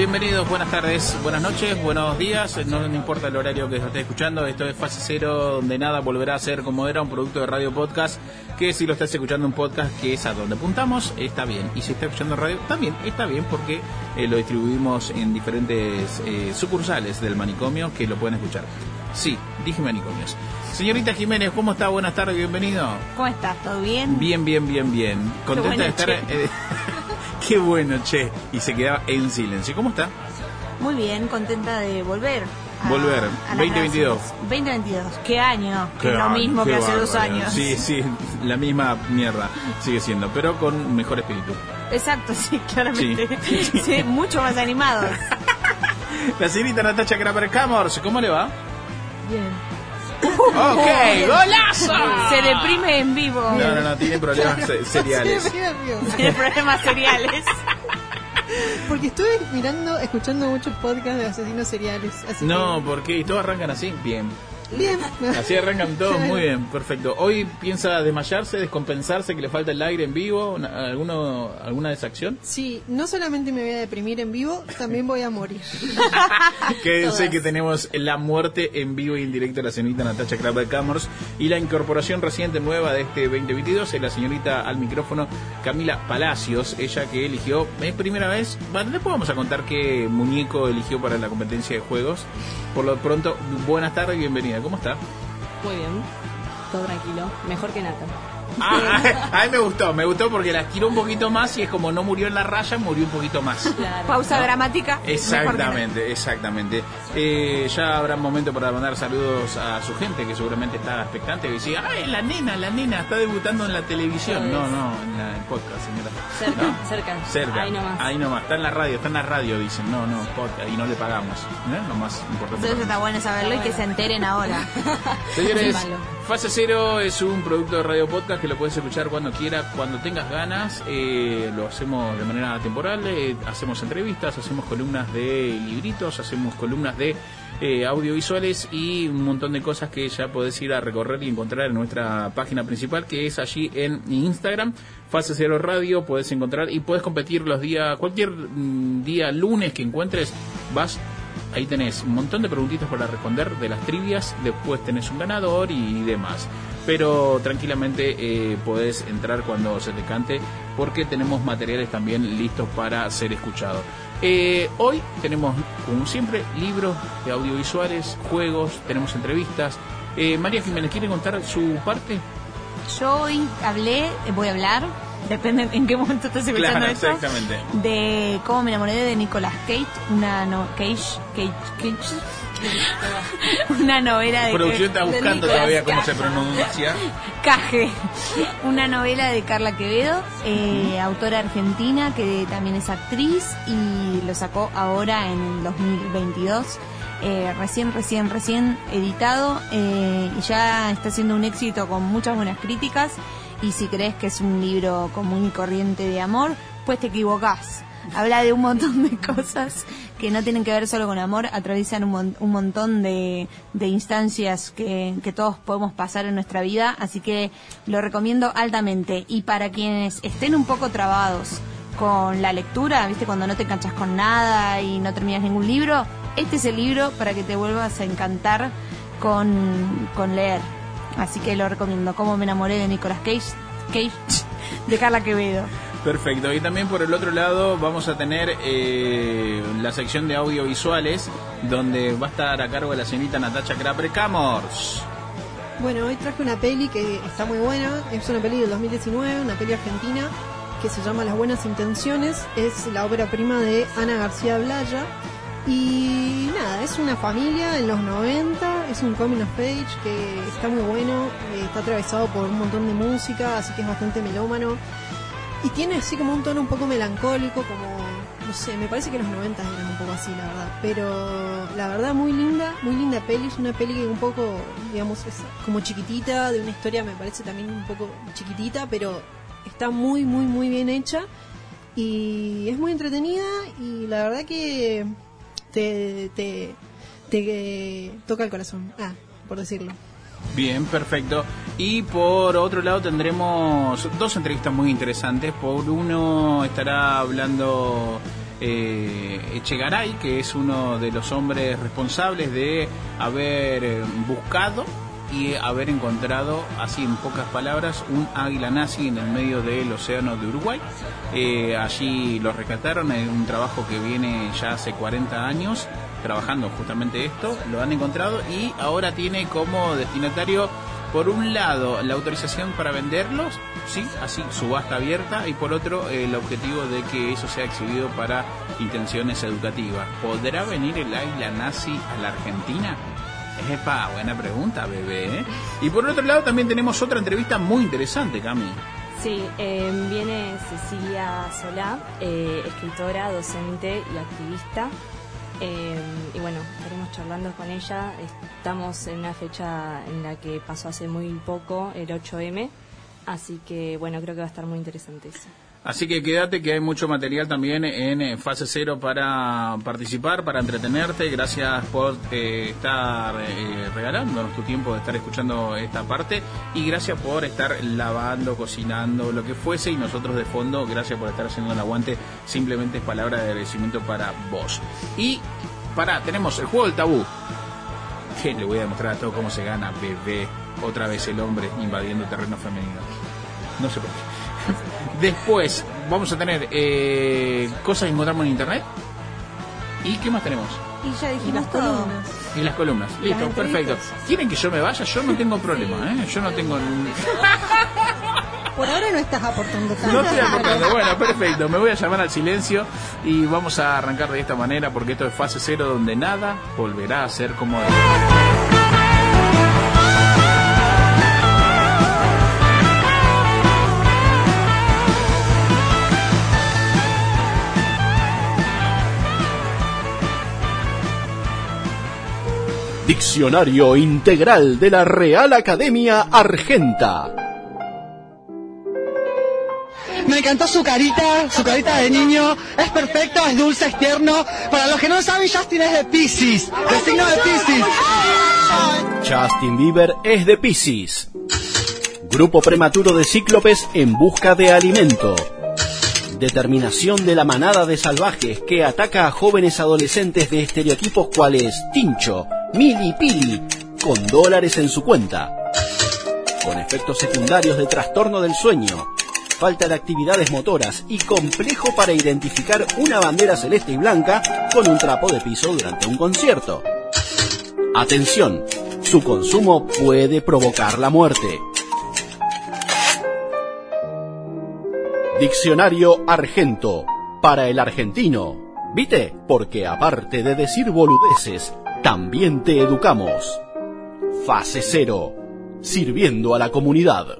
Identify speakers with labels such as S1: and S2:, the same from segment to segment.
S1: Bienvenidos, buenas tardes, buenas noches, buenos días, no, no importa el horario que esté escuchando, esto es Fase Cero, donde nada volverá a ser como era, un producto de radio podcast, que si lo estás escuchando en podcast, que es a donde apuntamos, está bien, y si está escuchando radio, también está bien, porque eh, lo distribuimos en diferentes eh, sucursales del manicomio que lo pueden escuchar. Sí, dije manicomios. Señorita Jiménez, ¿cómo está? Buenas tardes, bienvenido.
S2: ¿Cómo estás? ¿Todo bien?
S1: Bien, bien, bien, bien. Contenta de estar... eh, qué bueno, che. Y se quedaba en silencio. ¿Cómo está?
S2: Muy bien, contenta de volver. a-
S1: Volver,
S2: a las
S1: 2022.
S2: gracias. 2022. ¿Qué año? Que
S1: Qué
S2: es lo mismo que hace dos años.
S1: Sí, sí, la misma mierda sigue siendo, pero con mejor espíritu.
S2: Exacto, sí, claramente.
S1: Sí.
S2: Sí, mucho más animados.
S1: La señorita Natacha Kramer Camors, ¿cómo le va?
S3: Bien.
S1: ¡Ok! ¡Golazo!
S2: Se deprime en vivo.
S1: No, no, no, tiene problemas se- seriales.
S2: Tiene problemas seriales.
S3: Porque estuve mirando, escuchando muchos podcasts de asesinos seriales. Así
S1: No, ¿por qué? ¿Y todos arrancan así? Bien.
S3: Bien.
S1: Así arrancan todos, muy bien, perfecto. Hoy piensa desmayarse, descompensarse, que le falta el aire en vivo, alguno, alguna desacción.
S3: Sí, no solamente me voy a deprimir en vivo, también voy a morir.
S1: Quédense que tenemos la muerte en vivo y en directo de la señorita Natacha Kramer Camors y la incorporación reciente nueva de este 2022 es la señorita al micrófono Camila Palacios, ella que eligió, es primera vez, bueno, después vamos a contar qué muñeco eligió para la competencia de juegos. Por lo pronto, buenas tardes y bienvenida, ¿cómo está?
S4: Muy bien, todo tranquilo, mejor que Nata.
S1: Ah, a mí me gustó, me gustó porque la estiró un poquito más y es como no murió en la raya, murió un poquito más.
S4: Claro.
S2: Pausa dramática. mejor que
S1: Exactamente, exactamente. Eh, ya habrá momento para mandar saludos a su gente que seguramente está expectante y dice, ¡ay, la nena, la nena está debutando en la televisión! No, no, en la- en podcast, señora.
S4: Cerca,
S1: ¿No?
S4: cerca.
S1: Cerca.
S4: Ahí nomás.
S1: Ahí nomás. Está en la radio, está en la radio, dicen. No, no, podcast. Y no le pagamos. ¿Eh? Lo más importante.
S2: Entonces está bueno saberlo y que se enteren ahora.
S1: Señores. Fase Cero es un producto de Radio Podcast que lo puedes escuchar cuando quiera, cuando tengas ganas. Eh, lo hacemos de manera temporal, eh, hacemos entrevistas, hacemos columnas de libritos, hacemos columnas de eh, audiovisuales y un montón de cosas que ya podés ir a recorrer y encontrar en nuestra página principal, que es allí en Instagram. Fase Cero Radio, puedes encontrar y puedes competir los días, cualquier mm, día lunes que encuentres, vas Ahí tenés un montón de preguntitas para responder de las trivias, después tenés un ganador y demás. Pero tranquilamente eh, podés entrar cuando se te cante porque tenemos materiales también listos para ser escuchados. Eh, hoy tenemos, como siempre, libros de audiovisuales, juegos, tenemos entrevistas. Eh, María Jiménez, ¿quiere contar su parte?
S2: Yo hoy hablé, voy a hablar, depende en qué momento estás escuchando
S1: Claro,
S2: esto,
S1: exactamente.
S2: de cómo me enamoré de Nicolas Cage, una no, Cage, Cage, Cage, una novela de
S1: Producción está buscando todavía cómo se pronuncia.
S2: Caje, una novela de Carla Quevedo, eh, autora argentina que también es actriz y lo sacó ahora en el 2022. eh, recién, recién, recién editado eh, y ya está siendo un éxito con muchas buenas críticas y si crees que es un libro común y corriente de amor, pues te equivocás. Habla de un montón de cosas que no tienen que ver solo con amor, atraviesan un, mon- un montón de, de instancias que, que todos podemos pasar en nuestra vida, así que lo recomiendo altamente. Y para quienes estén un poco trabados con la lectura, ¿viste? Cuando no te enganchas con nada y no terminas ningún libro, este es el libro para que te vuelvas a encantar con, con leer. Así que lo recomiendo. Como me enamoré de Nicolas Cage, Cage de Carla Quevedo.
S1: Perfecto. Y también por el otro lado vamos a tener eh, la sección de audiovisuales donde va a estar a cargo de la señorita Natacha Crapre Camors.
S3: Bueno, hoy traje una peli que está muy buena. Es una peli del 2019, una peli argentina que se llama Las Buenas Intenciones. Es la ópera prima de Ana García Blaya. Y nada, es una familia en los 90, es un coming of age que está muy bueno, eh, está atravesado por un montón de música, así que es bastante melómano. Y tiene así como un tono un poco melancólico, como, no sé, me parece que los 90 eran un poco así, la verdad. Pero la verdad muy linda, muy linda peli, es una peli que un poco, digamos, es como chiquitita, de una historia me parece también un poco chiquitita, pero está muy, muy, muy bien hecha. Y es muy entretenida y la verdad que te, te, te toca el corazón. Ah, por decirlo.
S1: Bien, perfecto. Y por otro lado tendremos dos entrevistas muy interesantes. Por uno estará hablando eh, Echegaray, que es uno de los hombres responsables de haber eh, buscado y haber encontrado, así en pocas palabras, un águila nazi en el medio del océano de Uruguay. Eh, allí lo rescataron en un trabajo que viene ya hace 40 años trabajando justamente esto, lo han encontrado y ahora tiene como destinatario por un lado la autorización para venderlos, sí, así subasta abierta y por otro el objetivo de que eso sea exhibido para intenciones educativas. ¿Podrá venir el águila nazi a la Argentina? Epa, buena pregunta, bebé. ¿eh? Y por otro lado también tenemos otra entrevista muy interesante, Cami.
S4: Sí, eh, viene Cecilia Solá, eh, escritora, docente y activista. Eh, y bueno, estaremos charlando con ella. Estamos en una fecha en la que pasó hace muy poco, el 8M. Así que bueno, creo que va a estar muy interesante eso.
S1: Así que quédate que hay mucho material también en eh, fase cero para participar, para entretenerte. Gracias por eh, estar eh, regalándonos tu tiempo de estar escuchando esta parte y gracias por estar lavando, cocinando, lo que fuese y nosotros de fondo, gracias por estar haciendo el aguante. Simplemente es palabra de agradecimiento para vos. Y para, tenemos el juego del tabú. Que le voy a demostrar a todo cómo se gana, bebé. Otra vez el hombre invadiendo terreno femenino. No sé por qué. Después vamos a tener eh, cosas que encontramos en internet. ¿Y qué más tenemos?
S2: Y ya
S3: Y
S2: dijimos
S3: las
S2: todo.
S3: columnas.
S1: Y las columnas. Listo, perfecto. ¿Quieren que yo me vaya? Yo no tengo problema, ¿eh? Yo no tengo...
S3: Por ahora no estás aportando tanto.
S1: No estoy aportando. Bueno, perfecto. Me voy a llamar al silencio y vamos a arrancar de esta manera porque esto es fase cero donde nada volverá a ser como era.
S5: Diccionario Integral de la Real Academia Argenta.
S6: Me encantó su carita, su carita de niño. Es perfecto, es dulce, es tierno. Para los que no saben, Justin es de Pisces, de signo de Pisces.
S5: Justin Bieber es de Pisces. Grupo prematuro de cíclopes en busca de alimento. Determinación de la manada de salvajes que ataca a jóvenes adolescentes de estereotipos cuales Tincho, Mili Pili, con dólares en su cuenta. Con efectos secundarios de trastorno del sueño, falta de actividades motoras y complejo para identificar una bandera celeste y blanca con un trapo de piso durante un concierto. Atención, su consumo puede provocar la muerte. Diccionario Argento, para el argentino. ¿Viste? Porque aparte de decir boludeces, también te educamos. Fase cero, sirviendo a la comunidad.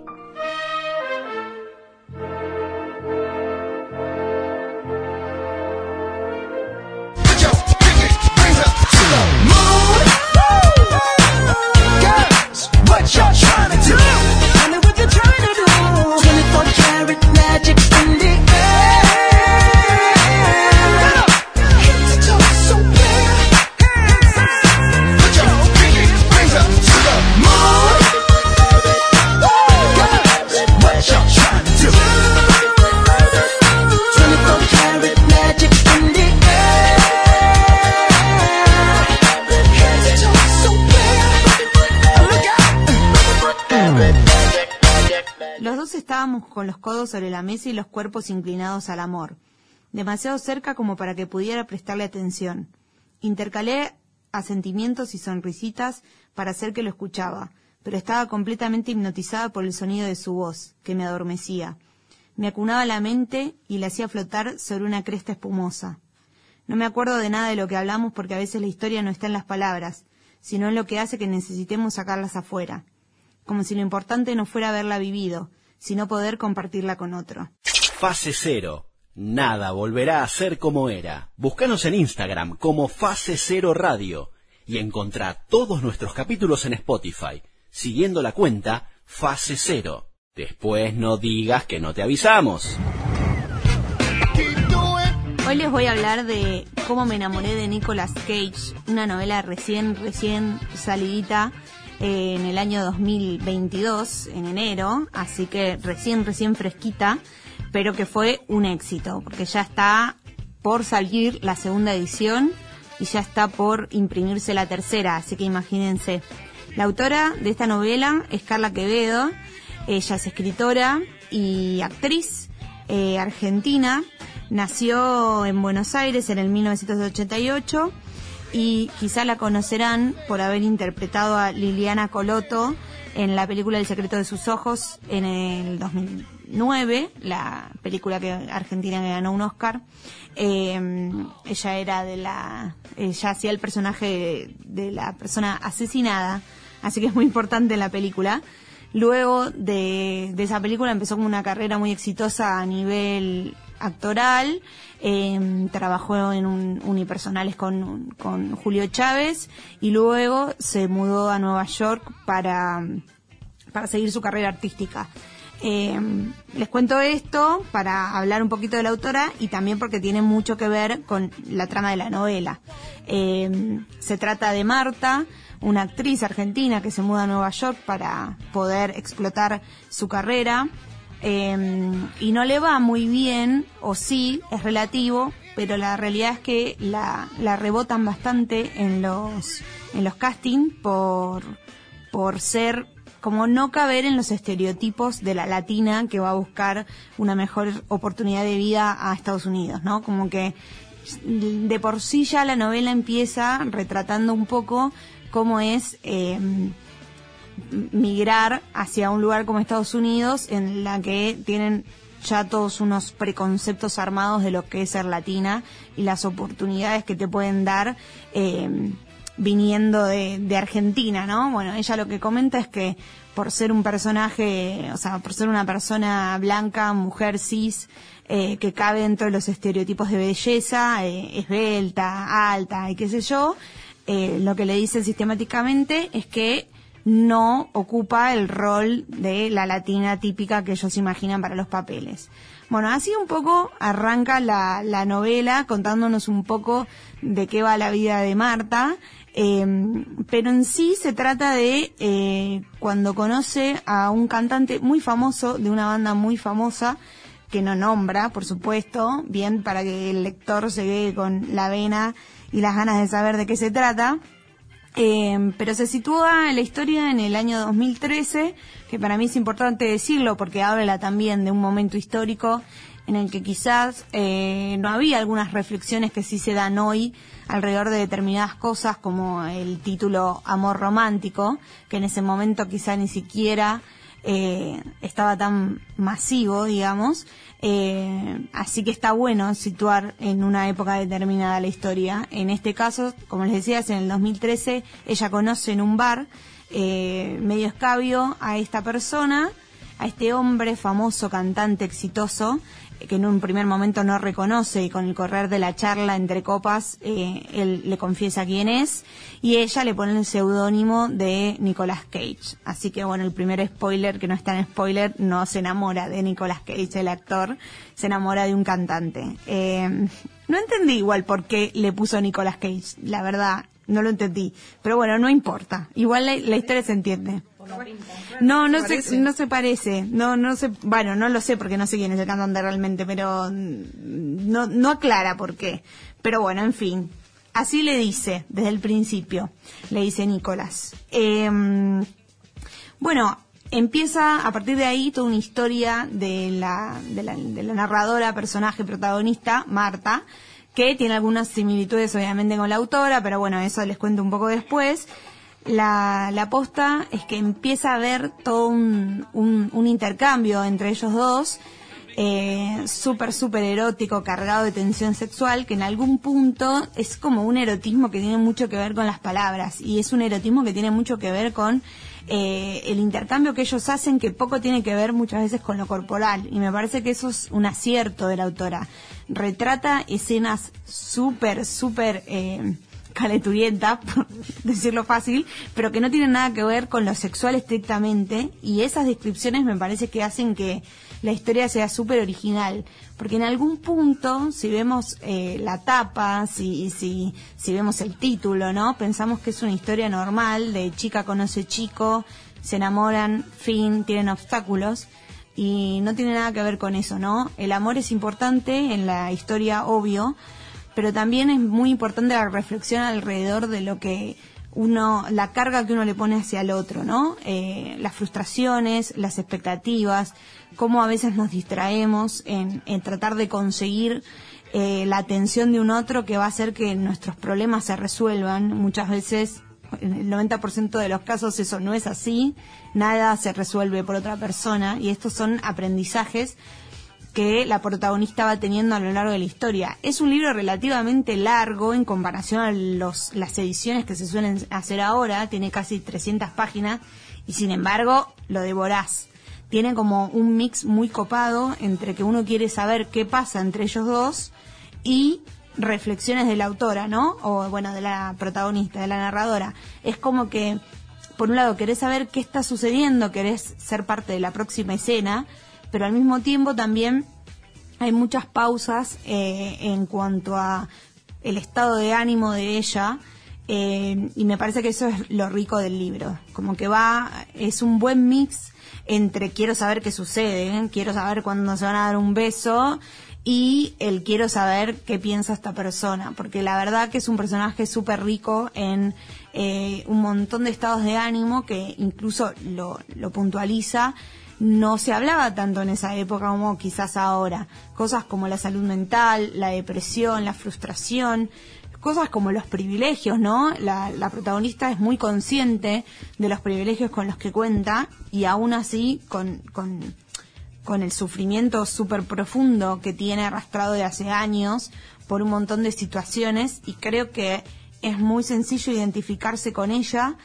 S2: Estábamos con los codos sobre la mesa y los cuerpos inclinados al amor, demasiado cerca como para que pudiera prestarle atención. Intercalé asentimientos y sonrisitas para hacer que lo escuchaba, pero estaba completamente hipnotizada por el sonido de su voz, que me adormecía. Me acunaba la mente y la hacía flotar sobre una cresta espumosa. No me acuerdo de nada de lo que hablamos porque a veces la historia no está en las palabras, sino en lo que hace que necesitemos sacarlas afuera. Como si lo importante no fuera haberla vivido, sino poder compartirla con otro.
S5: Fase Cero. Nada volverá a ser como era. Búscanos en Instagram como Fase Cero Radio y encontrá todos nuestros capítulos en Spotify, siguiendo la cuenta Fase Cero. Después no digas que no te avisamos.
S2: Hoy les voy a hablar de cómo me enamoré de Nicolas Cage, una novela recién, recién salidita en el año 2022, en enero, así que recién, recién fresquita, pero que fue un éxito, porque ya está por salir la segunda edición y ya está por imprimirse la tercera, así que imagínense. La autora de esta novela es Carla Quevedo, ella es escritora y actriz eh, argentina, nació en Buenos Aires en el 1988 y quizá la conocerán por haber interpretado a Liliana Coloto en la película El secreto de sus ojos en el 2009, la película que argentina ganó un Oscar. Eh, ella era de la, ella hacía el personaje de la persona asesinada, así que es muy importante en la película. Luego de, de esa película empezó como una carrera muy exitosa a nivel actoral, eh, trabajó en un unipersonales con, con Julio Chávez y luego se mudó a Nueva York para, para seguir su carrera artística. Eh, les cuento esto para hablar un poquito de la autora y también porque tiene mucho que ver con la trama de la novela. Eh, se trata de Marta, una actriz argentina que se muda a Nueva York para poder explotar su carrera. Eh, y no le va muy bien, o sí, es relativo, pero la realidad es que la, la rebotan bastante en los, en los castings por, por ser como no caber en los estereotipos de la latina que va a buscar una mejor oportunidad de vida a Estados Unidos, ¿no? Como que de por sí ya la novela empieza retratando un poco cómo es eh, migrar hacia un lugar como Estados Unidos en la que tienen ya todos unos preconceptos armados de lo que es ser latina y las oportunidades que te pueden dar eh, viniendo de, de Argentina, ¿no? Bueno, ella lo que comenta es que por ser un personaje, o sea, por ser una persona blanca, mujer cis, eh, que cabe dentro de los estereotipos de belleza, eh, esbelta, alta y qué sé yo, eh, lo que le dicen sistemáticamente es que no ocupa el rol de la latina típica que ellos imaginan para los papeles. Bueno, así un poco arranca la, la novela contándonos un poco de qué va la vida de Marta, eh, pero en sí se trata de eh, cuando conoce a un cantante muy famoso de una banda muy famosa que no nombra, por supuesto, bien para que el lector se quede con la vena y las ganas de saber de qué se trata. Eh, pero se sitúa la historia en el año 2013, que para mí es importante decirlo porque habla también de un momento histórico en el que quizás eh, no había algunas reflexiones que sí se dan hoy alrededor de determinadas cosas como el título Amor Romántico, que en ese momento quizá ni siquiera eh, estaba tan masivo, digamos. Eh, así que está bueno situar en una época determinada la historia. En este caso, como les decía, es en el 2013, ella conoce en un bar eh, medio escabio a esta persona, a este hombre famoso, cantante, exitoso, que en un primer momento no reconoce y con el correr de la charla entre copas eh, él le confiesa quién es y ella le pone el seudónimo de Nicolas Cage. Así que bueno, el primer spoiler que no está en spoiler no se enamora de Nicolas Cage, el actor, se enamora de un cantante. Eh, no entendí igual por qué le puso Nicolas Cage, la verdad, no lo entendí. Pero bueno, no importa. Igual la historia se entiende. No, no se, no se parece. No, no sé, bueno, no lo sé porque no sé quién es el cantante realmente, pero mm, no, no aclara por qué. Pero bueno, en fin. Así le dice desde el principio, le dice Nicolás. Eh, bueno, empieza a partir de ahí toda una historia de la, de la, de la narradora, personaje, protagonista, Marta, que tiene algunas similitudes obviamente con la autora, pero bueno, eso les cuento un poco después. La, la posta es que empieza a haber todo un, un, un intercambio entre ellos dos, eh, súper, súper erótico, cargado de tensión sexual, que en algún punto es como un erotismo que tiene mucho que ver con las palabras, y es un erotismo que tiene mucho que ver con eh, el intercambio que ellos hacen, que poco tiene que ver muchas veces con lo corporal, y me parece que eso es un acierto de la autora. Retrata escenas súper, súper... Eh, calenturienta, por decirlo fácil, pero que no tienen nada que ver con lo sexual estrictamente, y esas descripciones me parece que hacen que la historia sea súper original, porque en algún punto, si vemos eh, la tapa, si, si, si vemos el título, ¿no? Pensamos que es una historia normal de chica conoce chico, se enamoran, fin, tienen obstáculos, y no tiene nada que ver con eso, ¿no? El amor es importante en la historia, obvio, pero también es muy importante la reflexión alrededor de lo que uno, la carga que uno le pone hacia el otro, ¿no? Eh, las frustraciones, las expectativas, cómo a veces nos distraemos en, en tratar de conseguir eh, la atención de un otro que va a hacer que nuestros problemas se resuelvan. Muchas veces, en el 90% de los casos eso no es así, nada se resuelve por otra persona y estos son aprendizajes que la protagonista va teniendo a lo largo de la historia. Es un libro relativamente largo en comparación a los, las ediciones que se suelen hacer ahora, tiene casi 300 páginas y sin embargo lo devorás. Tiene como un mix muy copado entre que uno quiere saber qué pasa entre ellos dos y reflexiones de la autora, ¿no? O bueno, de la protagonista, de la narradora. Es como que, por un lado, querés saber qué está sucediendo, querés ser parte de la próxima escena, pero al mismo tiempo también hay muchas pausas eh, en cuanto a el estado de ánimo de ella eh, y me parece que eso es lo rico del libro como que va es un buen mix entre quiero saber qué sucede ¿eh? quiero saber cuándo se van a dar un beso y el quiero saber qué piensa esta persona porque la verdad que es un personaje súper rico en eh, un montón de estados de ánimo que incluso lo, lo puntualiza no se hablaba tanto en esa época como quizás ahora. Cosas como la salud mental, la depresión, la frustración, cosas como los privilegios, ¿no? La, protagonista es muy consciente de los privilegios con los que cuenta y aún así con, con, con el sufrimiento súper profundo que tiene arrastrado de hace años por un montón de situaciones y creo que es muy sencillo identificarse con ella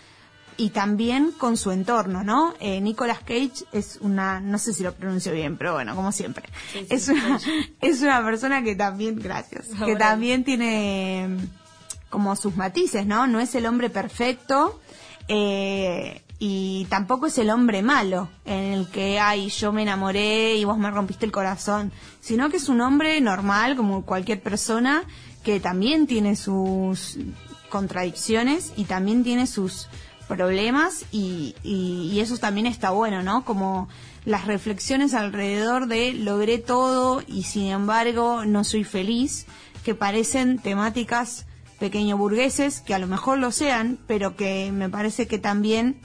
S2: y también con su entorno, ¿no? Eh, Nicolas Cage es una, no sé si lo pronuncio bien, pero bueno, como siempre,
S4: Sí, sí,
S2: es, una, es una persona que también, gracias, que también tiene mm, como sus matices, ¿no? No es el hombre perfecto eh, y tampoco es el hombre malo en el que, ay, yo me enamoré y vos me rompiste el corazón, sino que es un hombre normal como cualquier persona que también tiene sus contradicciones y también tiene sus problemas y, y, eso también está bueno, ¿no? Como las reflexiones alrededor de logré todo y sin embargo no soy feliz, que parecen temáticas pequeño burgueses, que a lo mejor lo sean, pero que me parece que también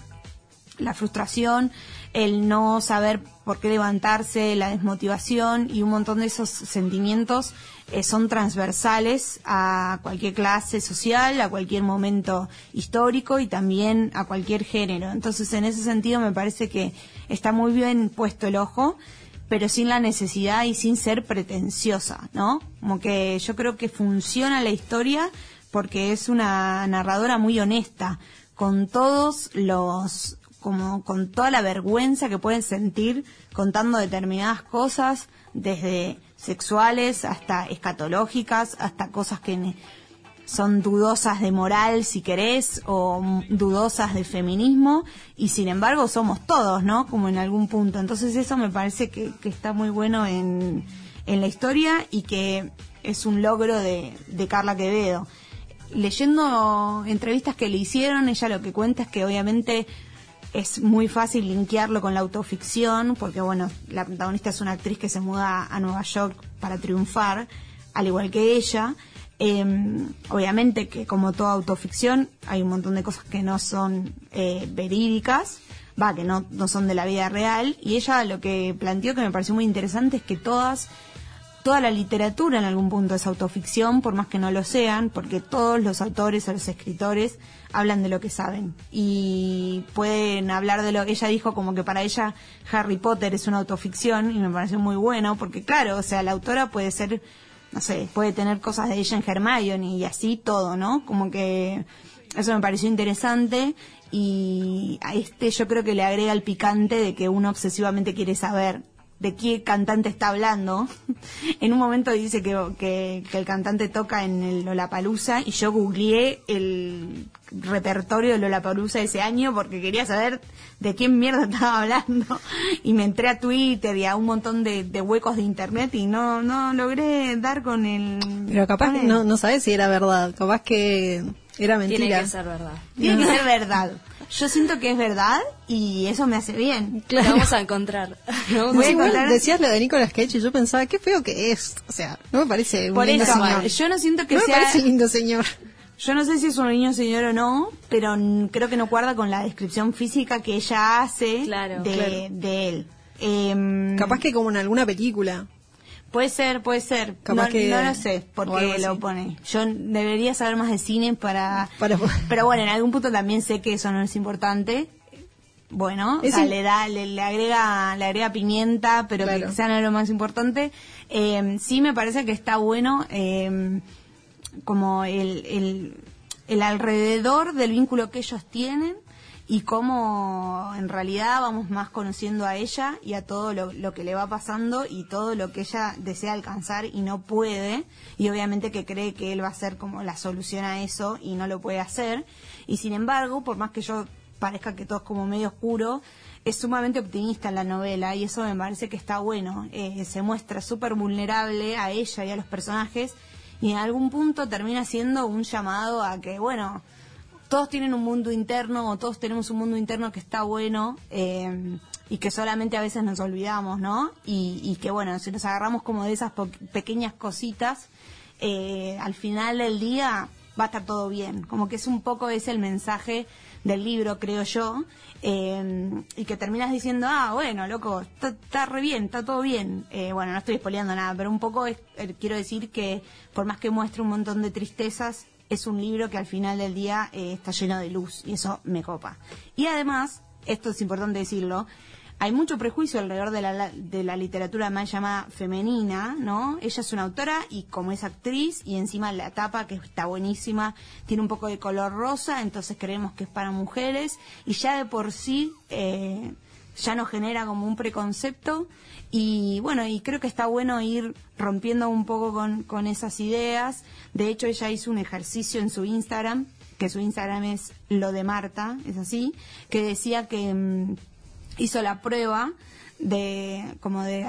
S2: la frustración, el no saber por qué levantarse, la desmotivación y un montón de esos sentimientos eh, son transversales a cualquier clase social, a cualquier momento histórico y también a cualquier género. Entonces, en ese sentido, me parece que está muy bien puesto el ojo, pero sin la necesidad y sin ser pretenciosa, ¿no? Como que yo creo que funciona la historia porque es una narradora muy honesta, con todos los como con toda la vergüenza que pueden sentir contando determinadas cosas, desde sexuales hasta escatológicas, hasta cosas que son dudosas de moral, si querés, o dudosas de feminismo, y sin embargo somos todos, ¿no? Como en algún punto. Entonces eso me parece que, que está muy bueno en, en la historia y que es un logro de, de Carla Quevedo. Leyendo entrevistas que le hicieron, ella lo que cuenta es que obviamente es muy fácil linkearlo con la autoficción, porque bueno, la protagonista es una actriz que se muda a Nueva York para triunfar, al igual que ella. Eh, obviamente que como toda autoficción hay un montón de cosas que no son eh, verídicas, va, que no, no son de la vida real, y ella lo que planteó que me pareció muy interesante es que todas toda la literatura en algún punto es autoficción, por más que no lo sean, porque todos los autores o los escritores hablan de lo que saben y pueden hablar de lo ella dijo como que para ella Harry Potter es una autoficción y me pareció muy bueno porque claro, o sea, la autora puede ser no sé, puede tener cosas de ella en Hermione y así todo, ¿no? Como que eso me pareció interesante y a este yo creo que le agrega el picante de que uno obsesivamente quiere saber de qué cantante está hablando. En un momento dice que, que, que el cantante toca en el Lollapalooza y yo googleé el repertorio de Lollapalooza ese año porque quería saber de quién mierda estaba hablando y me entré a Twitter y a un montón de, de huecos de internet y no no logré dar con el
S3: Pero capaz que
S2: el-
S3: no, no sabes si era verdad, capaz que era mentira.
S4: Tiene que ser verdad.
S2: tiene que ser verdad yo siento que es verdad y eso me hace bien
S4: Lo vamos a encontrar. Lo vamos
S2: Voy
S4: a
S2: encontrar-
S3: decías lo de Nicolas Cage y yo pensaba, qué feo que es. O sea, no me parece un
S2: por
S3: lindo
S2: eso
S3: señor.
S2: yo no siento que
S3: no me parece lindo señor.
S2: Yo no sé si es un niño señor o no, pero creo que no guarda con la descripción física que ella hace
S4: Claro.
S2: de,
S3: Claro.
S2: de él. Em,
S3: Capaz que como en alguna película.
S2: Puede ser, puede ser.
S3: Capaz
S2: no,
S3: que-
S2: no lo sé
S3: o
S2: por
S3: algo
S2: qué
S3: así.
S2: lo pone. Yo debería saber más de cine para...
S3: Para-
S2: Pero bueno, en algún punto también sé que eso no es importante. Bueno, o sea, le da, le, le agrega, le agrega pimienta, pero
S3: Claro.
S2: que quizá no es lo más importante. Eh, sí me parece que está bueno eh, como el, el, el alrededor del vínculo que ellos tienen y cómo en realidad vamos más conociendo a ella y a todo lo, que le va pasando y todo lo que ella desea alcanzar y no puede y obviamente que cree que él va a ser como la solución a eso y no lo puede hacer. Y sin embargo por más que yo parezca que todo es como medio oscuro es sumamente optimista en la novela y eso me parece que está bueno. Eh, se muestra súper vulnerable a ella y a los personajes y en algún punto termina siendo un llamado a que bueno todos tienen un mundo interno o todos tenemos un mundo interno que está bueno eh, y que solamente a veces nos olvidamos, ¿no? Y, y que bueno, si nos agarramos como de esas pequeñas cositas, eh, al final del día va a estar todo bien. Como que es un poco ese el mensaje del libro, creo yo, eh, y que terminas diciendo, ah, bueno, loco, está, re bien, está todo bien. Eh, bueno, no estoy espoleando nada, pero un poco es- quiero decir que por más que muestre un montón de tristezas, es un libro que al final del día eh, está lleno de luz y eso me copa. Y además, esto es importante decirlo, hay mucho prejuicio alrededor de la, de la literatura más llamada femenina, ¿no? Ella es una autora y como es actriz y encima la tapa que está buenísima, tiene un poco de color rosa, entonces creemos que es para mujeres y ya de por sí eh, ya nos genera como un preconcepto y bueno, y creo que está bueno ir rompiendo un poco con, con esas ideas. De hecho, ella hizo un ejercicio en su Instagram, que su Instagram es lo de Marta, es así, que decía que mm, hizo la prueba de como de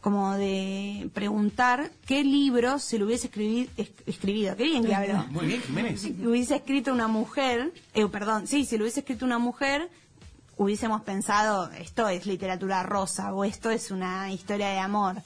S2: como de preguntar qué libro se lo hubiese escribi- es- escribido. Qué bien que habló.
S5: Muy bien, Jiménez.
S2: Si lo hubiese escrito una mujer, eh, perdón, sí, si lo hubiese escrito una mujer, hubiésemos pensado, esto es literatura rosa o esto es una historia de amor.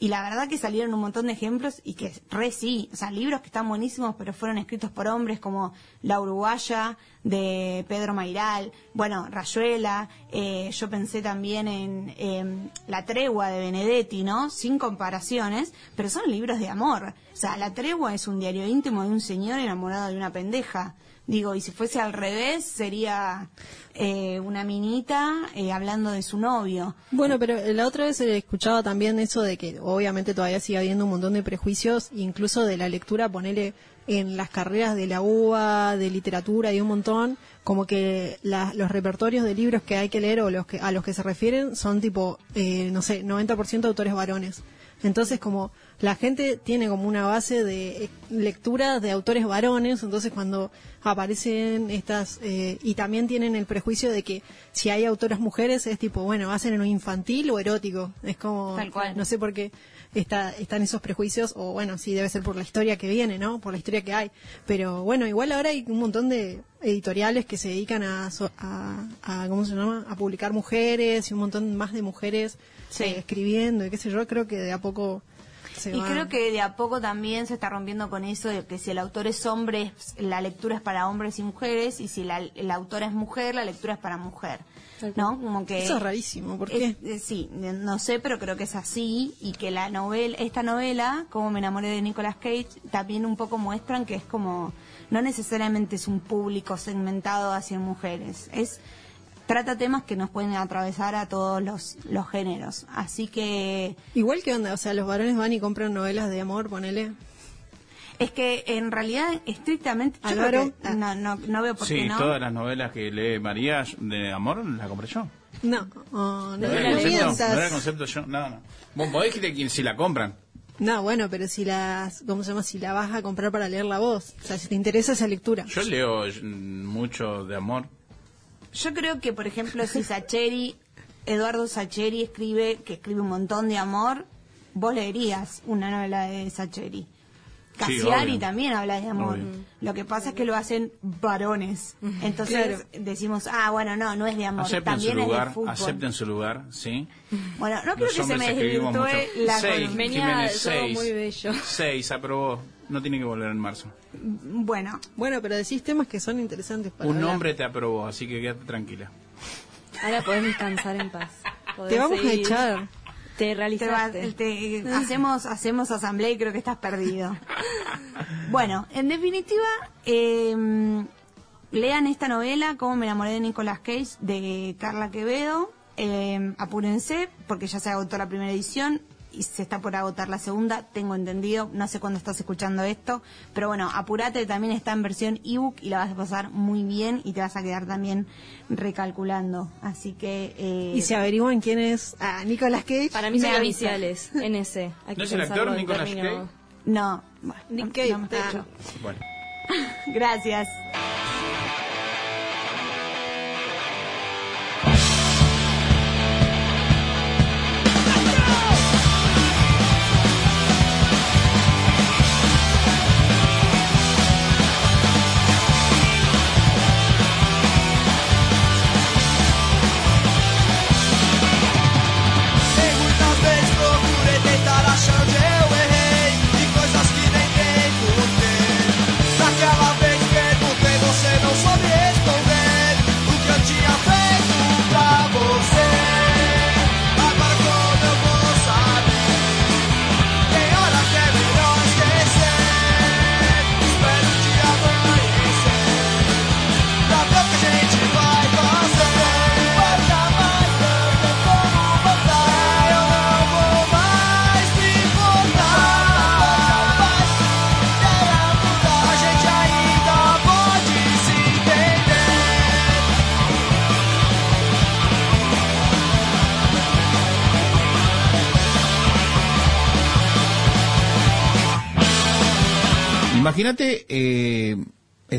S2: Y la verdad que salieron un montón de ejemplos y que re sí, o sea, libros que están buenísimos, pero fueron escritos por hombres como La Uruguaya de Pedro Mairal, bueno, Rayuela, eh, yo pensé también en em, La Tregua de Benedetti, ¿no? Sin comparaciones, pero son libros de amor. O sea, La Tregua es un diario íntimo de un señor enamorado de una pendeja. Digo, y si fuese al revés, sería eh, una minita eh, hablando de su novio.
S3: Bueno, pero la otra vez eh, escuchaba también eso de que obviamente todavía sigue habiendo un montón de prejuicios, incluso de la lectura, ponerle en las carreras de la UBA, de literatura y un montón, como que los repertorios de libros que hay que leer o los que, a los que se refieren son tipo, eh, no sé, 90% de autores varones. Entonces, como la gente tiene como una base de eh, lectura de autores varones, entonces cuando aparecen estas, eh, y también tienen el prejuicio de que si hay autoras mujeres es tipo, bueno, hacen en un infantil o erótico. Es como,
S2: Tal cual.
S3: no sé por qué está, están esos prejuicios, o bueno, sí debe ser por la historia que viene, ¿no? Por la historia que hay. Pero bueno, igual ahora hay un montón de editoriales que se dedican a, a, a ¿cómo se llama? A publicar mujeres y un montón más de mujeres
S2: Sí.
S3: eh, escribiendo y qué sé yo, creo que de a poco se
S2: Y creo que de a poco también se está rompiendo con eso de que si el autor es hombre, la lectura es para hombres y mujeres, y si la, la autora es mujer, la lectura es para mujer. ¿No? Como que
S3: Eso es rarísimo, ¿por qué?
S2: eh, sí, no sé, pero creo que es así y que la novela, esta novela, como me enamoré de Nicolas Cage, también un poco muestran que es como no necesariamente es un público segmentado hacia mujeres, es trata temas que nos pueden atravesar a todos los, los géneros, así que
S3: Igual que onda, o sea, los varones van y compran novelas de amor, ponele.
S2: es que en realidad estrictamente yo
S3: Álvaro,
S2: creo que
S3: ah.
S2: no, no, no veo por
S1: Sí,
S2: qué no.
S1: todas las novelas que lee María de amor las compré yo.
S3: No, oh, no,
S1: ¿No
S3: no,
S1: era el concepto? ¿No era el concepto yo? No, no. Vos podés si la compran.
S3: No, bueno, pero si las, ¿cómo se llama? Si la vas a comprar para leerla vos. O sea, si te interesa esa lectura.
S1: Yo leo mm, mucho de amor.
S2: Yo creo que, por ejemplo, si Sacheri, Eduardo Sacheri escribe, que escribe un montón de amor, vos leerías una novela de Sacheri. Cassiari también habla de amor.
S1: Obvio.
S2: Lo que pasa es que lo hacen varones. Entonces decimos, ah, bueno, no, no es de amor,
S1: Acepten su
S2: también es de
S1: lugar,
S2: fútbol.
S1: acepten su lugar, ¿sí.
S2: Bueno, no
S1: Los
S2: que se me desvirtúe la
S1: Seis,
S2: columna.
S1: Jiménez, seis.
S4: muy bello.
S1: Seis, aprobó. No tiene que volver en marzo.
S2: Bueno,
S3: Bueno, pero decís temas que son interesantes para
S1: Un
S3: hablar.
S1: hombre te aprobó, así que quédate tranquila.
S4: Ahora podés descansar en paz. Podés
S3: Te vamos a echar.
S4: Te
S2: te va-
S4: realizaste.
S2: te- hacemos, hacemos asamblea y creo que estás perdido. Bueno, en definitiva, eh, lean esta novela, Cómo me enamoré de Nicolas Cage, de Carla Quevedo. Eh, apúrense, porque ya se agotó la primera edición y se está por agotar la segunda, tengo entendido. No sé cuándo estás escuchando esto, pero bueno, apurate, también está en versión ebook y la vas a pasar muy bien y te vas a quedar también recalculando. Así que. eh,
S3: Y se averiguan quién es a Nicolas Cage.
S4: Para mí son
S2: avisa.
S4: iniciales. Hay que
S1: ¿No es el actor Nicolas Cage?
S2: No, bueno,
S3: Nick
S2: no-
S3: Cage.
S2: no
S3: Ah.
S2: hecho.
S1: Bueno.
S2: Gracias.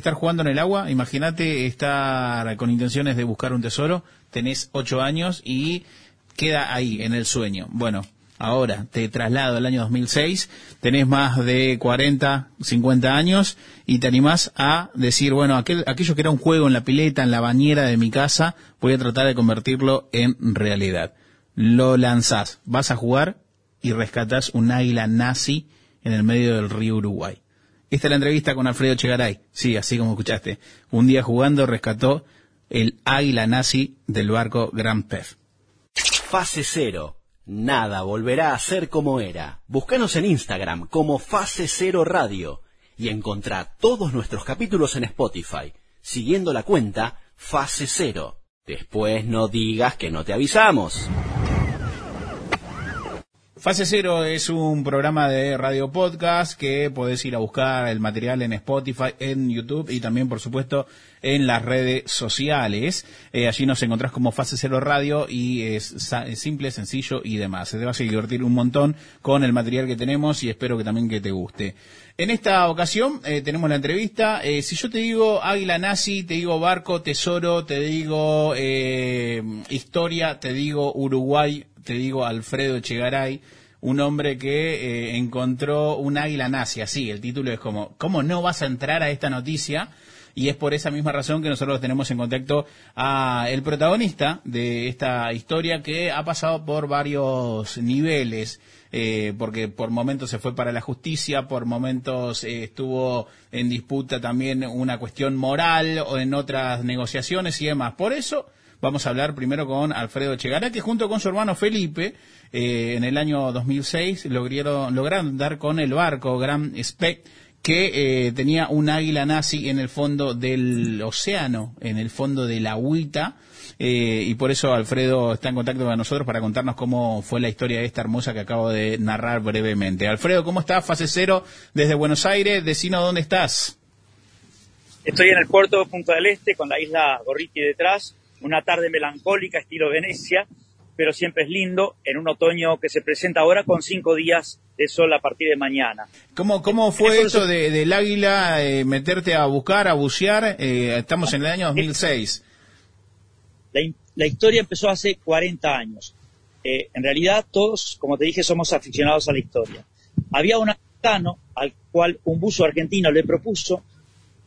S1: Estar jugando en el agua, imagínate estar con intenciones de buscar un tesoro, tenés ocho años y queda ahí, en el sueño. Bueno, ahora te traslado al año 2006, tenés más de 40, 50 años y te animás a decir, bueno, aquel, aquello que era un juego en la pileta, en la bañera de mi casa, voy a tratar de convertirlo en realidad. Lo lanzás, vas a jugar y rescatás un águila nazi en el medio del río Uruguay. Esta es la entrevista con Alfredo Chegaray. Sí, así como escuchaste. Un día jugando rescató el águila nazi del barco Grand Pef.
S5: Fase Cero. Nada volverá a ser como era. Búscanos en Instagram como Fase Cero Radio y encontrá todos nuestros capítulos en Spotify, siguiendo la cuenta Fase Cero. Después no digas que no te avisamos.
S1: Fase Cero es un programa de radio podcast que podés ir a buscar el material en Spotify, en YouTube y también, por supuesto, en las redes sociales. Eh, allí nos encontrás como Fase Cero Radio y es, simple, sencillo y demás. Se te vas a divertir un montón con el material que tenemos y espero que también que te guste. En esta ocasión eh, tenemos la entrevista. Eh, si yo te digo Águila Nazi, te digo Barco Tesoro, te digo Historia, te digo Uruguay, te digo Alfredo Chegaray, un hombre que eh, encontró un águila nazi, así, el título es como, ¿cómo no vas a entrar a esta noticia? Y es por esa misma razón que nosotros tenemos en contacto a el protagonista de esta historia que ha pasado por varios niveles. eh, porque por momentos se fue para la justicia, por momentos eh, estuvo en disputa también una cuestión moral o en otras negociaciones y demás. Por eso vamos a hablar primero con Alfredo Chegará, que junto con su hermano Felipe, eh, en el año 2006 lograron, lograron dar con el barco Gran Spec que eh, tenía un águila nazi en el fondo del océano, en el fondo de la agüita, eh, y por eso Alfredo está en contacto con nosotros para contarnos cómo fue la historia de esta hermosa que acabo de narrar brevemente. Alfredo, ¿cómo estás? Fase cero desde Buenos Aires, decino dónde estás.
S7: Estoy en el puerto de Punta del Este con la isla Gorriti detrás, una tarde melancólica estilo Venecia, pero siempre es lindo en un otoño que se presenta ahora con cinco días de sol a partir de mañana.
S1: ¿Cómo, cómo fue esto de, del águila, eh, meterte a buscar, a bucear? Eh, estamos en el año 2006.
S7: La, la historia empezó hace 40 años. Eh, en realidad todos, como te dije, somos aficionados a la historia. Había un americano al cual un buzo argentino le propuso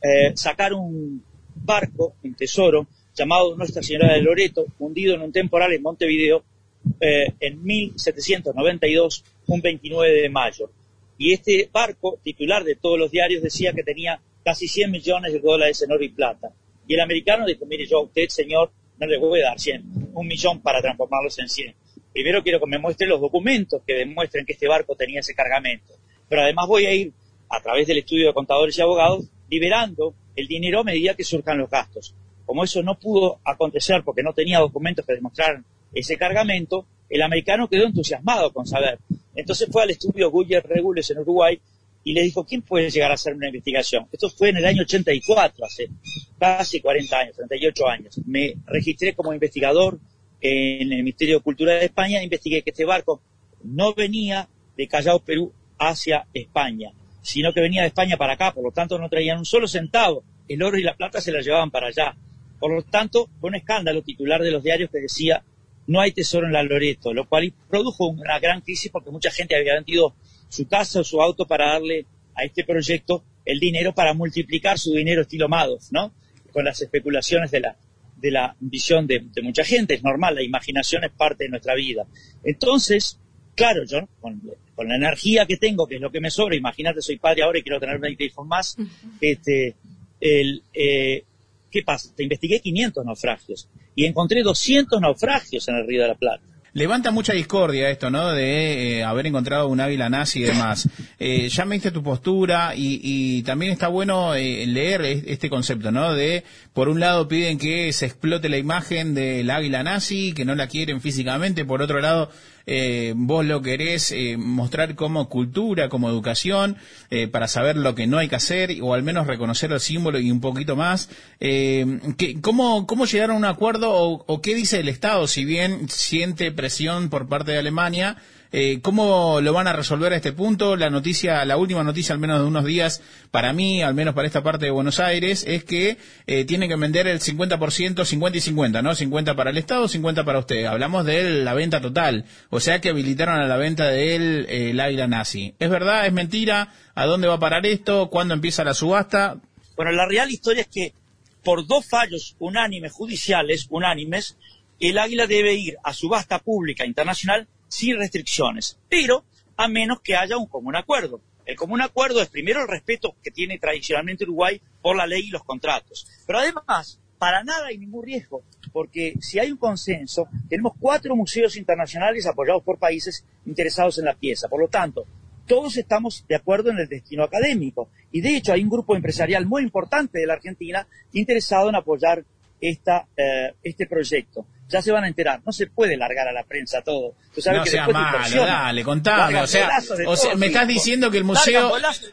S7: eh, sacar un barco, un tesoro, llamado Nuestra Señora de Loreto, hundido en un temporal en Montevideo eh, en 1792, un 29 de mayo. Y este barco, titular de todos los diarios, decía que tenía casi 100 millones de dólares en oro y plata. Y el americano dijo, mire, yo a usted, señor, no le voy a dar 100, un millón para transformarlos en 100. Primero quiero que me muestre los documentos que demuestren que este barco tenía ese cargamento. Pero además voy a ir, a través del estudio de contadores y abogados, liberando el dinero a medida que surjan los gastos. Como eso no pudo acontecer porque no tenía documentos que demostraran ese cargamento, el americano quedó entusiasmado con saber. Entonces fue al estudio Guyer Regules en Uruguay y le dijo, ¿quién puede llegar a hacer una investigación? Esto fue en el año 84, hace casi 40 años, 38 años. Me registré como investigador en el Ministerio de Cultura de España, investigué que este barco no venía de Callao, Perú, hacia España, sino que venía de España para acá, por lo tanto no traían un solo centavo, el oro y la plata se la llevaban para allá. Por lo tanto, fue un escándalo titular de los diarios que decía no hay tesoro en la Loreto, lo cual produjo una gran crisis porque mucha gente había vendido su casa o su auto para darle a este proyecto el dinero para multiplicar su dinero estilo Madoff, ¿no? Con las especulaciones de la, de la visión de, de mucha gente, es normal, la imaginación es parte de nuestra vida. Entonces, claro, yo con, con la energía que tengo, que es lo que me sobra, imagínate, soy padre ahora y quiero tener 20 hijos más, este, el, eh, ¿qué pasa? Te investigué 500 naufragios y encontré 200 naufragios en el Río de la Plata.
S1: Levanta mucha discordia esto, ¿no? De eh, haber encontrado un águila nazi y demás. Eh, ya me diste tu postura y, y también está bueno eh, leer es- este concepto, ¿no? De, por un lado piden que se explote la imagen del águila nazi, que no la quieren físicamente, por otro lado eh, vos lo querés eh, mostrar como cultura, como educación, eh, para saber lo que no hay que hacer, o al menos reconocer el símbolo y un poquito más. Eh, ¿qué- cómo, ¿Cómo llegaron a un acuerdo o, o qué dice el Estado, si bien siente presión por parte de Alemania? Eh, ¿Cómo lo van a resolver a este punto? La noticia, la última noticia, al menos de unos días, para mí, al menos para esta parte de Buenos Aires, es que eh, tienen que vender el 50%, 50 y 50, ¿no? 50 para el Estado, 50 para usted. Hablamos de la venta total. O sea que habilitaron a la venta del eh, águila nazi. ¿Es verdad? ¿Es mentira? ¿A dónde va a parar esto? ¿Cuándo empieza la subasta?
S7: Bueno, la real historia es que por dos fallos unánimes judiciales, unánimes, el águila debe ir a subasta pública internacional sin restricciones, pero a menos que haya un común acuerdo. El común acuerdo es primero el respeto que tiene tradicionalmente Uruguay por la ley y los contratos, pero además para nada hay ningún riesgo, porque si hay un consenso, tenemos cuatro museos internacionales apoyados por países interesados en la pieza. Por lo tanto, todos estamos de acuerdo en el destino académico. Y de hecho hay un grupo empresarial muy importante de la Argentina interesado en apoyar esta, eh, este proyecto. Ya se van a enterar, no se puede largar a la prensa todo. Tú sabes
S1: no
S7: que
S1: sea malo, dale, contame. O sea, o me estás diciendo que el museo...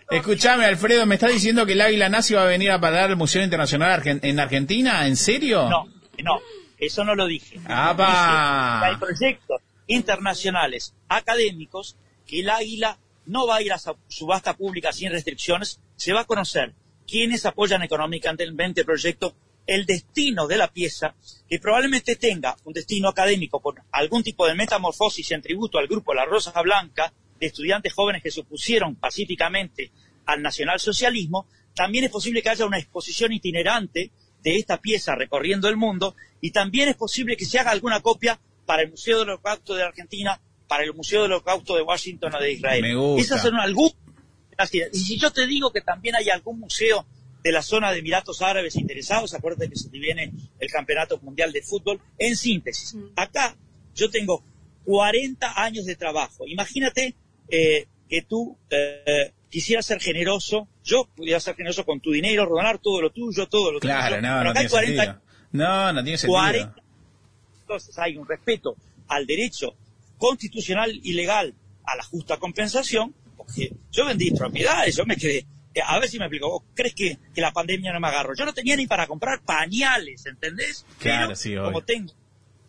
S1: Escuchame, Alfredo, ¿me estás diciendo que el águila nazi va a venir a parar al Museo Internacional en Argentina? ¿En serio?
S7: No, no, eso no lo dije.
S1: ¡Apa!
S7: Que hay proyectos internacionales académicos que el águila no va a ir a subasta pública sin restricciones, se va a conocer quiénes apoyan económicamente el proyecto, el destino de la pieza, que probablemente tenga un destino académico por algún tipo de metamorfosis en tributo al grupo La Rosa Blanca, de estudiantes jóvenes que se opusieron pacíficamente al nacionalsocialismo, también es posible que haya una exposición itinerante de esta pieza recorriendo el mundo y también es posible que se haga alguna copia para el Museo del Holocausto de Argentina para el Museo del Holocausto de Washington o de Israel.
S1: Me gusta.
S7: Esas son algunas. Y si yo te digo que también hay algún museo de la zona de Emiratos Árabes interesados, acuérdate que se viene el Campeonato Mundial de Fútbol. En síntesis, acá yo tengo 40 años de trabajo. Imagínate eh, que tú eh, quisieras ser generoso, yo pudiera ser generoso con tu dinero, donar todo lo tuyo, todo lo
S1: Claro,
S7: tuyo.
S1: no,
S7: pero
S1: no
S7: hay
S1: tiene
S7: 40
S1: sentido. No, no tiene sentido.
S7: 40. Entonces hay un respeto al derecho constitucional y legal a la justa compensación, porque yo vendí propiedades, yo me quedé, a ver si me explico, ¿vos crees que, que la pandemia no me agarró? Yo no tenía ni para comprar pañales, ¿entendés?
S1: Claro,
S7: Pero,
S1: sí,
S7: como tengo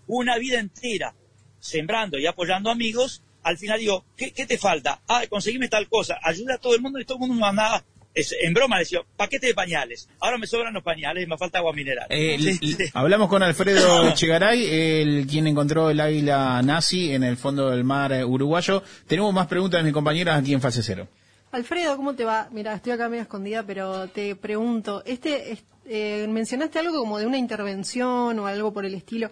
S7: una vida entera sembrando y apoyando amigos, al final digo, ¿qué, qué te falta? Ah, conseguime tal cosa, ayuda a todo el mundo y todo el mundo me mandaba, es- en broma decía, paquete de pañales, ahora me sobran los pañales y me falta agua mineral.
S1: Eh,
S7: Sí,
S1: l-
S7: sí.
S1: hablamos con Alfredo Chegaray, el quien encontró el águila nazi en el fondo del mar eh, uruguayo. Tenemos más preguntas de mis compañeras aquí en fase cero.
S3: Alfredo, ¿cómo te va? Mira, estoy acá medio escondida, pero te pregunto, este, es- eh, mencionaste algo como de una intervención o algo por el estilo.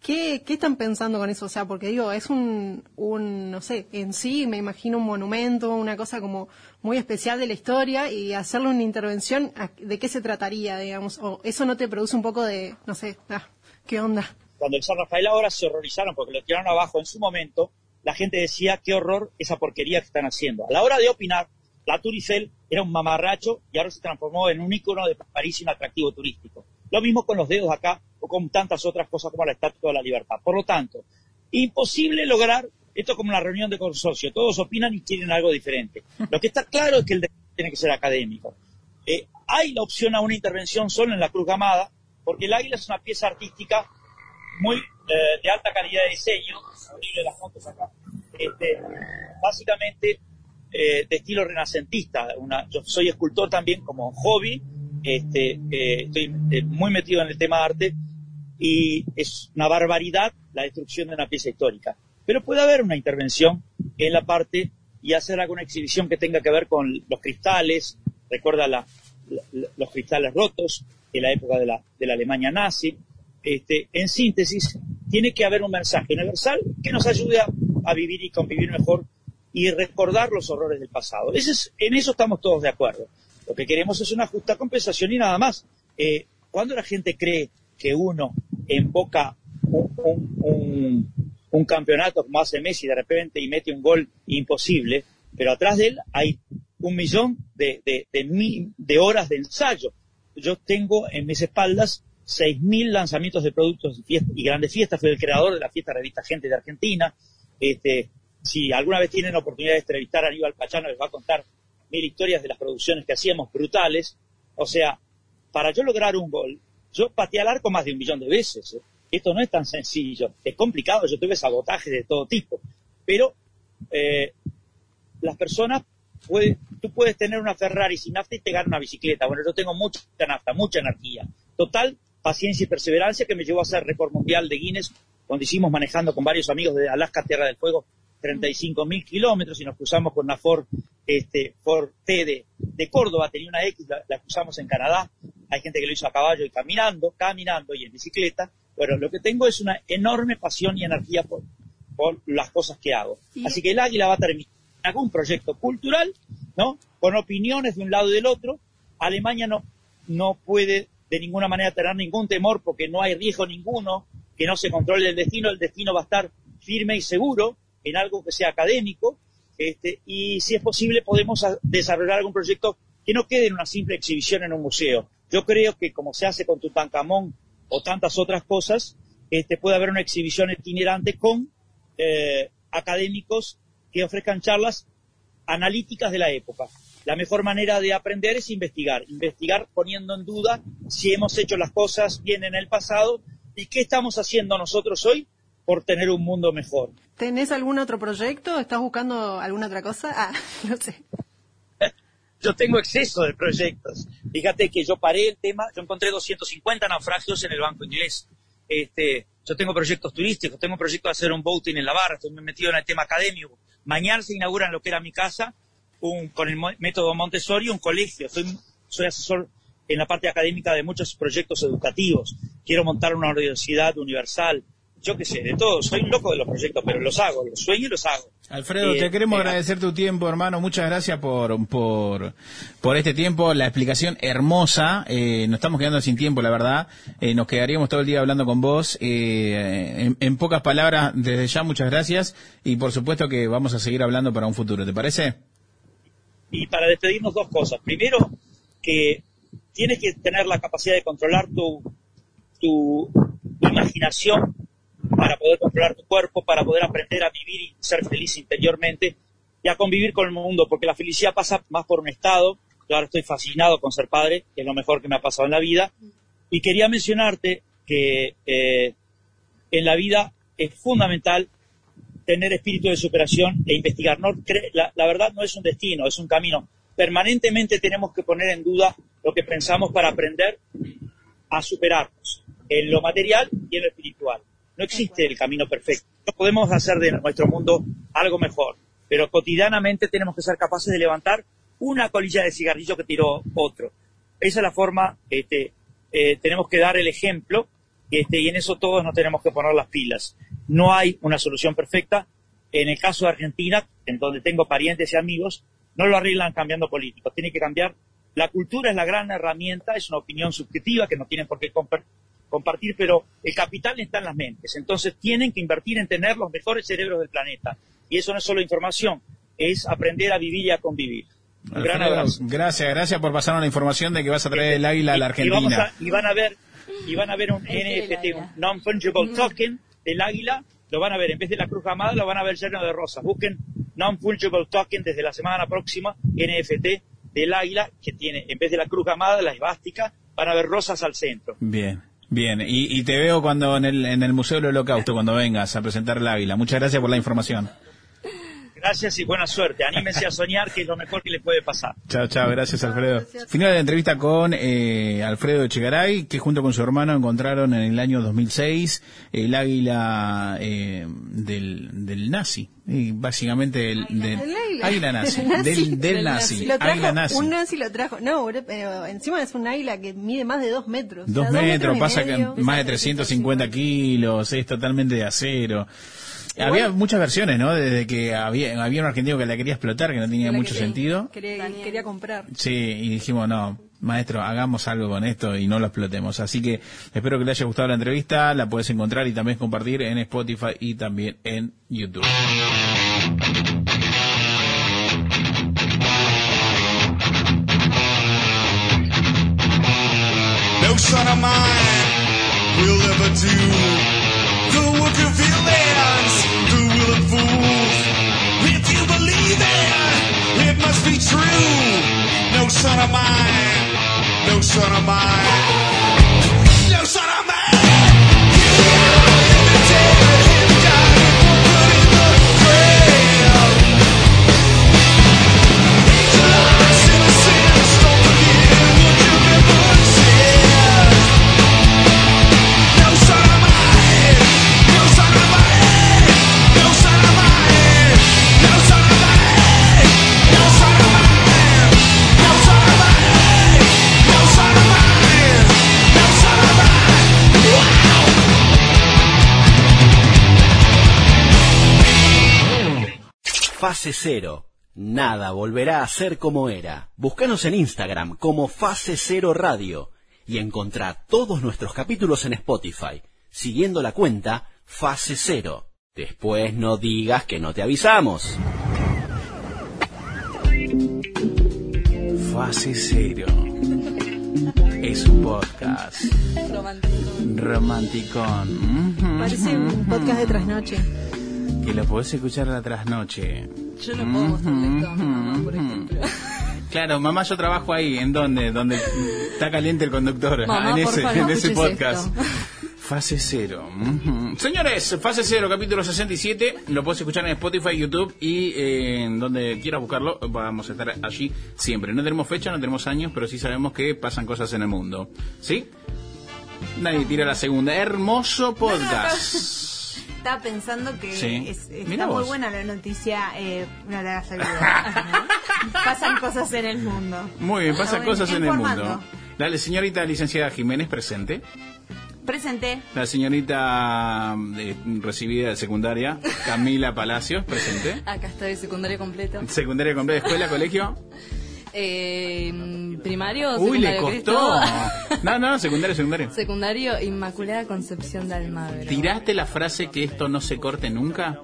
S3: ¿Qué, ¿Qué están pensando con eso? O sea, porque digo, es un, un, no sé, en sí me imagino un monumento, una cosa como muy especial de la historia y hacerle una intervención, ¿a- ¿de qué se trataría, digamos? O eso no te produce un poco de, no sé, ah, ¿qué onda?
S7: cuando el San Rafael ahora se horrorizaron porque lo tiraron abajo en su momento, la gente decía, qué horror esa porquería que están haciendo. A la hora de opinar, la Tour era un mamarracho y ahora se transformó en un ícono de París y un atractivo turístico. Lo mismo con los dedos acá o con tantas otras cosas como la Estatua de la Libertad. Por lo tanto, imposible lograr esto como una reunión de consorcio. Todos opinan y quieren algo diferente. Lo que está claro es que el debate tiene que ser académico. Eh, hay la opción a una intervención solo en la Cruz Gamada, porque el águila es una pieza artística muy eh, de alta calidad de diseño, las fotos acá, este, básicamente eh, de estilo renacentista. Yo soy escultor también como hobby, este, eh, estoy eh, muy metido en el tema arte y es una barbaridad la destrucción de una pieza histórica. Pero puede haber una intervención en la parte y hacer alguna exhibición que tenga que ver con los cristales, recuerda los cristales rotos de la época de la, de Alemania nazi. Este, en síntesis, tiene que haber un mensaje universal que nos ayude a vivir y convivir mejor y recordar los horrores del pasado. Ese es- en eso estamos todos de acuerdo. Lo que queremos es una justa compensación y nada más. Eh, cuando la gente cree que uno emboca un, un- un- un campeonato como hace Messi de repente y mete un gol imposible, pero atrás de él hay un millón de, horas de ensayo. Yo tengo en mis espaldas 6.000 lanzamientos de productos y grandes fiestas. Fui el creador de la fiesta revista Gente de Argentina. Este, si alguna vez tienen la oportunidad de entrevistar a Aníbal Pachano, les va a contar mil historias de las producciones que hacíamos brutales. O sea, para yo lograr un gol, yo pateé al arco más de un millón de veces. ¿eh? Esto no es tan sencillo, es complicado, yo tuve sabotajes de todo tipo. Pero eh, las personas, puede- tú puedes tener una Ferrari sin nafta y te gana una bicicleta. Bueno, yo tengo mucha nafta, mucha energía. Total, paciencia y perseverancia que me llevó a ser récord mundial de Guinness cuando hicimos manejando con varios amigos de Alaska, Tierra del Fuego, 35 mil kilómetros y nos cruzamos con una Ford, este, Ford T de, de Córdoba, tenía una X, la, la cruzamos en Canadá. Hay gente que lo hizo a caballo y caminando, caminando y en bicicleta. Bueno, lo que tengo es una enorme pasión y energía por, por las cosas que hago. Así que el águila va a terminar algún proyecto cultural, ¿no? Con opiniones de un lado y del otro. Alemania no, no puede de ninguna manera tener ningún temor porque no hay riesgo ninguno, que no se controle el destino, el destino va a estar firme y seguro en algo que sea académico, este, y si es posible podemos desarrollar algún proyecto que no quede en una simple exhibición en un museo. Yo creo que como se hace con Tutankamón o tantas otras cosas, este, puede haber una exhibición itinerante con eh, académicos que ofrezcan charlas analíticas de la época. La mejor manera de aprender es investigar, investigar poniendo en duda si hemos hecho las cosas bien en el pasado y qué estamos haciendo nosotros hoy por tener un mundo mejor.
S3: ¿Tenés algún otro proyecto? ¿Estás buscando alguna otra cosa? Ah, no sé.
S7: Yo tengo exceso de proyectos. Fíjate que yo paré el tema, yo encontré 250 naufragios en el banco inglés. Este, yo tengo proyectos turísticos, tengo proyectos de hacer un boating en la barra, estoy metido en el tema académico. Mañana se inaugura en lo que era mi casa, un, con el método Montessori, un colegio. Soy, soy asesor en la parte académica de muchos proyectos educativos. Quiero montar una universidad universal. Yo qué sé, de todo. Soy un loco de los proyectos, pero los hago, los sueño y los hago.
S1: Alfredo,
S7: Eh,
S1: te queremos
S7: eh,
S1: agradecer tu tiempo, hermano. Muchas gracias por, por, por este tiempo, la explicación hermosa. Eh, nos estamos quedando sin tiempo, la verdad. Eh, nos quedaríamos todo el día hablando con vos. En, en pocas palabras, desde ya, muchas gracias. Y por supuesto que vamos a seguir hablando para un futuro. ¿Te parece?
S7: Y para despedirnos dos cosas. Primero, que tienes que tener la capacidad de controlar tu, tu imaginación para poder controlar tu cuerpo, para poder aprender a vivir y ser feliz interiormente y a convivir con el mundo, porque la felicidad pasa más por un estado. Yo ahora estoy fascinado con ser padre, que es lo mejor que me ha pasado en la vida. Y quería mencionarte que eh, en la vida es fundamental tener espíritu de superación e investigar. No, la, la verdad no es un destino, es un camino. Permanentemente tenemos que poner en duda lo que pensamos para aprender a superarnos en lo material y en lo espiritual. No existe el camino perfecto. No podemos hacer de nuestro mundo algo mejor, pero cotidianamente tenemos que ser capaces de levantar una colilla de cigarrillo que tiró otro. Esa es la forma, este, eh, tenemos que dar el ejemplo este, y en eso todos nos tenemos que poner las pilas. No hay una solución perfecta. En el caso de Argentina, en donde tengo parientes y amigos, no lo arreglan cambiando políticos. Tiene que cambiar. La cultura es la gran herramienta, es una opinión subjetiva que no tienen por qué compartir, pero el capital está en las mentes. Entonces tienen que invertir en tener los mejores cerebros del planeta. Y eso no es solo información, es aprender a vivir y a convivir. Un gran abrazo.
S1: gracias, gracias por pasarnos la información de que vas a traer el águila a la
S7: Y- y vamos
S1: Argentina.
S7: a- Y, van a ver, y van a ver un
S4: Ese del
S7: NFT, un non-fungible token del águila, lo van a ver, en vez de la cruz gamada, lo van a ver lleno de rosas. Busquen non-fungible token desde la semana próxima, NFT del águila, que tiene, en vez de la cruz gamada, la esvástica, van a ver rosas al centro.
S1: Bien, bien. Y, y te veo cuando en el, en el Museo del Holocausto, cuando vengas a presentar el águila. Muchas gracias por la información.
S7: Gracias y buena suerte. Anímense a soñar, que es lo mejor que les puede pasar.
S1: Chao, chao, gracias Alfredo. Final de la entrevista con eh, Alfredo Echegaray, que junto con su hermano encontraron en el año 2006 el águila eh, del, del nazi. Y básicamente el, del,
S3: El águila.
S1: águila nazi,
S3: El nazi.
S1: del, del
S4: Del
S1: nazi,
S3: Lo trajo,
S1: águila nazi.
S3: un nazi lo trajo. No, pero encima es un águila que mide más de dos metros. O
S1: Dos
S3: sea,
S1: metros, pasa que más de 350 kilos, es totalmente de acero. Había muchas versiones, ¿no? Desde que había, había un argentino que la quería explotar, que no tenía mucho
S3: quería-
S1: sentido.
S3: Quería, quería comprar.
S1: Sí, y dijimos, no, maestro, hagamos algo con esto y no lo explotemos. Así que espero que le haya gustado la entrevista, la puedes encontrar y también compartir en Spotify y también en YouTube.
S8: No son of mine will ever do the work of villains, the will of fools. If you believe it, it must be true. No son of mine, no son of mine, no son of mine.
S5: Fase Cero. Nada volverá a ser como era. Búscanos en Instagram como Fase Cero Radio y encontrá todos nuestros capítulos en Spotify, siguiendo la cuenta Fase Cero. Después no digas que no te avisamos.
S1: Fase Cero. Es un podcast romanticón. Ujú,
S3: Parece un podcast de trasnoche.
S1: Que lo podés escuchar la trasnoche.
S4: Yo no puedo mostrarle esto a mi mamá, por ejemplo.
S1: Claro, mamá, yo trabajo ahí, ¿en dónde? Donde está caliente el conductor.
S4: Mamá,
S1: en ese,
S4: favor,
S1: en ese podcast.
S4: esto.
S1: Fase cero. Señores, fase cero, capítulo 67. Lo puedes escuchar en Spotify, YouTube y eh, en donde quieras buscarlo. Vamos a estar allí siempre. No tenemos fecha, no tenemos años, pero sí sabemos que pasan cosas en el mundo. ¿Sí? Nadie tira la segunda. Hermoso podcast.
S2: Estaba pensando que
S1: Sí.
S2: es- está muy buena la noticia. Eh, no la. Pasan cosas en el mundo.
S1: Muy bien, pasan
S2: bueno,
S1: cosas en el mundo. Dale, señorita licenciada Jiménez, presente.
S2: Presente.
S1: La señorita eh, recibida de secundaria, Camila Palacios, presente.
S4: Acá estoy, secundario completo.
S1: Secundaria completa, escuela, colegio.
S4: Eh, primario,
S1: Uy, le
S4: secundario
S1: costó.
S4: Cristo.
S1: No, no, secundario, secundario.
S4: secundario Inmaculada Concepción de Almagro.
S1: ¿Tiraste la frase que esto no se corte nunca?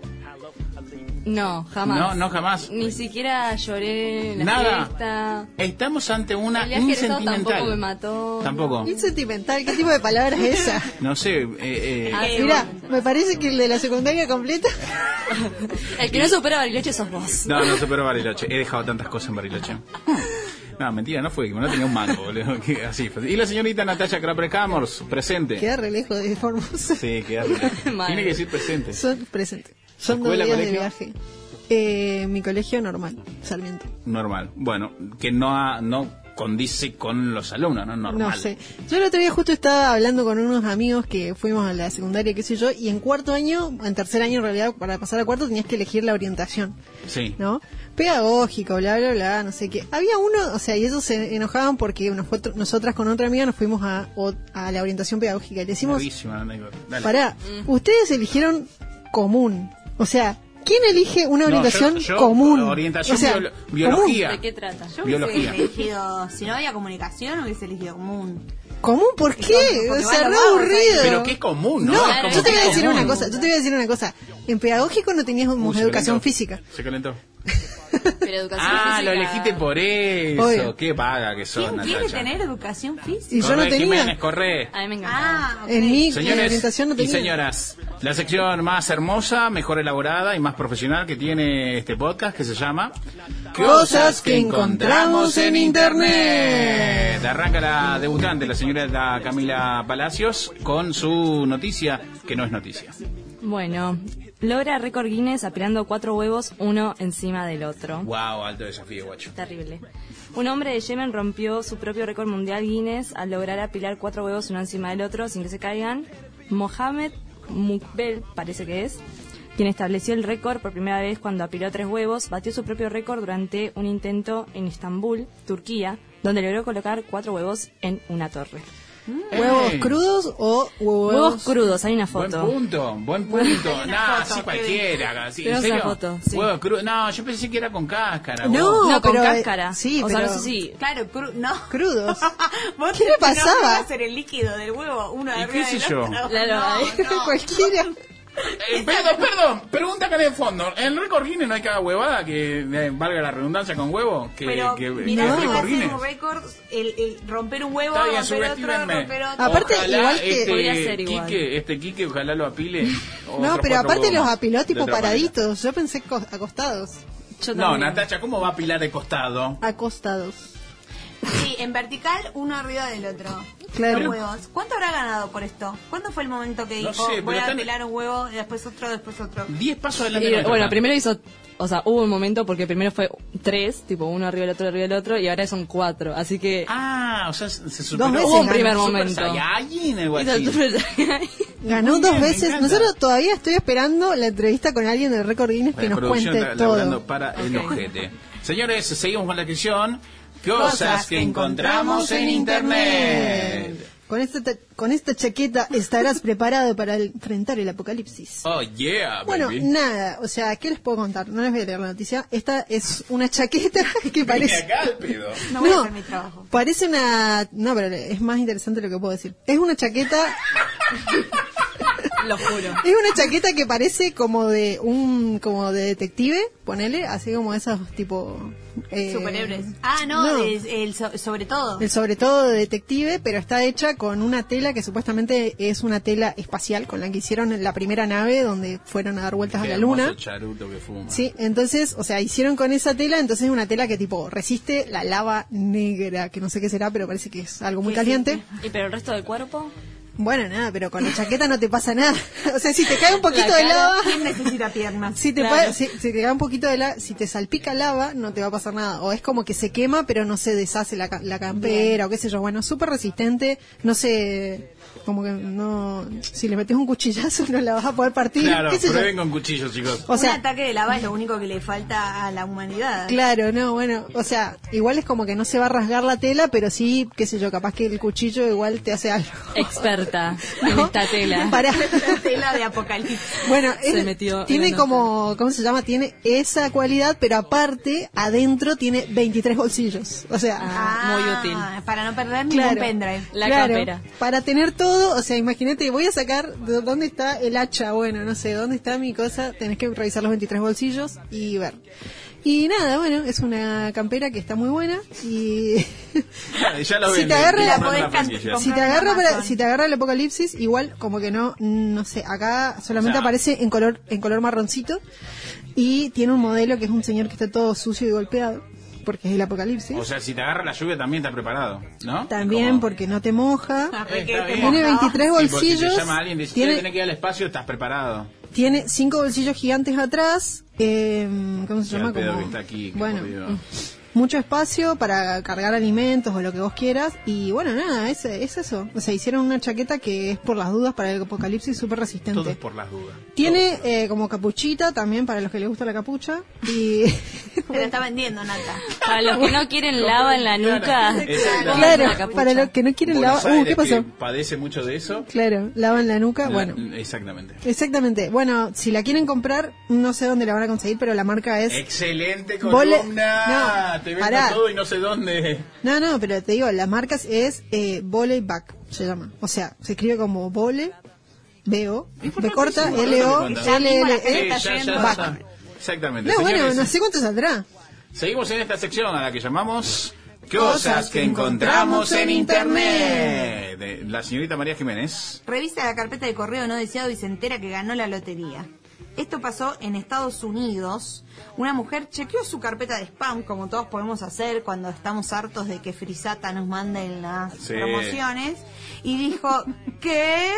S4: No, jamás.
S1: No, no jamás.
S4: Ni siquiera lloré en la
S1: Nada.
S4: fiesta.
S1: Estamos ante una
S4: El viaje
S1: insentimental.
S4: tampoco me mató.
S1: Tampoco.
S3: Insentimental, ¿qué tipo de palabra es esa?
S1: No sé, eh, eh,
S4: Ah,
S3: Mira, me parece que el de la secundaria completa.
S4: El que no supera Bariloche sos vos.
S1: No, no superó Bariloche. He dejado tantas cosas en Bariloche. No, mentira, no fue, no tenía un mango, boludo. Así fue. Y la señorita Natalia Kraper-Camors, presente.
S3: Queda re lejos de Formosa.
S1: Sí, queda.
S4: Mal.
S1: Tiene que decir presente.
S3: Son presentes. Son dos
S1: ¿Escuela,
S3: días de
S1: colegio?
S3: viaje. Eh, mi colegio normal, Sarmiento.
S1: Normal. Bueno, que no, ha- no condice con los alumnos, ¿no? Normal.
S3: No sé. Yo el otro día justo estaba hablando con unos amigos que fuimos a la secundaria, qué sé yo, y en cuarto año, en tercer año en realidad, para pasar a cuarto tenías que elegir la orientación,
S1: Sí.
S3: ¿no? Pedagógico, bla, bla, bla, no sé qué. Había uno, o sea, y ellos se enojaban porque nosotros, nosotras con otra amiga nos fuimos a, a la orientación pedagógica y le decimos.
S1: Dale.
S3: pará, ustedes eligieron común, o sea, ¿quién elige una
S1: No,
S3: orientación
S1: yo- yo,
S3: común?
S1: Orientación
S3: O sea,
S1: biolo- biología.
S4: ¿De qué trata?
S2: Yo
S1: Biología.
S2: hubiese elegido, si no había comunicación, hubiese elegido común.
S3: ¿Común? ¿Por qué?
S2: Porque
S3: O sea, re aburrido.
S1: Pero qué común, ¿no?
S3: No, yo te voy a decir
S1: común.
S3: una cosa, yo te voy a decir una cosa. En pedagógico no teníamos
S1: Uy,
S3: educación
S1: calentó.
S3: física.
S1: Se calentó.
S4: Pero educación
S1: Ah,
S4: física-
S1: lo elegiste por eso.
S3: Obvio.
S1: Qué vaga que sos,
S2: ¿Quién quiere
S1: Natacha.
S2: tener educación física?
S3: Y yo no
S1: Corre,
S3: tenía.
S1: Jiménez, corre.
S4: A mí me encanta.
S2: Ah, ok.
S3: En mi
S1: Señores
S3: orientación no
S1: y
S3: tenía.
S1: señoras, la sección más hermosa, mejor elaborada y más profesional que tiene este podcast que se llama
S3: Cosas que encontramos en Internet.
S1: Arranca la debutante, la señora Camila Palacios, con su noticia que no es noticia.
S4: Bueno, logra récord Guinness apilando cuatro huevos uno encima del otro.
S1: Wow, alto desafío, guacho.
S4: Terrible. Un hombre de Yemen rompió su propio récord mundial Guinness al lograr apilar cuatro huevos uno encima del otro sin que se caigan. Mohamed Mukbel, parece que es, quien estableció el récord por primera vez cuando apiló tres huevos, batió su propio récord durante un intento en Estambul, Turquía, donde logró colocar cuatro huevos en una torre.
S3: ¿Huevos
S1: Ey.
S3: crudos o huevos,
S4: Huevos crudos, hay una
S1: Buen
S4: foto.
S1: punto, buen punto. No, así cualquiera. Sí, ¿En serio?
S4: foto, sí.
S1: Huevo cru- No, yo pensé que era con cáscara.
S3: No.
S4: No, con
S3: pero, eh,
S4: cáscara.
S3: sí,
S4: o sea,
S3: pero-
S4: no sé si...
S2: Claro, cru- no.
S3: Crudos.
S2: ¿Vos
S3: ¿Qué le
S2: te- no,
S3: pasaba?
S2: no iba a ser el líquido del huevo, uno
S1: ¿Y
S2: arriba
S1: qué sé yo?
S4: Claro,
S2: no, no.
S3: Cualquiera.
S1: Eh, perdón, perdón, pregunta acá en el fondo. ¿En el récord Guinness no hay cada huevada que eh, valga la redundancia con huevo? Que,
S2: Pero
S1: que,
S2: mirá, un récord, el, el romper un huevo,
S1: Está bien,
S2: romper otro, romper otro.
S3: Aparte,
S1: Ojalá
S3: igual que-
S1: este,
S4: Podría ser igual.
S1: Quique, este Quique, ojalá lo apile.
S3: No, pero aparte los apiló
S1: de
S3: tipo
S1: manera.
S3: paraditos. Yo pensé co- acostados.
S4: Yo
S1: No. Natacha, ¿cómo va a apilar de costado?
S3: Acostados.
S2: Sí, en vertical, uno arriba del otro.
S3: Claro.
S2: Los huevos. ¿Cuánto habrá ganado por esto? ¿Cuándo fue el momento que
S1: No
S2: dijo,
S1: pero
S2: voy a
S1: están-
S2: pelar un huevo, después otro, después otro?
S1: Diez pasos adelante.
S4: Y,
S1: nuestro,
S4: bueno,
S1: acá.
S4: primero hizo, o sea, hubo un momento porque primero fue tres, tipo uno arriba del otro, arriba del otro, y ahora son cuatro. Así que
S1: Ah, o sea, se
S3: Dos
S1: superó.
S3: veces
S4: hubo un
S3: ganó.
S4: primer
S1: Super
S4: momento.
S1: Saiyajin,
S4: Hizo el super-
S3: Ganó
S1: Muy
S3: dos
S1: me
S3: veces.
S1: encanta.
S3: Nosotros todavía estoy esperando la entrevista con alguien del récord Guinness que
S1: La
S3: nos
S1: producción
S3: cuente
S1: está laburando
S3: todo.
S1: para el ojete. Señores, seguimos con la sección Cosas, que encontramos en Internet.
S3: Con esta, ta- con esta chaqueta estarás preparado para enfrentar el apocalipsis.
S1: Oh, yeah,
S3: Bueno, nada, o sea, ¿qué les puedo contar? No les voy a leer la noticia. Esta es una chaqueta que parece...
S1: acá.
S2: No voy a
S3: No.
S2: hacer mi trabajo.
S3: Parece una... No, pero es más interesante lo que puedo decir. Es una chaqueta...
S4: Lo juro.
S3: Es una chaqueta que parece como de un... como de detective, ponele, así como esos tipo... eh,
S2: Superhéroes. Ah, no,
S3: no.
S2: es el so- sobre todo.
S3: El sobre todo de detective, pero está hecha con una tela que supuestamente es una tela espacial con la que hicieron la primera nave donde fueron a dar vueltas
S1: Qué
S3: a la luna.
S1: charuto que fuma.
S3: Sí, entonces, o sea, hicieron con esa tela, entonces es una tela que tipo resiste la lava negra, que no sé qué será, pero parece que es algo muy caliente.
S4: ¿Y pero el resto del cuerpo?
S3: Bueno, nada, pero con la chaqueta no te pasa nada. O sea, si te cae un poquito
S4: La
S3: de lava,
S2: ¿Quién necesita piernas?
S3: si te,
S4: Claro.
S3: si, si te cae un poquito de lava, si te salpica lava, no te va a pasar nada. O es como que se quema, pero no se deshace la, la campera, o qué sé yo. Bueno, súper resistente, no se... Como que no... Si le metes un cuchillazo no la vas a poder partir.
S1: Claro,
S3: qué sé yo.
S1: prueben con cuchillos, chicos.
S3: O sea,
S2: un ataque de lava es lo único que le falta a la humanidad.
S3: Claro, no, bueno, o sea, igual es como que no se va a rasgar la tela, pero sí, qué sé yo, capaz que el cuchillo igual te hace algo.
S4: Experto. corta en esta tela.
S3: Para.
S2: Tela de apocalipsis.
S3: Bueno,
S4: Se
S3: es-
S4: metió en
S3: tiene como, ¿cómo se llama? Tiene esa cualidad, pero aparte, adentro tiene 23 bolsillos. O sea,
S4: Ah, muy útil.
S2: Para no perder
S3: Claro.
S2: ningún pendrive.
S4: La
S3: claro, para tener todo, o sea, imagínate, voy a sacar de dónde está el hacha, bueno, no sé, dónde está mi cosa, tenés que revisar los 23 bolsillos y ver. Y nada, bueno, es una campera que está muy buena y
S1: Ya lo
S3: Si te agarra la
S2: podés
S3: si te agarra
S2: en
S3: para-
S2: Amazon.
S3: si te agarra el apocalipsis, igual como que no, no sé, acá solamente aparece en color en color marroncito y tiene un modelo que es un señor que está todo sucio y golpeado porque es el apocalipsis.
S1: O sea, si te agarra la lluvia también está preparado, ¿no?
S3: También
S1: Como-
S3: porque no te moja. Tiene
S2: mojaba.
S3: 23
S1: Sí, porque si
S3: bolsillos.
S1: te llama alguien dice,
S3: tiene,
S1: tiene que ir al espacio, estás preparado.
S3: tiene cinco bolsillos gigantes atrás. eh, ¿Cómo se
S1: Sí,
S3: llama? Como-
S1: está aquí,
S3: bueno. mucho espacio para cargar alimentos o lo que vos quieras. Y bueno, nada, es, es eso. O sea, hicieron una chaqueta que es por las dudas para el apocalipsis súper resistente.
S1: Todo es por las dudas.
S3: Tiene eh, como capuchita también para los que les gusta la capucha. Y
S2: la está vendiendo, Nata.
S4: Para los que no quieren lava en la nuca,
S3: claro, para los que no quieren lavar. Uh, ¿qué pasó?
S1: padece mucho de eso.
S3: Claro, lavan la nuca. Bueno,
S1: Exactamente.
S3: exactamente. Bueno, si la quieren comprar, no sé dónde la van a conseguir, pero la marca es.
S1: Excelente columna.
S3: No,
S1: Te vendo
S3: pará.
S1: todo y no sé dónde.
S3: No, no, pero te digo, la marca es eh, Volley Back, se llama. O sea, se escribe como Vole, B-O, B corta,
S2: está
S1: ya, ya,
S2: yendo.
S1: ya
S3: Back.
S1: Exactamente.
S3: No, bueno, no sé cuánto saldrá.
S1: Seguimos en esta sección a la que llamamos Cosas que encontramos en Internet. De la señorita María Jiménez.
S2: Revisa la carpeta de correo no deseado y se entera que ganó la lotería. Esto pasó en Estados Unidos. Una mujer chequeó su carpeta de spam, como todos podemos hacer cuando estamos hartos de que Frisata nos mande las
S1: Sí.
S2: promociones, y dijo que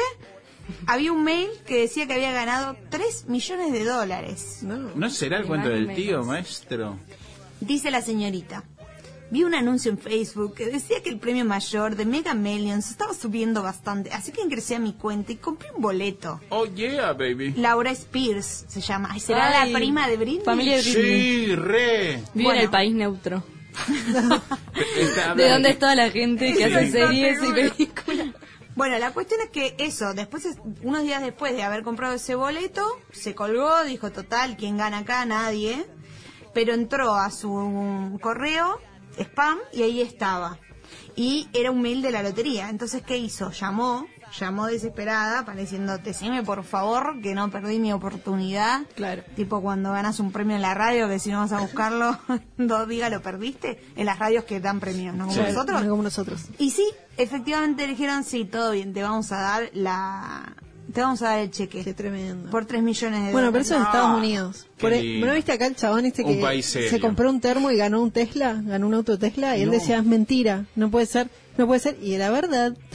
S2: había un mail que decía que había ganado 3 millones de dólares.
S3: No.
S1: ¿No será el cuento del tío, maestro?
S2: Dice la señorita. Vi un anuncio en Facebook que decía que el premio mayor de Mega Millions estaba subiendo bastante, así que ingresé a mi cuenta y compré un boleto.
S1: Oh, yeah, baby.
S2: Laura Spears se llama. Ay, ¿Será
S4: Ay,
S2: la prima de Britney?
S4: familia de Britney.
S1: Sí, re.
S4: Vive
S2: Bueno.
S4: en el país neutro.
S1: Está-
S4: ¿De dónde es toda la gente que hace series y películas?
S2: Bueno, la cuestión es que eso, después, es- unos días después de haber comprado ese boleto, se colgó, dijo, total, ¿quién gana acá? Nadie. Pero entró a su correo, spam, y ahí estaba. Y era un mail de la lotería. Entonces, ¿qué hizo? Llamó, llamó desesperada, pareciendo, decime por favor que no perdí mi oportunidad.
S3: Claro.
S2: Tipo cuando ganas un premio en la radio, que si no vas a buscarlo, dos días lo perdiste. En las radios que dan premios, ¿no? Como
S3: Claro,
S2: nosotros.
S3: no como nosotros.
S2: Y sí, efectivamente dijeron, sí, todo bien, te vamos a dar la... Te vamos a dar el cheque.
S3: Qué tremendo.
S2: Por 3 millones de
S3: Bueno, pero
S2: dólares.
S3: eso en
S2: No.
S3: Estados Unidos. Por. ¿No viste acá el chabón este
S1: Un
S3: que se compró un termo y ganó un Tesla? Ganó un auto Tesla y él decía, es mentira, no puede ser, no puede ser. Y era verdad.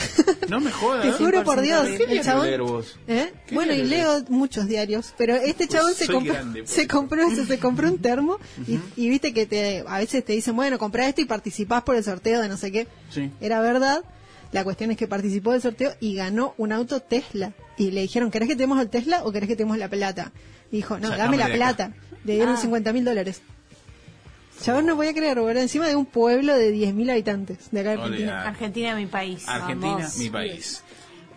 S1: No me jodas.
S3: Te juro por Dios,
S1: ¿Qué
S3: el chabón...
S1: leer vos?
S3: ¿Eh?
S1: ¿Qué
S3: Bueno, y leo muchos diarios, pero este chabón se compró,
S1: grande,
S3: se compró eso, se compró un termo y, y viste que te, a veces te dicen, bueno, comprá esto y participás por el sorteo de no sé qué.
S1: Sí.
S3: Era verdad. La cuestión es que participó del sorteo y ganó un auto Tesla. Y le dijeron, ¿querés que te demos el Tesla o querés que te demos la plata? Y dijo, no,
S1: Sacame
S3: dame la
S1: acá.
S3: plata. Le dieron
S4: Ah.
S3: 50 mil dólares. Chabón no podía creer, boludo, encima de un pueblo de 10.000 habitantes de acá de Argentina.
S1: Olvidar.
S2: Argentina, mi país.
S1: Argentina,
S2: Vamos.
S1: mi país.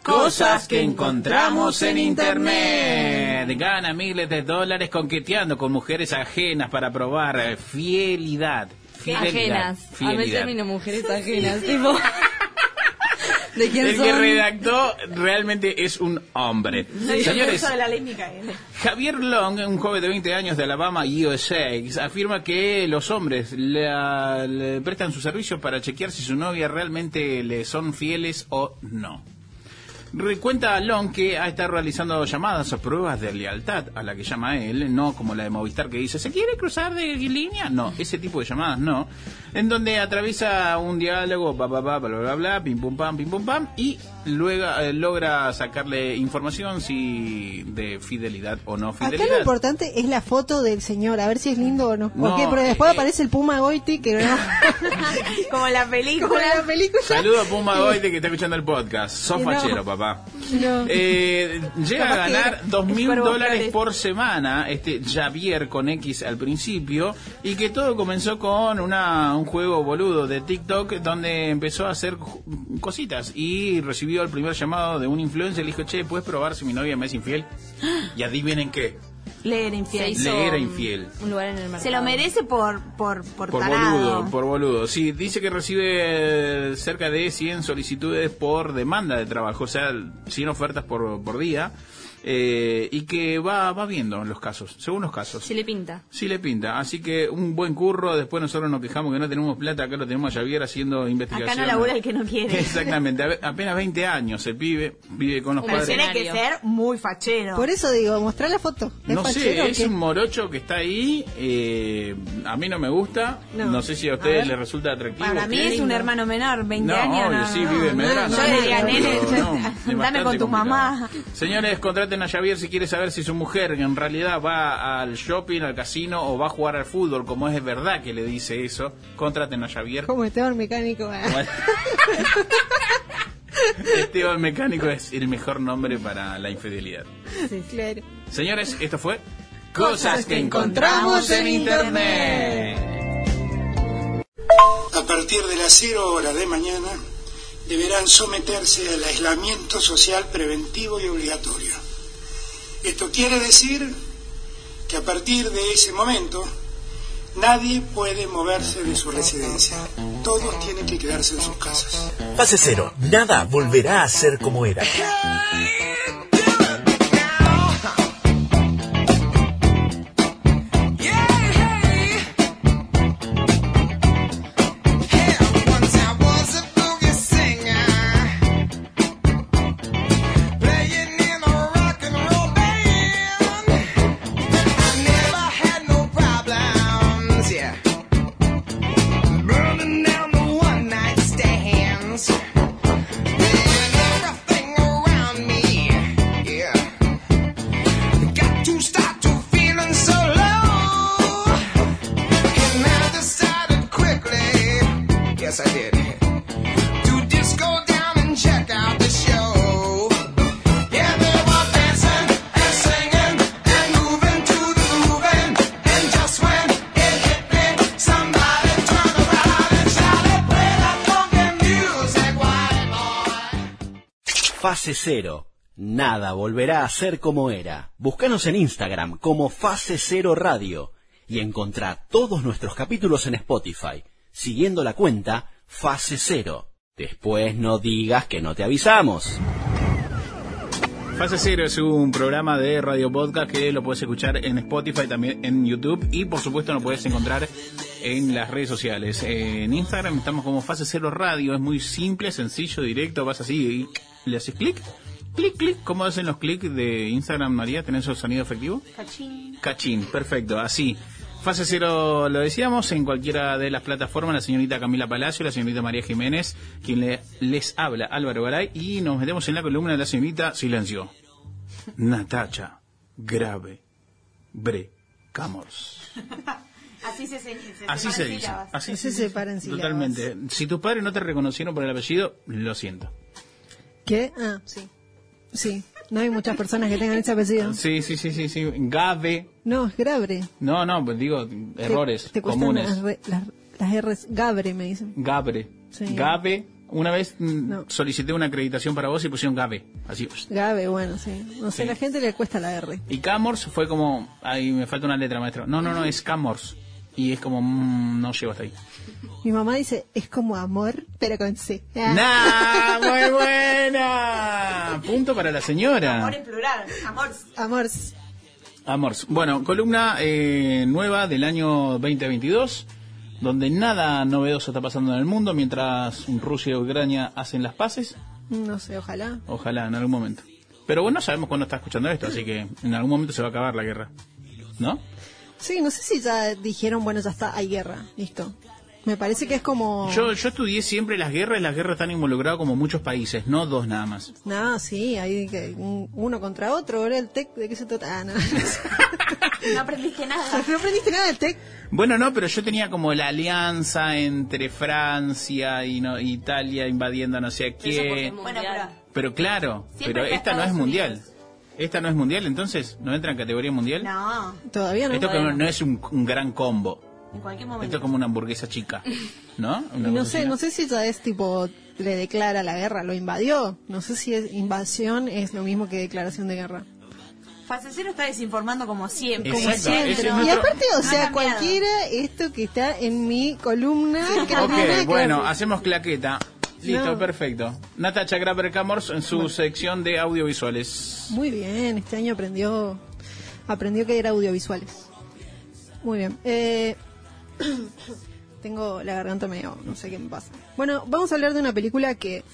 S1: Cosas que encontramos en internet. Gana miles de dólares conqueteando con mujeres ajenas para probar eh, fidelidad. Fidelidad.
S4: Ajenas. A mí
S1: Fidelidad.
S4: mujeres ajenas. Tipo, ¿de quién
S1: El que redactó realmente es un hombre. Señores,
S2: Eso de la ley Micaela.
S1: Javier Long, un joven de 20 años de Alabama, USA, afirma que los hombres le, le prestan su servicio para chequear si su novia realmente le son fieles o no. Re- Cuenta Long que ha estado realizando llamadas o pruebas de lealtad a la que llama él, no como la de Movistar que dice, ¿se quiere cruzar de línea? No, ese tipo de llamadas no. En donde atraviesa un diálogo, bla, bla, bla, bla, bla, bla, pim, pum, pam, pim, pum, pam, y luego eh, logra sacarle información si de fidelidad o no
S3: Acá
S1: fidelidad.
S3: lo importante es la foto del señor, a ver si es lindo o no. Pero después
S1: eh,
S3: aparece el Puma Goiti que no.
S2: Como la película.
S3: Como la película.
S1: Saludo a Puma Goite que está escuchando el podcast. Sos
S3: no.
S1: fachero, papá.
S3: No.
S1: Eh, llega a ganar dos mil dólares por semana, este Javier con X al principio, y que todo comenzó con una, un juego boludo de TikTok donde empezó a hacer cositas y recibió el primer llamado de un influencer, le dijo, che, ¿puedes probar si mi novia me es infiel? Y adivinen qué,
S2: Leer
S4: Se
S2: infiel.
S4: hizo
S1: Le era infiel.
S4: Un lugar en el mercado.
S2: Se lo merece por, por, por,
S1: Por
S2: tarado.
S1: boludo, por boludo. Sí, dice que recibe cerca de 100 solicitudes por demanda de trabajo, o sea, 100 ofertas por, por día, eh, y que va, va viendo los casos, según los casos.
S4: Si le pinta.
S1: Sí le pinta, así que un buen curro, después nosotros nos quejamos que no tenemos plata, acá lo tenemos a Javier haciendo investigación.
S2: Acá no labura el que no quiere.
S1: Exactamente, a- apenas 20 años el pibe, vive con los
S2: Pero
S1: padres.
S2: tiene que ser muy fachero.
S3: Por eso digo, mostrar la foto. ¿Es
S1: No sé, es un morocho que está ahí, eh, a mí no me gusta, no,
S3: No.
S1: sé si a ustedes les resulta atractivo.
S2: Para mí es un hermano menor, 20
S1: No,
S2: años.
S1: obvio,
S2: no,
S1: sí,
S2: no,
S1: vive Medrano.
S2: Yo diría, nene, dame con tu
S1: complicado.
S2: mamá.
S1: Señores, contraten a Javier si quiere saber si su mujer en realidad va al shopping, al casino o va a jugar al fútbol, como es verdad que le dice eso. Contraten a Javier.
S3: Como Esteban Mecánico.
S1: Bueno. Esteban Mecánico es el mejor nombre para la infidelidad.
S3: Sí, claro.
S1: Señores, esto fue
S3: Cosas que encontramos en
S1: Internet.
S9: A partir de las 0 horas de mañana deberán someterse al aislamiento social preventivo y obligatorio. Esto quiere decir que a partir de ese momento nadie puede moverse de su residencia. Todos tienen que quedarse en sus casas.
S10: Fase cero. Nada volverá a ser como era.
S5: Fase Cero. Nada volverá a ser como era. Búscanos en Instagram como Fase Cero Radio y encontrá todos nuestros capítulos en Spotify, siguiendo la cuenta Fase Cero. Después no digas que no te avisamos.
S1: Fase Cero es un programa de radio podcast que lo puedes escuchar en Spotify, también en YouTube y por supuesto lo puedes encontrar en las redes sociales. En Instagram estamos como Fase Cero Radio, es muy simple, sencillo, directo, vas así y le haces clic, clic, clic. ¿Cómo hacen los clics de Instagram, María? ¿Tenés el sonido efectivo? Cachín, perfecto, así. Fase cero, lo decíamos, en cualquiera de las plataformas, la señorita Camila Palacio, la señorita María Jiménez, quien le- les habla, Álvaro Garay, y nos metemos en la columna de la señorita Silencio. Natacha, grave, bre, camors.
S2: Así se, se,
S1: Así se dice. Así
S3: Se separan sílabas.
S1: Totalmente. Si tus padres no te reconocieron por el apellido, lo siento.
S3: ¿Qué? Ah, sí. Sí. No hay muchas personas que tengan ese apellido.
S1: Sí, sí, sí, sí, sí. Gabe.
S3: No, es Grabre.
S1: No, no, pues digo,
S3: Te-
S1: errores
S3: te cuestan
S1: comunes.
S3: Las, re- las, las R's. Gabre, me dicen.
S1: Gabre.
S3: Sí.
S1: Gabe. Una vez mm,
S3: No.
S1: solicité una acreditación para vos y pusieron Gabe. Así.
S3: Gabe, bueno, sí. No sé,
S1: Sí.
S3: la gente le cuesta la R.
S1: Y Camors fue como. Ahí me falta una letra, maestro. No, no, no, es Camors. Y es como. mm, no llego hasta ahí.
S3: Mi mamá dice, es como amor, pero con C. Ah.
S1: ¡Nah! ¡Muy buena! Punto para la señora.
S2: Amor en plural, amor.
S3: Amor.
S1: Amors. Bueno, columna eh, nueva del año 2022, donde nada novedoso está pasando en el mundo, mientras Rusia y Ucrania hacen las paces.
S3: No sé, ojalá.
S1: Ojalá, en algún momento. Pero bueno, no sabemos cuándo está escuchando esto, así que en algún momento se va a acabar la guerra. ¿No?
S3: Sí, no sé si ya dijeron, bueno, ya está, hay guerra. Listo. Me parece que es como...
S1: Yo, yo estudié siempre las guerras, y las guerras están involucradas como muchos países, no dos nada más.
S3: No, sí, hay que uno contra otro. Ahora el TEC, ¿de qué se trata? Ah, no.
S2: No aprendiste nada.
S3: No aprendiste nada del TEC.
S1: Bueno, no, pero yo tenía como la alianza entre Francia y no, Italia invadiendo no sé a.
S2: Bueno, pero
S1: Pero claro,
S2: Siempre
S1: pero esta no es mundial.
S2: Unidos.
S1: Esta no es mundial, entonces no entra en categoría mundial.
S2: no,
S3: Todavía no.
S1: Esto como no es un, un gran combo.
S2: en cualquier
S1: Esto
S2: momento.
S1: es como una hamburguesa chica, ¿no?
S3: Y
S1: Una
S3: no sé, no sé si ella es tipo, le declara la guerra, lo invadió. No sé si es invasión es lo mismo que declaración de guerra.
S2: Fase Cero está desinformando como siempre. Como siempre.
S3: Y
S1: nuestro-
S3: aparte, o sea, cualquiera, esto que está en mi columna, que no tiene nada
S1: Ok,
S3: que
S1: bueno, hacemos claqueta. Listo,
S3: No.
S1: perfecto. Natacha Graber Camors en su sección de audiovisuales.
S3: Muy bien, este año aprendió aprendió que era audiovisuales. Muy bien. Eh, tengo la garganta medio, no sé qué me pasa. Bueno, vamos a hablar de una película que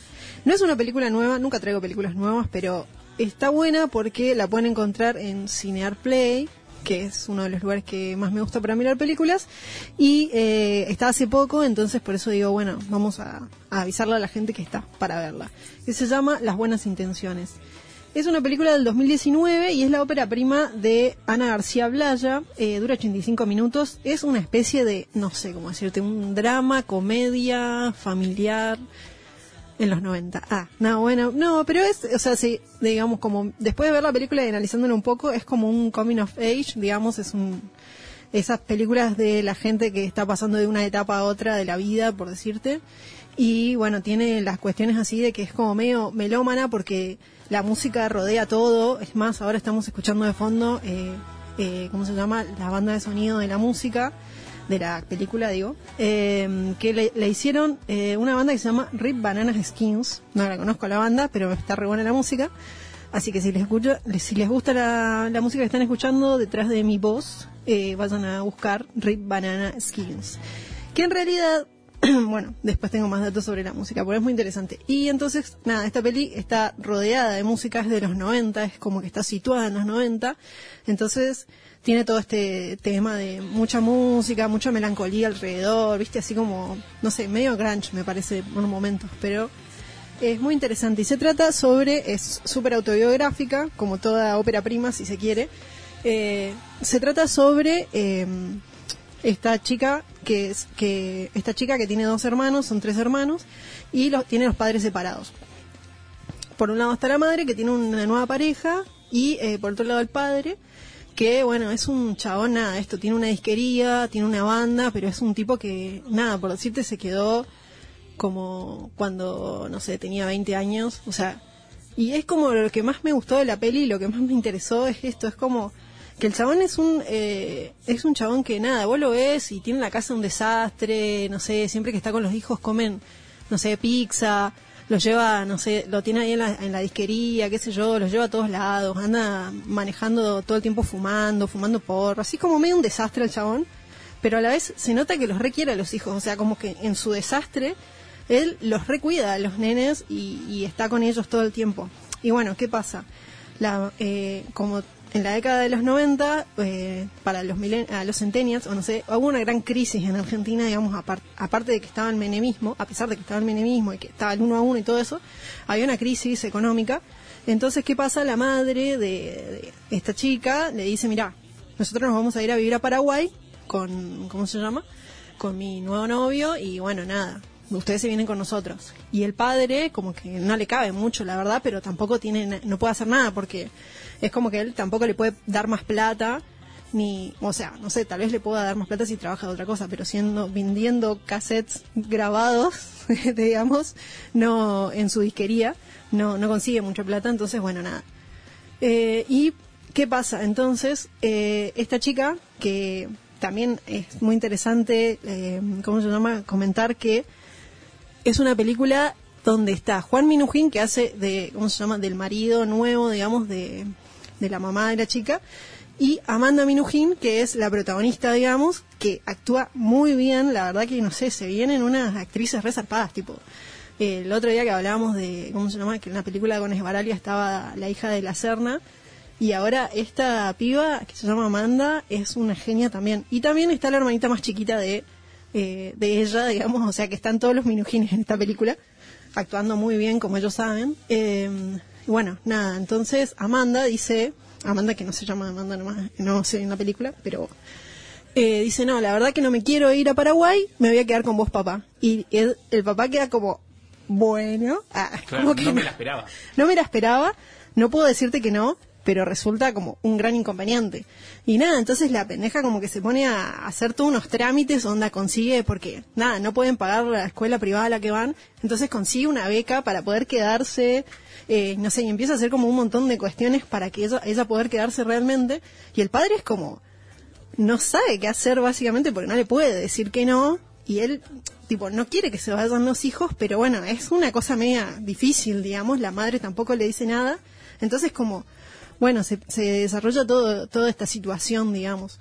S3: no es una película nueva, nunca traigo películas nuevas, pero está buena porque la pueden encontrar en Cinear Play, que es uno de los lugares que más me gusta para mirar películas, y eh, está hace poco, entonces por eso digo, bueno, vamos a, avisarle a la gente que está para verla. Que se llama Las Buenas Intenciones. Es una película del 2019 y es la ópera prima de Ana García Blaya. Eh, dura 85 minutos. Es una especie de, no sé cómo decirte, un drama, comedia, familiar en los 90. Ah, no, bueno, no, pero es, o sea, sí, digamos, como después de ver la película y analizándola un poco, es como un coming of age, digamos, es un. Esas películas de la gente que está pasando de una etapa a otra de la vida, por decirte. Y bueno, tiene las cuestiones así de que es como medio melómana porque la música rodea todo. Es más, ahora estamos escuchando de fondo, eh, eh, ¿cómo se llama? La banda de sonido de la música, de la película, digo, eh, que le, hicieron eh, una banda que se llama Rip Bananas Skins. No la conozco la banda, pero está re buena la música. Así que si les, escucho, si les gusta la, música que están escuchando detrás de mi voz, eh, vayan a buscar Rip Banana Skins. Que en realidad bueno, después tengo más datos sobre la música, porque es muy interesante. Y entonces, nada, esta peli está rodeada de música, es de los 90, es como que está situada en los 90. Entonces, tiene todo este tema de mucha música, mucha melancolía alrededor, viste, así como, no sé, medio grunge me parece por momentos, pero es muy interesante. Y se trata sobre, es súper autobiográfica, como toda ópera prima, si se quiere. Eh, se trata sobre eh, esta chica que es que esta chica que tiene dos hermanos, son tres hermanos y los tiene los padres separados. Por un lado está la madre que tiene una nueva pareja y eh, por otro lado el padre que bueno, es un chabón nada, esto tiene una disquería, tiene una banda, pero es un tipo que nada, por decirte se quedó como cuando no sé, tenía 20 años, o sea, y es como lo que más me gustó de la peli, lo que más me interesó es esto, es como que el chabón es un eh, es un chabón que nada, vos lo ves y tiene la casa un desastre, no sé, siempre que está con los hijos comen, no sé, pizza, lo lleva, no sé, lo tiene ahí en la, en la disquería, qué sé yo, lo lleva a todos lados, anda manejando todo el tiempo fumando, fumando porro, así como medio un desastre el chabón, pero a la vez se nota que los requiere a los hijos, o sea, como que en su desastre él los recuida a los nenes y, y está con ellos todo el tiempo. Y bueno, ¿qué pasa? La, eh, como en la década de los 90, eh, para los, milen a los centennials, o no sé, hubo una gran crisis en Argentina, digamos, apar aparte de que estaba el menemismo, a pesar de que estaba el menemismo y que estaba el uno a uno y todo eso, había una crisis económica. Entonces, ¿qué pasa? La madre de, de esta chica le dice, mira, nosotros nos vamos a ir a vivir a Paraguay con, ¿cómo se llama? Con mi nuevo novio y bueno, nada, ustedes se vienen con nosotros. Y el padre, como que no le cabe mucho, la verdad, pero tampoco tiene, no puede hacer nada porque es como que él tampoco le puede dar más plata, ni, o sea, no sé, tal vez le pueda dar más plata si trabaja de otra cosa, pero siendo, vendiendo cassettes grabados, digamos, no, en su disquería, no, no consigue mucha plata, entonces bueno, nada. Eh, ¿Y qué pasa? Entonces, eh, esta chica, que también es muy interesante, eh, ¿cómo se llama? Comentar que es una película donde está Juan Minujín, que hace de, ¿cómo se llama? Del marido nuevo, digamos, de, de la mamá de la chica, y Amanda Minujín, que es la protagonista, digamos, que actúa muy bien, la verdad que, no sé, se vienen unas actrices resarpadas, tipo, eh, el otro día que hablábamos de, ¿cómo se llama? Que en la película con Esbaralia estaba la hija de la Serna, y ahora esta piba, que se llama Amanda, es una genia también. Y también está la hermanita más chiquita de, eh, de ella, digamos, o sea que están todos los minujines en esta película, actuando muy bien, como ellos saben. Eh, bueno, nada, entonces Amanda dice, Amanda, que no se llama Amanda nomás, no sé en la película, pero eh, dice, no, la verdad que no me quiero ir a Paraguay, me voy a quedar con vos, papá. Y el, el papá queda como, bueno, ah,
S1: Claro,
S3: como que
S1: no me la esperaba.
S3: no me la esperaba, no puedo decirte que no, pero resulta como un gran inconveniente. Y nada, entonces la pendeja como que se pone a hacer todos unos trámites, onda consigue, porque nada, no pueden pagar la escuela privada a la que van, entonces consigue una beca para poder quedarse, eh, no sé, y empieza a hacer como un montón de cuestiones para que ella, ella poder quedarse realmente. Y el padre es como, no sabe qué hacer básicamente porque no le puede decir que no. Y él tipo no quiere que se vayan los hijos pero bueno es una cosa media difícil digamos. La madre tampoco le dice nada. Entonces como bueno se, se desarrolla todo toda esta situación digamos.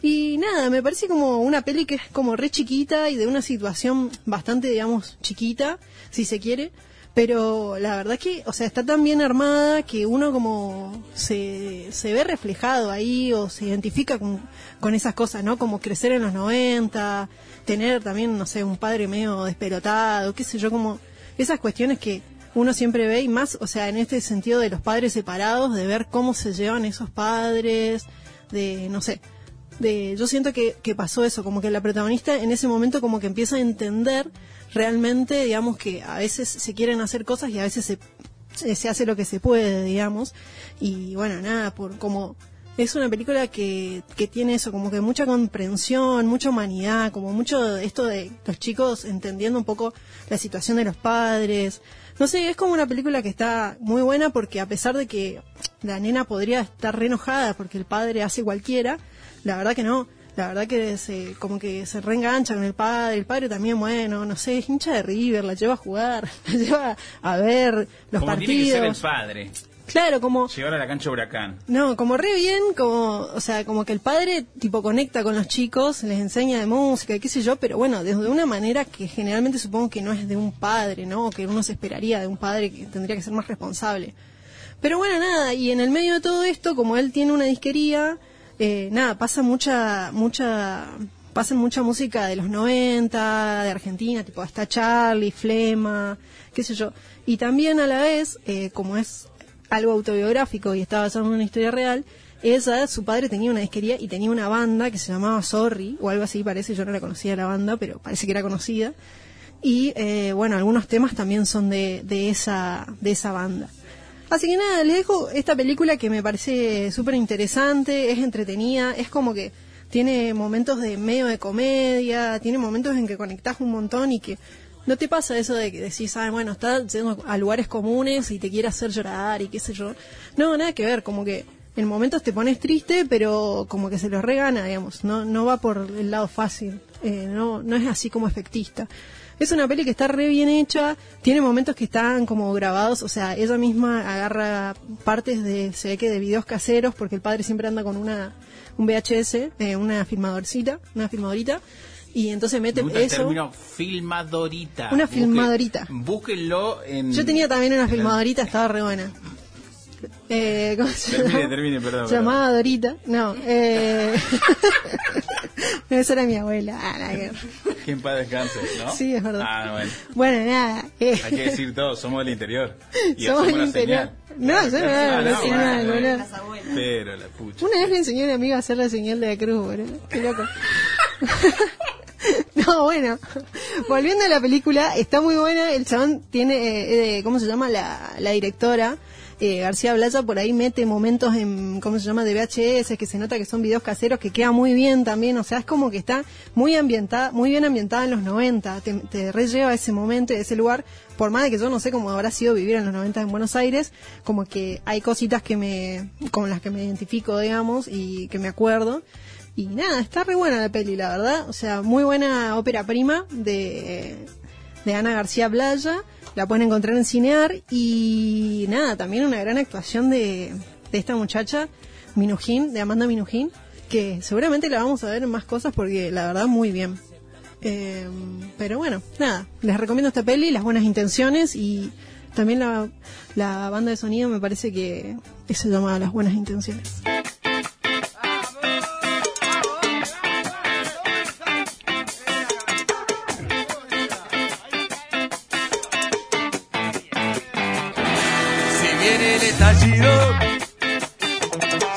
S3: Y nada me parece como una peli que es como re chiquita y de una situación bastante digamos chiquita si se quiere pero la verdad que, o sea, está tan bien armada que uno como se, se ve reflejado ahí o se identifica con, con esas cosas, ¿no? Como crecer en los 90, tener también, no sé, un padre medio despelotado, qué sé yo, como esas cuestiones que uno siempre ve y más, o sea, en este sentido de los padres separados, de ver cómo se llevan esos padres, de, no sé, de, yo siento que, que pasó eso, como que la protagonista en ese momento como que empieza a entender realmente, digamos, que a veces se quieren hacer cosas y a veces se, se, hace lo que se puede, digamos. Y bueno, nada, por como es una película que, que tiene eso, como que mucha comprensión, mucha humanidad, como mucho esto de los chicos entendiendo un poco la situación de los padres. No sé, es como una película que está muy buena porque a pesar de que la nena podría estar re enojada porque el padre hace cualquiera, la verdad que no. La verdad que se, como que se reengancha con el padre. El padre también, bueno, no sé, es hincha de River, la lleva a jugar, la lleva a ver los
S1: Como tiene que ser el
S3: partidos.
S1: padre.
S3: Claro, como
S1: Llegar a la cancha Huracán.
S3: no, como re bien, como, o sea, como que el padre tipo conecta con los chicos, les enseña de música y qué sé yo, pero bueno, desde una manera que generalmente supongo que no es de un padre, ¿no? O que uno se esperaría de un padre que tendría que ser más responsable. Pero bueno, nada, y en el medio de todo esto, como él tiene una disquería, eh, nada, pasa mucha, mucha, pasan mucha música de los 90, de Argentina, tipo hasta Charlie, Flema, qué sé yo. Y también a la vez, eh, como es algo autobiográfico y está basado en una historia real, esa, su padre tenía una disquería y tenía una banda que se llamaba Sorry, o algo así parece, yo no la conocía la banda, pero parece que era conocida. Y eh, bueno, algunos temas también son de, de, esa, de esa banda. Así que nada, les dejo esta película que me parece súper interesante, es entretenida, es como que tiene momentos de medio de comedia, tiene momentos en que conectás un montón y que no te pasa eso de que decís, ah, bueno, está yendo a lugares comunes y te quiere hacer llorar y qué sé yo. No, nada que ver, como que en momentos te pones triste, pero como que se lo regana, digamos, no, no va por el lado fácil, eh, no, no es así como efectista. Es una peli que está re bien hecha, tiene momentos que están como grabados, o sea, ella misma agarra partes de, se ve que de videos caseros, porque el padre siempre anda con una, un VHS, eh, una filmadorcita, una filmadorita, y entonces mete
S1: Me gusta el
S3: eso.
S1: término filmadorita.
S3: Una
S1: Busque-
S3: filmadorita.
S1: Búsquenlo en...
S3: Yo tenía también una filmadorita, estaba re buena. Eh, ¿cómo se
S1: Termine,
S3: llama?
S1: termine, perdón,
S3: Se llamaba Dorita. No, eh... no, esa era mi abuela. Ah, nada que.
S1: Que en paz descanse, ¿no?
S3: Sí, es verdad.
S1: Ah, bueno.
S3: Bueno, nada. eh,
S1: Hay que decir todo, somos del interior. Y
S3: Somos del
S1: la
S3: interior.
S1: señal.
S3: No, yo no
S1: Ah,
S3: hago la
S1: no,
S3: señal, boludo.
S1: Pero la pucha.
S3: Una vez le enseñé a un amigo a hacer la señal de la cruz, boludo. Qué loco. no, bueno. Volviendo a la película, está muy buena. El chabón tiene, eh, eh, ¿cómo se llama? La, la directora. Eh, García Blaya por ahí mete momentos en, ¿cómo se llama? De VHS, que se nota que son videos caseros, que queda muy bien también, o sea, es como que está muy ambientada, muy bien ambientada en los 90, te, te relleva ese momento, ese lugar, por más de que yo no sé cómo habrá sido vivir en los 90 en Buenos Aires, como que hay cositas que me, con las que me identifico, digamos, y que me acuerdo. Y nada, está re buena la peli, la verdad. O sea, muy buena ópera prima de, de Ana García Blaya. La pueden encontrar en Cinear. Y nada, también una gran actuación de, de esta muchacha, Minujín, de Amanda Minujín, que seguramente la vamos a ver en más cosas porque la verdad muy bien. Eh, pero bueno, nada, les recomiendo esta peli, las buenas intenciones y también la, la banda de sonido me parece que se llama Las Buenas Intenciones.
S8: estallido,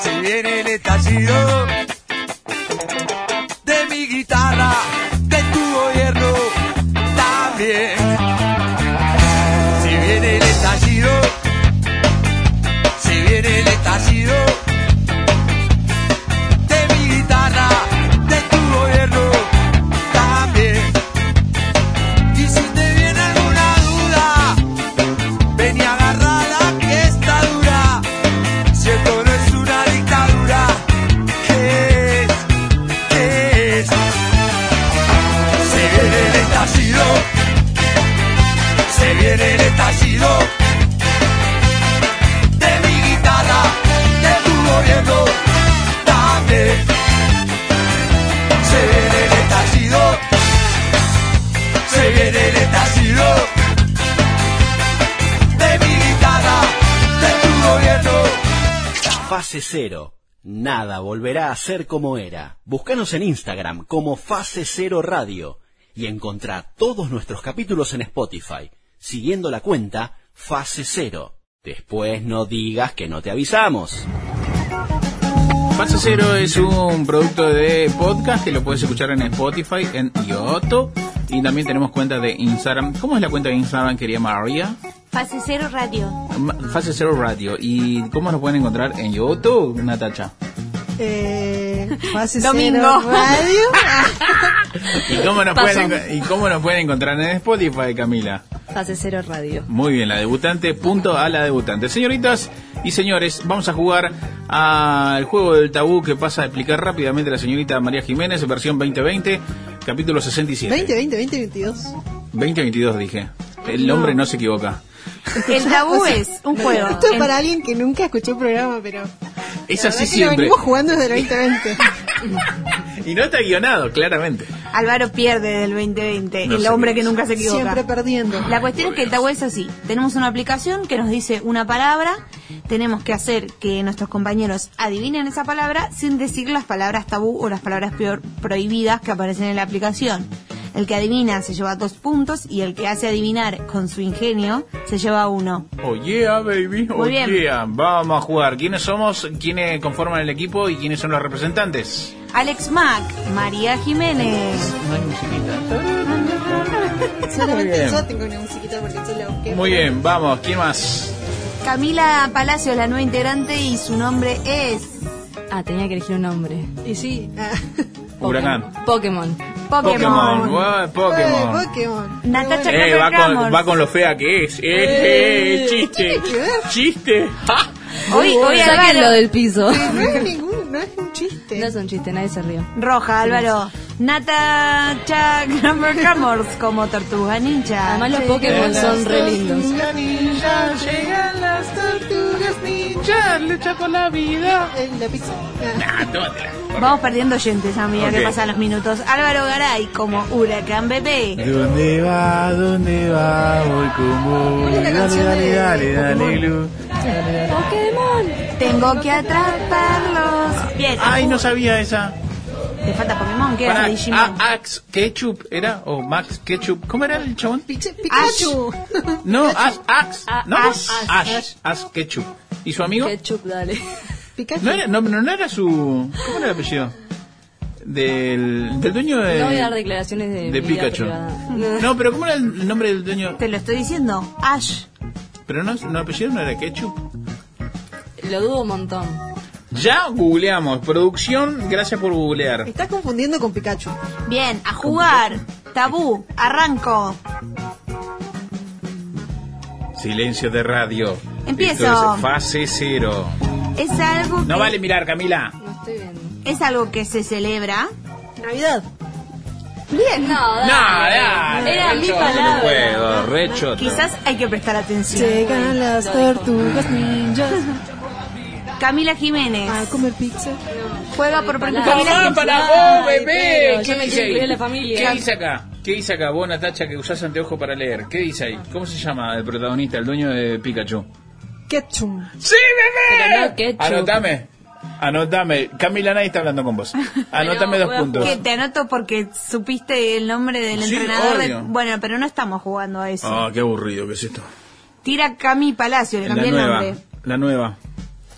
S8: se viene el estallido de mi guitarra.
S5: Cero. Nada volverá a ser como era. Búscanos en Instagram como Fase Cero Radio y encontrá todos nuestros capítulos en Spotify, siguiendo la cuenta Fase Cero. Después no digas que no te avisamos.
S1: Fase Cero es un producto de podcast que lo puedes escuchar en Spotify, en Yoto. Y también tenemos cuenta de Instagram. ¿Cómo es la cuenta de Instagram, quería María?
S2: Fase Cero Radio.
S1: Ma- Fase Cero Radio. ¿Y cómo nos pueden encontrar en YouTube, Natacha?
S3: Eh, fase
S2: Domingo.
S3: cero radio.
S1: ¿Y cómo, nos
S4: Paso.
S1: pueden, ¿Y cómo nos pueden encontrar en Spotify, Camila?
S4: Fase Cero Radio.
S1: Muy bien, la debutante, punto a la debutante. Señoritas y señores, vamos a jugar al juego del tabú que pasa a explicar rápidamente la señorita María Jiménez, versión 2020, capítulo 67.
S3: 20, 20, 20, 22.
S1: 2022 dije. El hombre no se equivoca.
S2: El tabú es un juego.
S3: Esto es para alguien que nunca escuchó el programa, pero.
S1: Es así
S3: que lo
S1: siempre.
S3: venimos jugando desde el 2020.
S1: Y no está guionado, claramente.
S2: Álvaro pierde del 2020,
S1: No
S2: el
S1: sé
S2: hombre
S1: qué
S2: que
S1: es.
S2: nunca se equivoca.
S3: Siempre perdiendo.
S2: La cuestión es que el tabú es así. Tenemos una aplicación que nos dice una palabra, tenemos que hacer que nuestros compañeros adivinen esa palabra sin decir las palabras tabú o las palabras peor prohibidas que aparecen en la aplicación. El que adivina se lleva dos puntos y el que hace adivinar con su ingenio se lleva uno.
S1: Oh yeah, baby. Oh
S2: Muy bien.
S1: yeah. Vamos a jugar. ¿Quiénes somos? ¿Quiénes conforman el equipo? ¿Y quiénes son los representantes?
S2: Alex Mack, María Jiménez.
S1: No hay musiquita.
S3: Solamente yo tengo una musiquita porque yo la busqué.
S1: Muy bien, vamos. ¿Quién más?
S2: Camila Palacios, la nueva integrante, y su nombre es
S4: Ah, tenía que elegir un nombre.
S3: Y sí. ah.
S1: Huracán.
S4: Pokémon.
S1: Pokémon.
S2: Pokémon.
S3: Eh,
S1: Pokémon.
S3: Pokémon.
S2: Natacha
S1: Eh, va con, va con lo fea que es. Eh, eh, chiste.
S3: ¿Qué ver?
S1: Chiste. ¡Ja!
S2: Hoy, hoy Álvaro,
S4: del piso.
S3: No es ningún, no chiste.
S4: No es un chiste, nadie se rió.
S2: Roja, Álvaro. Natacha Cramers como Tortuga Ninja.
S4: Además los Pokémon son re lindos.
S1: llegan las tortugas ninja, lucha por la vida.
S3: Eh, la pizza. Ah.
S1: Ah, tómatela.
S2: Vamos perdiendo oyentes a medida
S1: Ok.
S2: que pasan los minutos. Álvaro Garay como Huracán Bebé.
S1: ¿Dónde va? ¿Dónde va? Voy como.
S3: ¿Cuál es la
S1: Dale, dale, dale, dale,
S3: Pokémon?
S1: Lu.
S4: Pokémon.
S2: Tengo que atraparlos. Bien.
S1: Ay, no sabía esa.
S2: Te falta Pokémon, ¿qué es Digimon?
S1: ah, Axe Ketchup era o Max Ketchup. ¿Cómo era el chabón?
S3: Pikachu.
S1: No, Ash, Axe.
S4: Ah,
S1: no,
S4: Ash,
S1: Ash,
S4: Ash.
S1: Ash, Ketchup. ¿Y su amigo?
S4: Ketchup, dale.
S3: Pikachu.
S1: No era, no, no, no era su. ¿Cómo era el apellido? Del, del dueño de.
S4: No voy a dar declaraciones de,
S1: de Pikachu.
S4: privada.
S1: No, pero ¿cómo era el nombre del dueño?
S2: Te lo estoy diciendo. Ash.
S1: Pero no, no apellido no era Ketchup.
S4: Lo dudo un montón.
S1: Ya googleamos. Producción, gracias por googlear.
S3: Estás confundiendo con Pikachu.
S2: Bien, a jugar. Tabú. Arranco.
S1: Silencio de radio.
S2: Empiezo.
S1: Esto es fase cero.
S2: Es algo que,
S1: No vale mirar, Camila.
S4: No estoy viendo.
S2: es algo que se celebra.
S3: Navidad.
S2: Bien.
S4: No, dale.
S1: dale.
S4: Era mi palabra.
S1: No puedo, recho.
S2: Quizás hay que prestar atención.
S3: Llegan las tortugas ninjas
S2: Camila Jiménez.
S3: a comer pizza.
S2: Juega por
S4: palabra.
S2: Camila
S1: para vos, bebé. ¿Qué dice ahí? ¿Qué dice acá? ¿Qué dice acá? Vos, Natacha, que usás anteojo para leer. ¿Qué dice ahí? ¿Cómo se llama el protagonista, el dueño de Pikachu?
S3: Ketchum.
S1: ¡Sí, bebé!
S4: No ketchup.
S1: Anotame. Anotame. Camila nadie está hablando con vos. Anotame dos puntos.
S2: Que te anoto porque supiste el nombre del
S1: Sí,
S2: entrenador. de-. Bueno, pero no estamos jugando a eso.
S1: Ah, qué aburrido que es esto.
S2: Tira Cami Palacio, le
S1: La
S2: cambié el
S1: nueva.
S2: nombre.
S1: La nueva.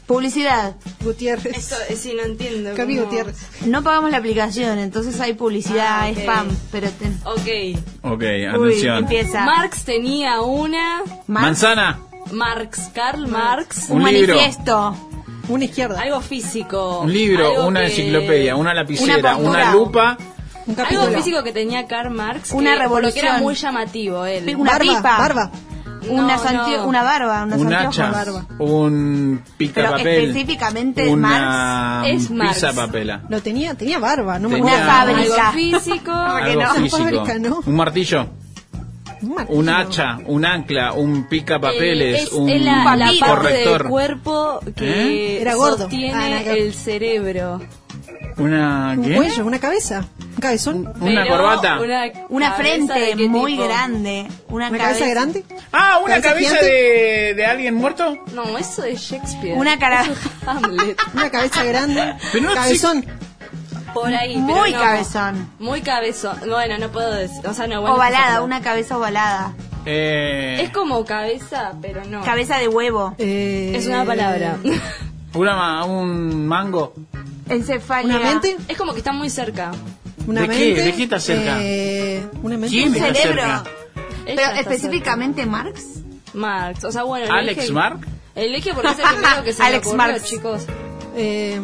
S2: Publicidad.
S3: Gutiérrez.
S4: Esto, eh, sí, no entiendo.
S3: Cami
S4: cómo-
S3: Gutiérrez.
S2: No pagamos la aplicación, entonces hay publicidad,
S4: Ah, ok.
S2: spam, pero te-
S4: Ok.
S1: Ok,
S2: Uy,
S1: atención.
S2: empieza.
S4: Marx tenía una.
S1: Manzana.
S4: Marx, Karl Marx.
S2: un
S1: Un libro.
S2: manifiesto.
S3: Una izquierda.
S4: Algo físico.
S1: Un libro,
S4: Algo
S1: una
S4: que-
S1: enciclopedia, una lapicera,
S2: Una postura.
S1: lupa.
S3: Un
S4: Algo
S3: capítulo.
S4: físico que tenía Karl Marx. que-
S2: Una
S4: por lo que
S2: revolución.
S4: era muy llamativo él.
S2: Una
S3: barba,
S2: pipa.
S3: barba.
S2: Una,
S4: No,
S2: una barba, unos
S1: Un hacha,
S3: barba.
S1: un
S2: Pero
S1: picapapel,
S2: específicamente
S1: una
S4: Marx es Marx.
S1: pizza papela,
S3: No tenía, tenía barba, no me
S1: Tenía-.
S2: Una fábrica.
S4: Algo físico.
S1: algo
S2: no?
S1: físico,
S3: Fábrica, ¿no?
S1: un martillo,
S3: Un
S1: un hacha, un ancla, un
S4: Eh,
S1: picapapeles,
S4: es,
S1: un
S4: es la, la parte
S1: corrector,
S4: del cuerpo que
S3: ¿Eh? Era gordo.
S4: sostiene
S3: Ah,
S4: el cerebro.
S1: una
S3: Un cuello, una cabeza, un cabezón.
S1: Una
S4: Pero
S1: corbata.
S4: Una,
S2: frente muy
S4: tipo?
S2: grande. Una,
S3: ¿Una cabeza grande?
S1: Ah, una
S3: ¿Cabeza
S1: de, de alguien muerto.
S4: No, eso es Shakespeare.
S2: Una cara-
S4: Hamlet.
S3: Una cabeza grande.
S1: Pero no
S3: cabezón.
S4: Por ahí. pero
S2: Muy
S4: no.
S2: cabezón.
S4: Muy cabezón. Bueno, no puedo decir. O sea, no, bueno,
S2: Ovalada, una cabeza ovalada.
S1: Eh,
S4: Es como cabeza, pero no.
S2: Cabeza de huevo.
S3: Eh,
S4: Es una palabra.
S1: una ma- un mango.
S2: Encefalia.
S3: Una mente.
S4: es como que está muy cerca.
S3: Una
S1: ¿De qué?
S3: mente.
S1: ¿De qué está cerca?
S3: Eh, una mente.
S1: ¿Quién
S2: Un
S1: está
S2: cerebro.
S1: cerca?
S4: Ella
S2: Pero
S4: está
S2: específicamente Marx.
S4: cerca. Marx. O sea, bueno.
S1: Alex
S4: elige-
S1: Mark.
S4: Elige porque es el primero que se
S2: Alex
S4: me ocurrió,
S2: Marx.
S4: chicos.
S3: Eh,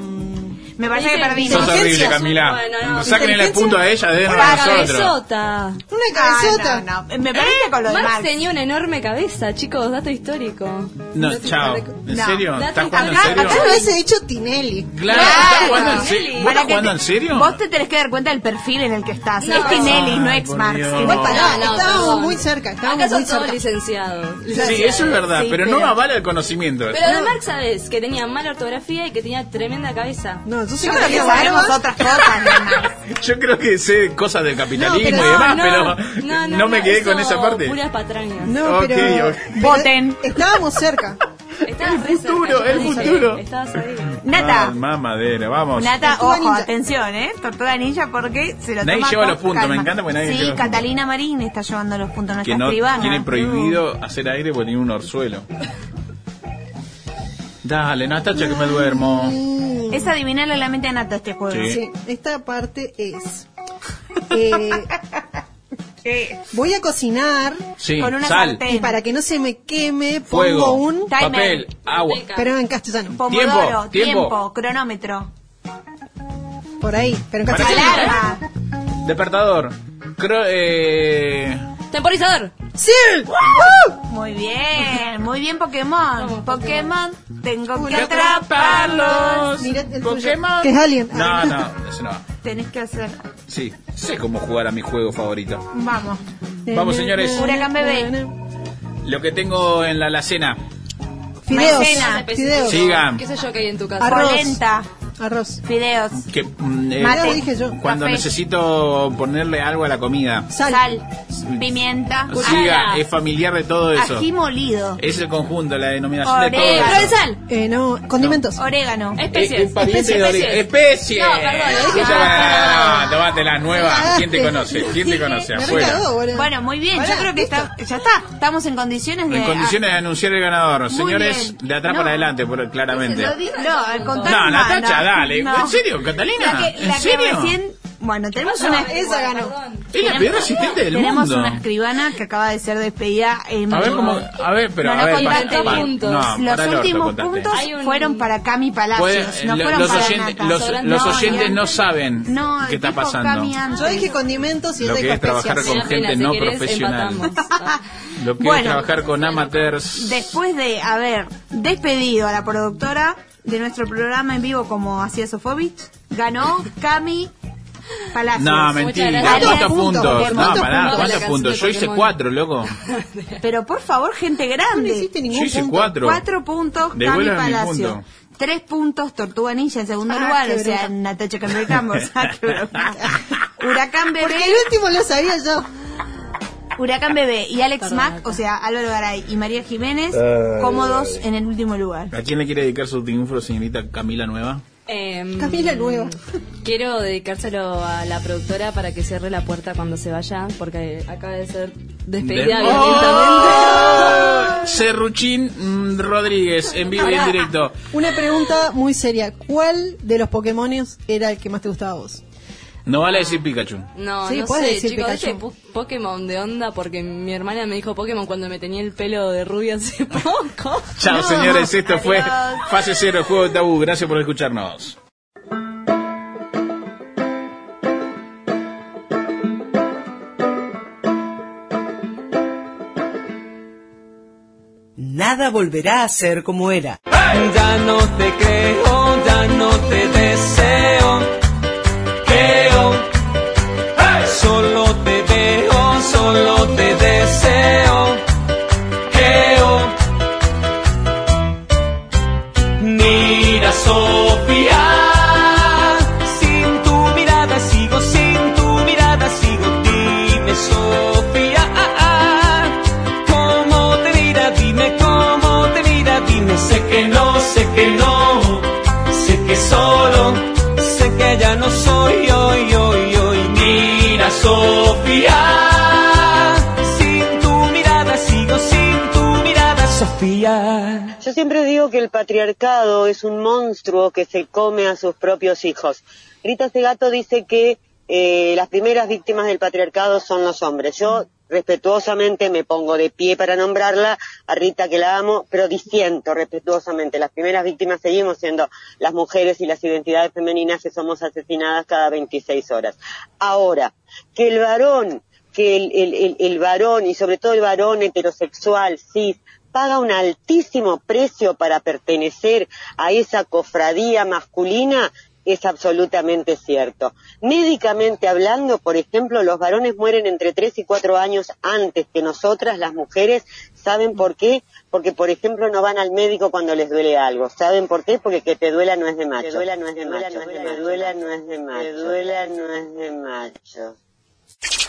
S2: Me parece que perdí.
S1: Sos horrible, Camila.
S4: Bueno, no,
S1: Sáquenle el punto a ella, a
S4: Una cabezota.
S3: una cabezota.
S2: Ah, no, no. Me parece con lo de
S4: Marx
S2: Marx.
S4: tenía una enorme cabeza, chicos, dato histórico.
S1: No, chao. ¿En
S2: No.
S1: serio? ¿Estás jugando en serio?
S3: Acá lo hubiese dicho Tinelli.
S1: Claro,
S2: Claro.
S1: ¿estás jugando en serio? ¿Vos
S2: Para
S1: estás jugando
S2: te-
S1: en serio?
S2: Vos te tenés que dar cuenta del perfil en el que estás.
S4: No.
S2: es Tinelli, no ex Marx.
S3: Igual
S2: no-
S3: pará,
S4: No, no,
S3: estábamos
S4: perdón.
S3: muy cerca, estábamos muy cerca.
S4: licenciados.
S1: Sí, eso es verdad, pero- no avala el conocimiento.
S4: Pero de Marx sabes que tenía mala ortografía y que tenía tremenda cabeza.
S3: No, yo
S2: Yo creo que sabemos otras cosas.
S1: Yo creo que sé cosas del capitalismo
S3: No, pero-
S1: y demás,
S4: no,
S1: pero no, me quedé con esa parte.
S4: Puras patrañas.
S3: No,
S1: Ok,
S3: pero,
S2: Voten.
S3: Estábamos cerca.
S4: Estabas
S1: El
S4: cerca,
S1: futuro,
S4: te
S1: el futuro.
S4: Estabas ahí.
S2: Nata.
S1: Ah, mamadera, vamos.
S2: Nata,
S3: Tortuga
S2: ojo,
S3: ninja.
S2: atención, ¿eh? Tortuga ninja porque se lo
S1: Nadie
S2: toma
S1: lleva los puntos, me
S2: calma.
S1: encanta porque nadie
S2: Sí,
S1: lleva.
S2: Catalina Marín está llevando los puntos, nuestra
S1: que no
S2: escribana.
S1: tiene prohibido hacer aire porque tiene un orzuelo. Dale, Natacha, que me duermo.
S2: Es adivinarle la mente a Nata este juego.
S1: Sí.
S3: Sí, esta parte es. eh, voy a cocinar
S1: Sí,
S2: Con una
S1: sal,
S2: sartén.
S3: y para que no se me queme
S1: fuego,
S3: pongo un.
S2: Timer.
S1: papel, agua.
S3: Pero en castellano.
S2: Pomodoro,
S1: Tiempo,
S2: tiempo,
S1: tiempo.
S2: cronómetro,
S3: Por ahí. Pero en
S1: Para
S3: castellano.
S2: alarma.
S1: Despertador. Cro- eh,
S4: Temporizador.
S3: ¡Sí!
S2: Muy bien, muy bien Pokémon. Pokémon, tengo que atraparlos.
S3: Mira el.
S1: Pokémon.
S3: Que es Alien.
S1: No, no, eso no.
S2: Tenés que hacer.
S1: Sí, sé cómo jugar a mi juego favorito.
S2: Vamos.
S1: Vamos, señores.
S2: Huracán bebé.
S1: Lo que tengo en la alacena.
S3: Fideos.
S2: Maicena.
S3: Fideos.
S1: Sigan.
S4: ¿Qué sé yo que hay en tu casa?
S3: Arroz.
S2: Polenta,
S3: Arroz.
S2: fideos,
S1: Que, mm, eh,
S2: Mate.
S3: Dije yo.
S1: cuando
S2: Café.
S1: necesito ponerle algo a la comida.
S3: Sal.
S2: sal, pimienta,
S1: Siga, es familiar de todo eso.
S2: ají molido,
S1: Es el conjunto, la denominación de todo eso.
S4: Provenzal.
S3: Eh, no, condimentos.
S2: orégano.
S4: Especies.
S1: Eh, de
S4: Especies.
S1: ori- especie.
S4: No, perdón, dije
S1: no, tomate la nueva. ¿Quién te conoce? ¿Quién te conoce? Afuera.
S2: Bueno, muy bien, yo creo que está, ya está, estamos en condiciones de...
S1: En condiciones de anunciar el ganador. Señores,
S2: bien.
S1: de atrás
S2: No.
S1: para adelante, por- claramente.
S2: No, al contrario.
S1: No, Natacha, dale.
S2: no.
S1: ¿En serio, Catalina?
S2: La que,
S1: ¿En
S2: la que
S1: serio?
S2: recién... Bueno, tenemos una...
S4: esa ganó.
S1: Es la peor asistente del
S2: tenemos
S1: mundo.
S2: una escribana que acaba de ser despedida en
S1: A ver cómo. A ver, pero
S2: No,
S1: a ver.
S2: contaste
S1: pa- pa-
S4: puntos.
S1: No,
S2: Los
S1: para
S2: últimos
S1: contate.
S2: puntos
S4: un-
S2: fueron para Cami Palacios,
S1: Puede-
S2: no
S1: lo-
S2: fueron
S1: los,
S2: para
S1: oyentes,
S2: Nata.
S1: los, los
S2: No,
S1: oyentes no saben
S2: No,
S1: qué está pasando.
S3: Yo dije condimentos y
S1: Lo que es trabajar con gente
S4: si
S1: no
S4: querés,
S1: profesional. Lo que es trabajar con amateurs.
S2: Después de haber despedido a la productora de nuestro programa en vivo como hacía Sofovich, ganó Cami Palacios.
S1: No, mentira. ¿Cuántos
S3: Puntos,
S1: No. Yo hice cuatro, loco.
S2: Pero por favor, gente
S3: No
S2: grande.
S3: hiciste ningún
S1: Yo hice
S3: punto.
S1: cuatro.
S2: Cuatro puntos, Cami
S1: Devuélveme mi
S2: Palacio.
S1: punto.
S2: Tres puntos, Tortuga Ninja en segundo
S3: Ah,
S2: lugar, o sea. Natacha qué bromita. Huracán
S3: Porque
S2: Bebé,
S3: el último lo sabía yo.
S2: Huracán Bebé y Alex
S4: Perdón,
S2: Mack, o sea, Álvaro Garay y María Jiménez, cómodos en el último lugar.
S1: ¿A quién le quiere dedicar su triunfo, señorita Camila Nueva?
S4: Em,
S3: Camila Nueva.
S4: Quiero dedicárselo a la productora para que cierre la puerta cuando se vaya, porque acaba de ser despedida
S1: De-
S4: violentamente.
S1: ¡Oh! Serruchín mm, Rodríguez, en vivo y en directo.
S3: Una pregunta muy seria. ¿Cuál de los Pokémones era el que más te gustaba a vos?
S1: No vale decir Pikachu.
S4: No,
S3: Sí,
S4: no
S3: puedes
S4: sé,
S3: decir
S4: chicos,
S3: Pikachu.
S4: po- Pokémon de onda porque mi hermana me dijo Pokémon cuando me tenía el pelo de rubia hace poco.
S1: Chao,
S3: No.
S1: señores. Esto fue. Fase Cero, Juego de Tabú. Gracias por escucharnos.
S11: Nada volverá a ser como era.
S12: Ya no te creo, ya no te deseo. Solo te
S13: Yo siempre digo que el patriarcado es un monstruo que se come a sus propios hijos. Rita Segato dice que eh, las primeras víctimas del patriarcado son los hombres. Yo respetuosamente me pongo de pie para nombrarla, a Rita que la amo, pero disiento respetuosamente. Las primeras víctimas seguimos siendo las mujeres y las identidades femeninas que somos asesinadas cada 26 horas. Ahora, que el varón que el, el varón y sobre todo el varón heterosexual, cis, paga un altísimo precio para pertenecer a esa cofradía masculina es absolutamente cierto. Médicamente hablando, por ejemplo, los varones mueren entre 3 y 4 años antes que nosotras, las mujeres. ¿Saben por qué? Porque, por ejemplo, no van al médico cuando les duele algo. ¿Saben por qué? Porque que te duela no es de macho. Te duela no es de macho. Te duela no es de macho. Te duela no es de macho.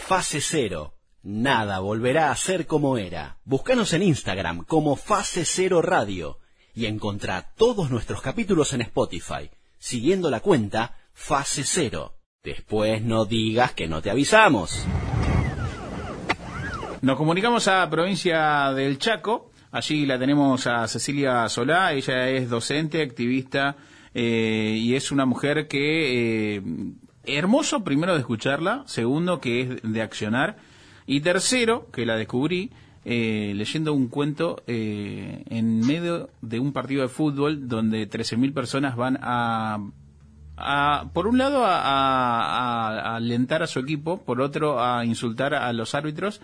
S5: Fase Cero. Nada volverá a ser como era. Búscanos en Instagram como Fase Cero Radio y encontrá todos nuestros capítulos en Spotify, siguiendo la cuenta Fase Cero. Después no digas que no te avisamos.
S1: Nos comunicamos a provincia del Chaco. Allí la tenemos a Cecilia Solá. Ella es docente, activista eh, y es una mujer que eh, hermoso primero de escucharla, segundo que es de accionar y tercero que la descubrí eh, leyendo un cuento eh, en medio de un partido de fútbol donde 13.000 personas van a por un lado a alentar a su equipo, por otro a insultar a los árbitros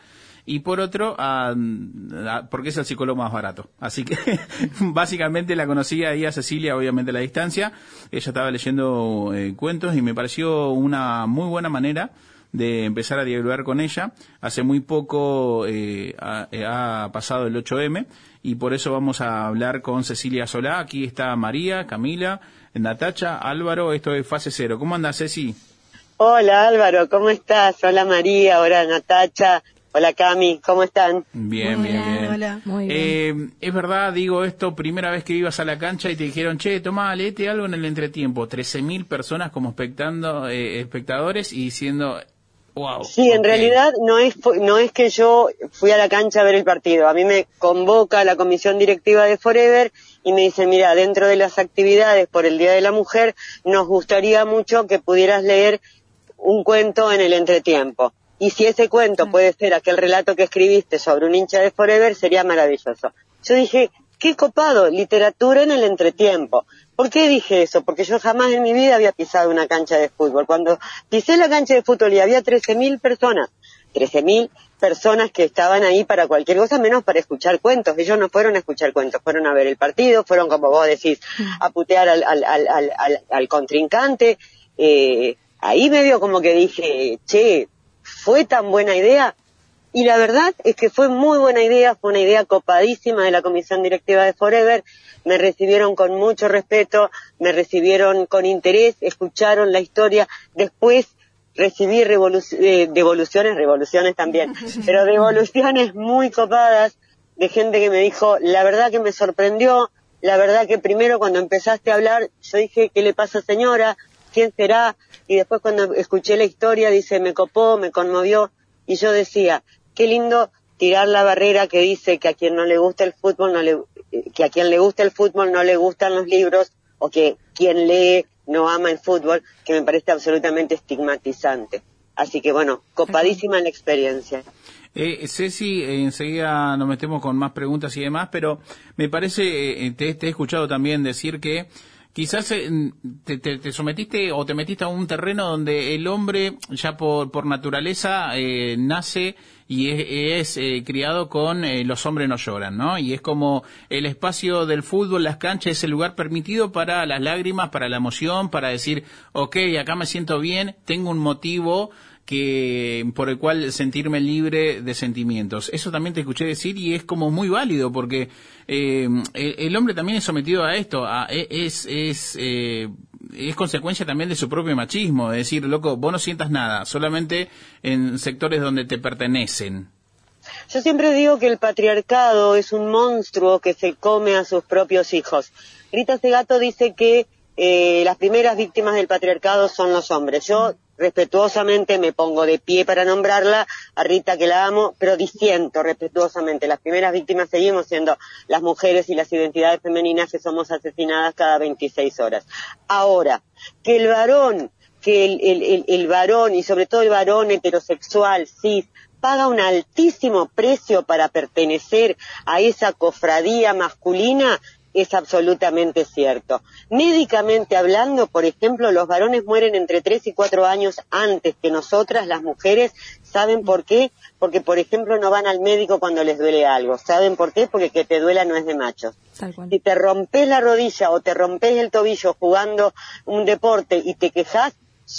S1: y por otro a, a- porque es el psicólogo más barato. Así que básicamente la conocí ahí a Cecilia, obviamente a la distancia. Ella estaba leyendo eh, cuentos y me pareció una muy buena manera de empezar a dialogar con ella. Hace muy poco eh, ha, eh, ha pasado el 8M y por eso vamos a hablar con Cecilia Solá. Aquí está María, Camila, Natacha, Álvaro. Esto es Fase Cero. ¿Cómo andas, Ceci?
S13: Hola Álvaro, ¿cómo estás? Hola María, hola Natacha, hola Cami, ¿cómo están?
S1: Bien, bien, bien.
S3: Hola.
S4: Muy bien.
S1: Eh, es verdad, digo esto, primera vez que ibas a la cancha y te dijeron, che, tomá, léete algo en el entretiempo. 13.000 personas como espectando, eh, espectadores y diciendo, wow.
S13: Sí, en realidad no es, no es que yo fui a la cancha a ver el partido. A mí me convoca la comisión directiva de Forever y me dice, mira, dentro de las actividades por el Día de la Mujer, nos gustaría mucho que pudieras leer un cuento en el entretiempo. Y si ese cuento puede ser aquel relato que escribiste sobre un hincha de Forever, sería maravilloso. Yo dije, qué copado, literatura en el entretiempo. ¿Por qué dije eso? Porque yo jamás en mi vida había pisado una cancha de fútbol. Cuando pisé la cancha de fútbol y había 13.000 personas, 13.000 personas que estaban ahí para cualquier cosa menos para escuchar cuentos. Ellos no fueron a escuchar cuentos, fueron a ver el partido, fueron, como vos decís, a putear al, al, al, al, al- al contrincante. Eh, ahí medio como que dije, che, ¿fue tan buena idea? Y la verdad es que fue muy buena idea, fue una idea copadísima de la comisión directiva de Forever. Me recibieron con mucho respeto, me recibieron con interés, escucharon la historia. Después recibí eh, devoluciones, revoluciones también, pero devoluciones muy copadas de gente que me dijo, la verdad que me sorprendió, la verdad que primero cuando empezaste a hablar, yo dije, ¿qué le pasa señora? ¿Quién será? Y después cuando escuché la historia, dice, me copó, me conmovió, y yo decía, qué lindo tirar la barrera que dice que a quien no le gusta el fútbol no le que a quien le gusta el fútbol no le gustan los libros o que quien lee no ama el fútbol, que me parece absolutamente estigmatizante. Así que bueno, copadísima la experiencia.
S1: Eh, Ceci, enseguida nos metemos con más preguntas y demás, pero me parece, eh, te, te he escuchado también decir que quizás eh, te, te- te sometiste o te metiste a un terreno donde el hombre ya por, por naturaleza eh, nace y es, eh, criado con eh, los hombres no lloran, ¿no? Y es como el espacio del fútbol, las canchas, es el lugar permitido para las lágrimas, para la emoción, para decir, ok, acá me siento bien, tengo un motivo que por el cual sentirme libre de sentimientos. Eso también te escuché decir y es como muy válido porque eh, el, hombre también es sometido a esto, e- es es eh, es consecuencia también de su propio machismo, de decir, loco, vos no sientas nada, solamente en sectores donde te pertenecen.
S13: Yo siempre digo que el patriarcado es un monstruo que se come a sus propios hijos. Rita Segato dice que eh, las primeras víctimas del patriarcado son los hombres. Yo respetuosamente me pongo de pie para nombrarla, a Rita que la amo, pero disiento respetuosamente. Las primeras víctimas seguimos siendo las mujeres y las identidades femeninas que somos asesinadas cada 26 horas. Ahora, que el varón, que el, el- el- el varón y sobre todo el varón heterosexual, cis, paga un altísimo precio para pertenecer a esa cofradía masculina es absolutamente cierto. Médicamente hablando, por ejemplo, los varones mueren entre 3 y 4 años antes que nosotras, las mujeres. ¿Saben por qué? Porque, por ejemplo, no van al médico cuando les duele algo. ¿Saben por qué? Porque que te duela no es de machos. Si te rompes la rodilla o te rompes el tobillo jugando un deporte y te quejas,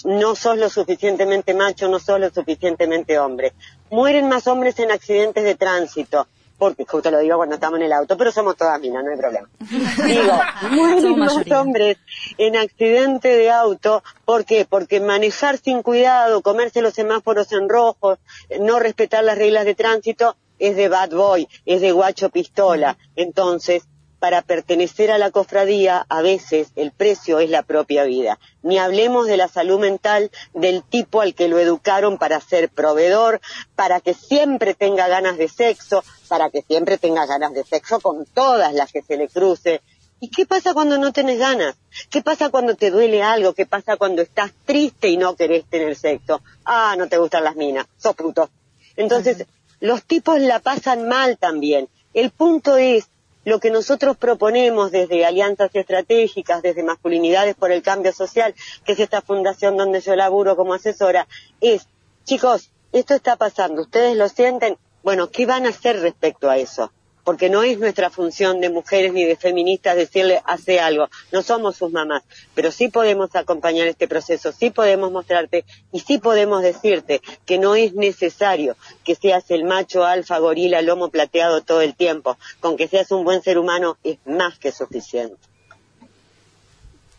S13: no sos lo suficientemente macho, no sos lo suficientemente hombre. Mueren más hombres en accidentes de tránsito, porque justo lo digo cuando estamos en el auto, pero somos todas minas, no hay problema. Digo, mueren
S4: Somos
S13: más hombres en accidente de auto, ¿por qué? Porque manejar sin cuidado, comerse los semáforos en rojo, no respetar las reglas de tránsito, es de bad boy, es de guacho pistola. Entonces, para pertenecer a la cofradía, a veces el precio es la propia vida. Ni hablemos de la salud mental del tipo al que lo educaron para ser proveedor, para que siempre tenga ganas de sexo, para que siempre tenga ganas de sexo con todas las que se le cruce. ¿Y qué pasa cuando no tenés ganas? ¿Qué pasa cuando te duele algo? ¿Qué pasa cuando estás triste y no querés tener sexo? Ah, no te gustan las minas, sos puto. Entonces, los tipos la pasan mal también. El punto es, lo que nosotros proponemos desde alianzas estratégicas, desde Masculinidades por el Cambio Social, que es esta fundación donde yo laburo como asesora, es, chicos, esto está pasando, ustedes lo sienten, bueno, ¿qué van a hacer respecto a eso? Porque no es nuestra función de mujeres ni de feministas decirle hace algo, no somos sus mamás, pero sí podemos acompañar este proceso, sí podemos mostrarte y sí podemos decirte que no es necesario que seas el macho alfa gorila lomo plateado todo el tiempo, con que seas un buen ser humano es más que suficiente.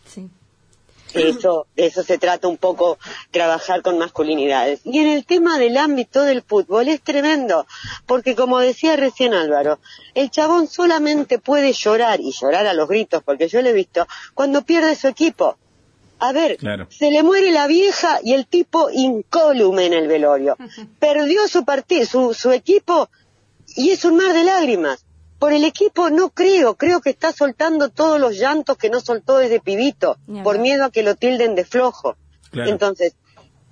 S4: Sí.
S13: Eso, de eso se trata un poco trabajar con masculinidades. Y en el tema del ámbito del fútbol es tremendo, porque como decía recién Álvaro, el chabón solamente puede llorar, y llorar a los gritos, porque yo lo he visto, cuando pierde su equipo. A ver,
S1: Claro.
S13: se le muere la vieja y el tipo incólume en el velorio. Perdió su partido, su, su equipo, y es un mar de lágrimas. Por el equipo no creo, creo que está soltando todos los llantos que no soltó desde pibito,
S4: Ni
S13: por miedo a que lo tilden de flojo.
S1: Claro.
S13: Entonces,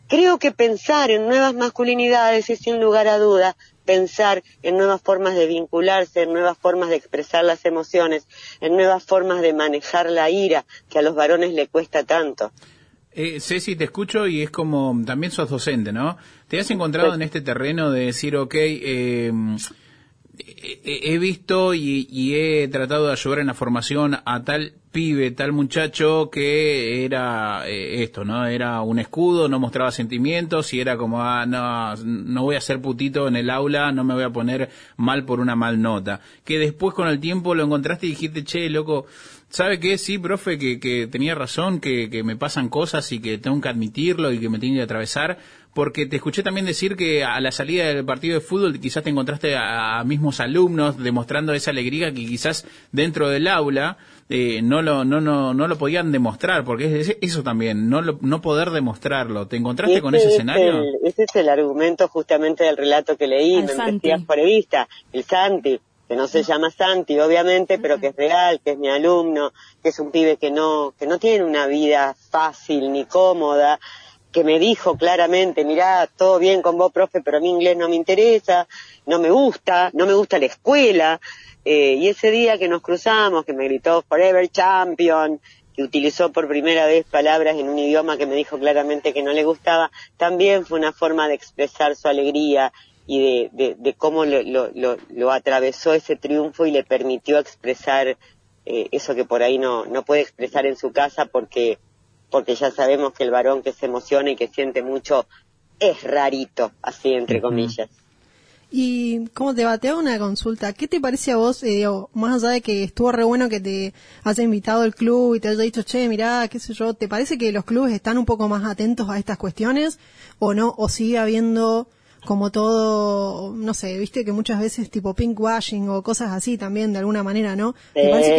S13: creo que pensar en nuevas masculinidades es sin lugar a duda pensar en nuevas formas de vincularse, en nuevas formas de expresar las emociones, en nuevas formas de manejar la ira que a los varones le cuesta tanto.
S1: Eh, Ceci, te escucho y es como, también sos docente, ¿no? ¿Te has encontrado
S13: Sí.
S1: en este terreno de decir, ok, eh, he, visto y, y he tratado de ayudar en la formación a tal pibe, tal muchacho que era eh, esto, ¿no? Era un escudo, no mostraba sentimientos y era como, ah, no, no voy a ser putito en el aula, no me voy a poner mal por una mal nota. Que después con el tiempo lo encontraste y dijiste, che, loco, ¿sabe qué? Sí, profe, que, que tenía razón, que, que me pasan cosas y que tengo que admitirlo y que me tiene que atravesar. Porque te escuché también decir que a la salida del partido de fútbol quizás te encontraste a, a mismos alumnos demostrando esa alegría que quizás dentro del aula eh, no, lo, no, no, no lo podían demostrar, porque es, es eso también, no, lo- no poder demostrarlo. ¿Te encontraste con ese
S13: es
S1: escenario?
S13: el- ese es el argumento justamente del relato que leí, me
S4: Santi.
S13: investigas forevista, el Santi, que no se llama Santi, obviamente, pero que es real, que es mi alumno, que es un pibe que no, que no tiene una vida fácil ni cómoda, que me dijo claramente, mirá, todo bien con vos, profe, pero a mí inglés no me interesa, no me gusta, no me gusta la escuela, eh, y ese día que nos cruzamos, que me gritó Forever Champion, que utilizó por primera vez palabras en un idioma que me dijo claramente que no le gustaba, también fue una forma de expresar su alegría y de, de, cómo lo, lo, lo, lo atravesó ese triunfo y le permitió expresar eh, eso que por ahí no, no puede expresar en su casa porque, porque ya sabemos que el varón que se emociona y que siente mucho es rarito, así entre comillas.
S3: Y cómo te va, te hago una consulta. ¿Qué te parece a vos, eh, digo, más allá de que estuvo re bueno que te haya invitado el club y te haya dicho, che, mirá, qué sé yo, ¿te parece que los clubes están un poco más atentos a estas cuestiones o no? ¿O sigue habiendo como todo, no sé, viste que muchas veces tipo pinkwashing o cosas así también de alguna manera, ¿no? ¿Te parece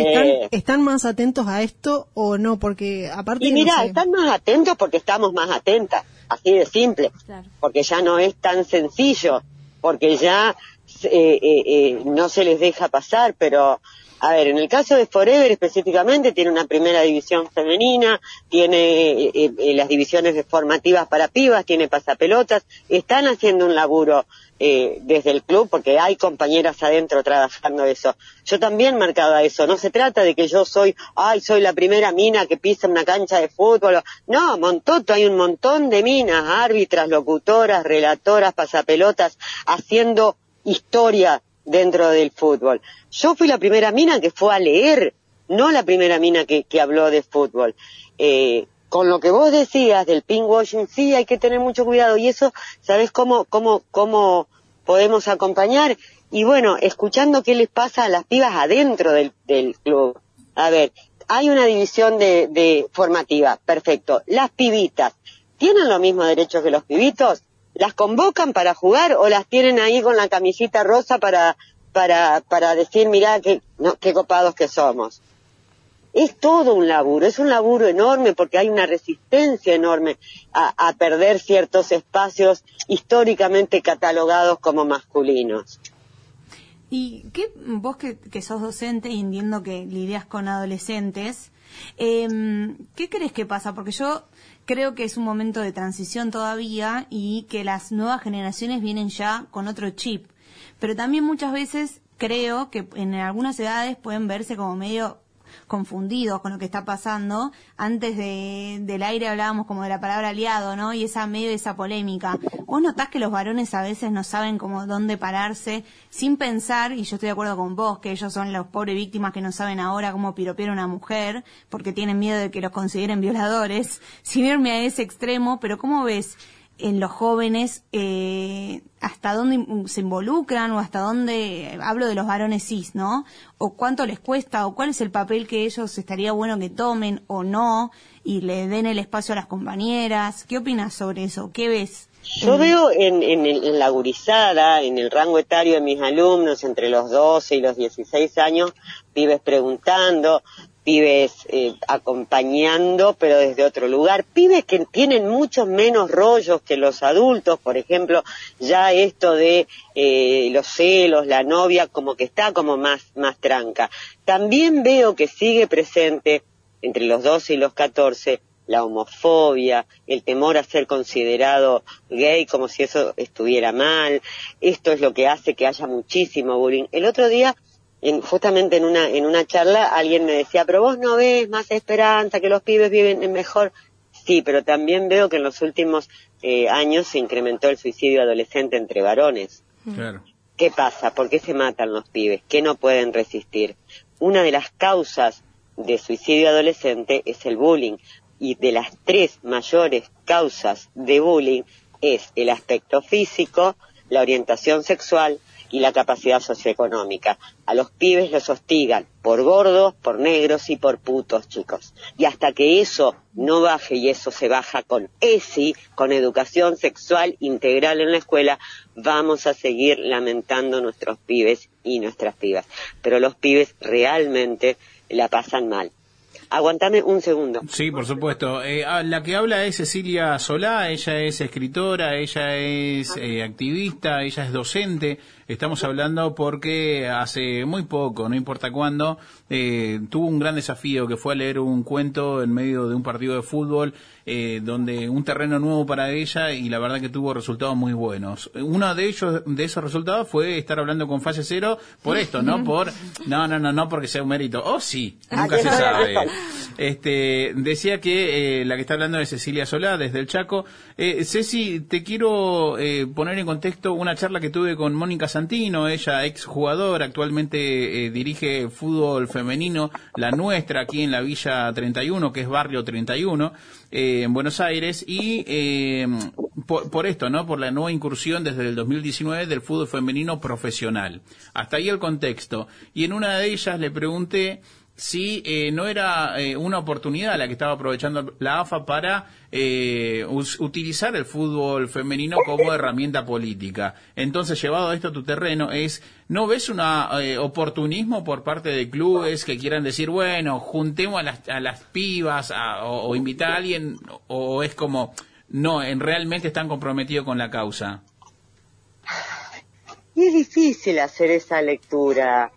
S3: que están, más atentos a esto o no? Porque aparte,
S13: Y
S3: no
S13: mira,
S3: sé,
S13: están más atentos porque estamos más atentas, así de simple,
S4: Claro.
S13: porque ya no es tan sencillo, porque ya eh, eh, eh, no se les deja pasar, pero a ver, en el caso de Forever específicamente tiene una primera división femenina, tiene eh, eh, las divisiones formativas para pibas, tiene pasapelotas, están haciendo un laburo eh, desde el club porque hay compañeras adentro trabajando eso. Yo también marcaba eso, no se trata de que yo soy, ay, soy la primera mina que pisa una cancha de fútbol, no, montoto, hay un montón de minas, árbitras, locutoras, relatoras, pasapelotas, haciendo historia dentro del fútbol. Yo fui la primera mina que fue a leer, no la primera mina que, que habló de fútbol. Eh, con lo que vos decías del pinkwashing, sí, hay que tener mucho cuidado. Y eso, ¿sabés cómo, cómo, cómo podemos acompañar? Y bueno, escuchando qué les pasa a las pibas adentro del, club. A ver, hay una división de, de formativa, perfecto. Las pibitas, ¿tienen los mismos derechos que los pibitos? ¿Las convocan para jugar o las tienen ahí con la camisita rosa para, para, para decir, mirá, qué, no, qué copados que somos? Es todo un laburo, es un laburo enorme porque hay una resistencia enorme a, perder ciertos espacios históricamente catalogados como masculinos.
S2: ¿Y qué, vos que, que sos docente y entiendo que lidias con adolescentes, em, ¿qué crees que pasa? Porque yo creo que es un momento de transición todavía y que las nuevas generaciones vienen ya con otro chip. Pero también muchas veces creo que en algunas edades pueden verse como medio confundidos con lo que está pasando. Antes de, del aire hablábamos como de la palabra aliado, ¿no? Y esa medio esa polémica. Vos notás que los varones a veces no saben como dónde pararse sin pensar, y yo estoy de acuerdo con vos, que ellos son las pobres víctimas que no saben ahora cómo piropear a una mujer, porque tienen miedo de que los consideren violadores, sin irme a ese extremo, pero ¿cómo ves? En los jóvenes eh, hasta dónde se involucran o hasta dónde hablo de los varones cis, ¿no? O cuánto les cuesta o cuál es el papel que ellos estaría bueno que tomen o no y le den el espacio a las compañeras. ¿Qué opinas sobre eso? ¿Qué ves?
S13: Yo veo en, en, en la gurizada, en el rango etario de mis alumnos, entre los 12 y los 16 años, pibes preguntando, pibes eh, acompañando, pero desde otro lugar, pibes que tienen muchos menos rollos que los adultos, por ejemplo, ya esto de eh, los celos, la novia, como que está como más, más tranca. También veo que sigue presente entre los 12 y los 14 la homofobia, el temor a ser considerado gay como si eso estuviera mal. Esto es lo que hace que haya muchísimo bullying. El otro día, en, justamente en una, en una charla, alguien me decía, pero vos no ves más esperanza, que los pibes viven mejor. Sí, pero también veo que en los últimos eh, años se incrementó el suicidio adolescente entre varones.
S1: Claro.
S13: ¿Qué pasa? ¿Por qué se matan los pibes? ¿Qué no pueden resistir? Una de las causas de suicidio adolescente es el bullying. Y de las tres mayores causas de bullying es el aspecto físico, la orientación sexual y la capacidad socioeconómica. A los pibes los hostigan por gordos, por negros y por putos, chicos. Y hasta que eso no baje, y eso se baja con ESI, con educación sexual integral en la escuela, vamos a seguir lamentando nuestros pibes y nuestras pibas. Pero los pibes realmente la pasan mal. Aguantame un segundo.
S1: Sí, por supuesto. Eh, ah, la que habla es Cecilia Solá, ella es escritora, ella es eh, activista, ella es docente. Estamos hablando porque hace muy poco, no importa cuándo, eh, tuvo un gran desafío que fue a leer un cuento en medio de un partido de fútbol, eh, donde un terreno nuevo para ella y la verdad que tuvo resultados muy buenos. Uno de ellos, de esos resultados fue estar hablando con Fase Cero por esto, ¿no? Por, no, no, no, no porque sea un mérito. Oh, sí, nunca se sabe. Este, decía que eh, la que está hablando es Cecilia Solá, desde el Chaco. Eh, Ceci, te quiero eh, poner en contexto una charla que tuve con Mónica Ella ex jugadora, actualmente eh, dirige fútbol femenino, la nuestra, aquí en la Villa 31, que es Barrio 31, eh, en Buenos Aires, y eh, por, por esto, ¿no? Por la nueva incursión desde el 2019 del fútbol femenino profesional. Hasta ahí el contexto. Y en una de ellas le pregunté si eh, no era eh, una oportunidad la que estaba aprovechando la AFA para eh, utilizar el fútbol femenino como herramienta política. Entonces, llevado esto a tu terreno, es ¿no ves un oportunismo por parte de clubes que quieran decir, bueno, juntemos a las, a las pibas a- o, o invitar a alguien, o es como, no, en realmente están comprometidos con la causa?
S13: Y es difícil hacer esa lectura,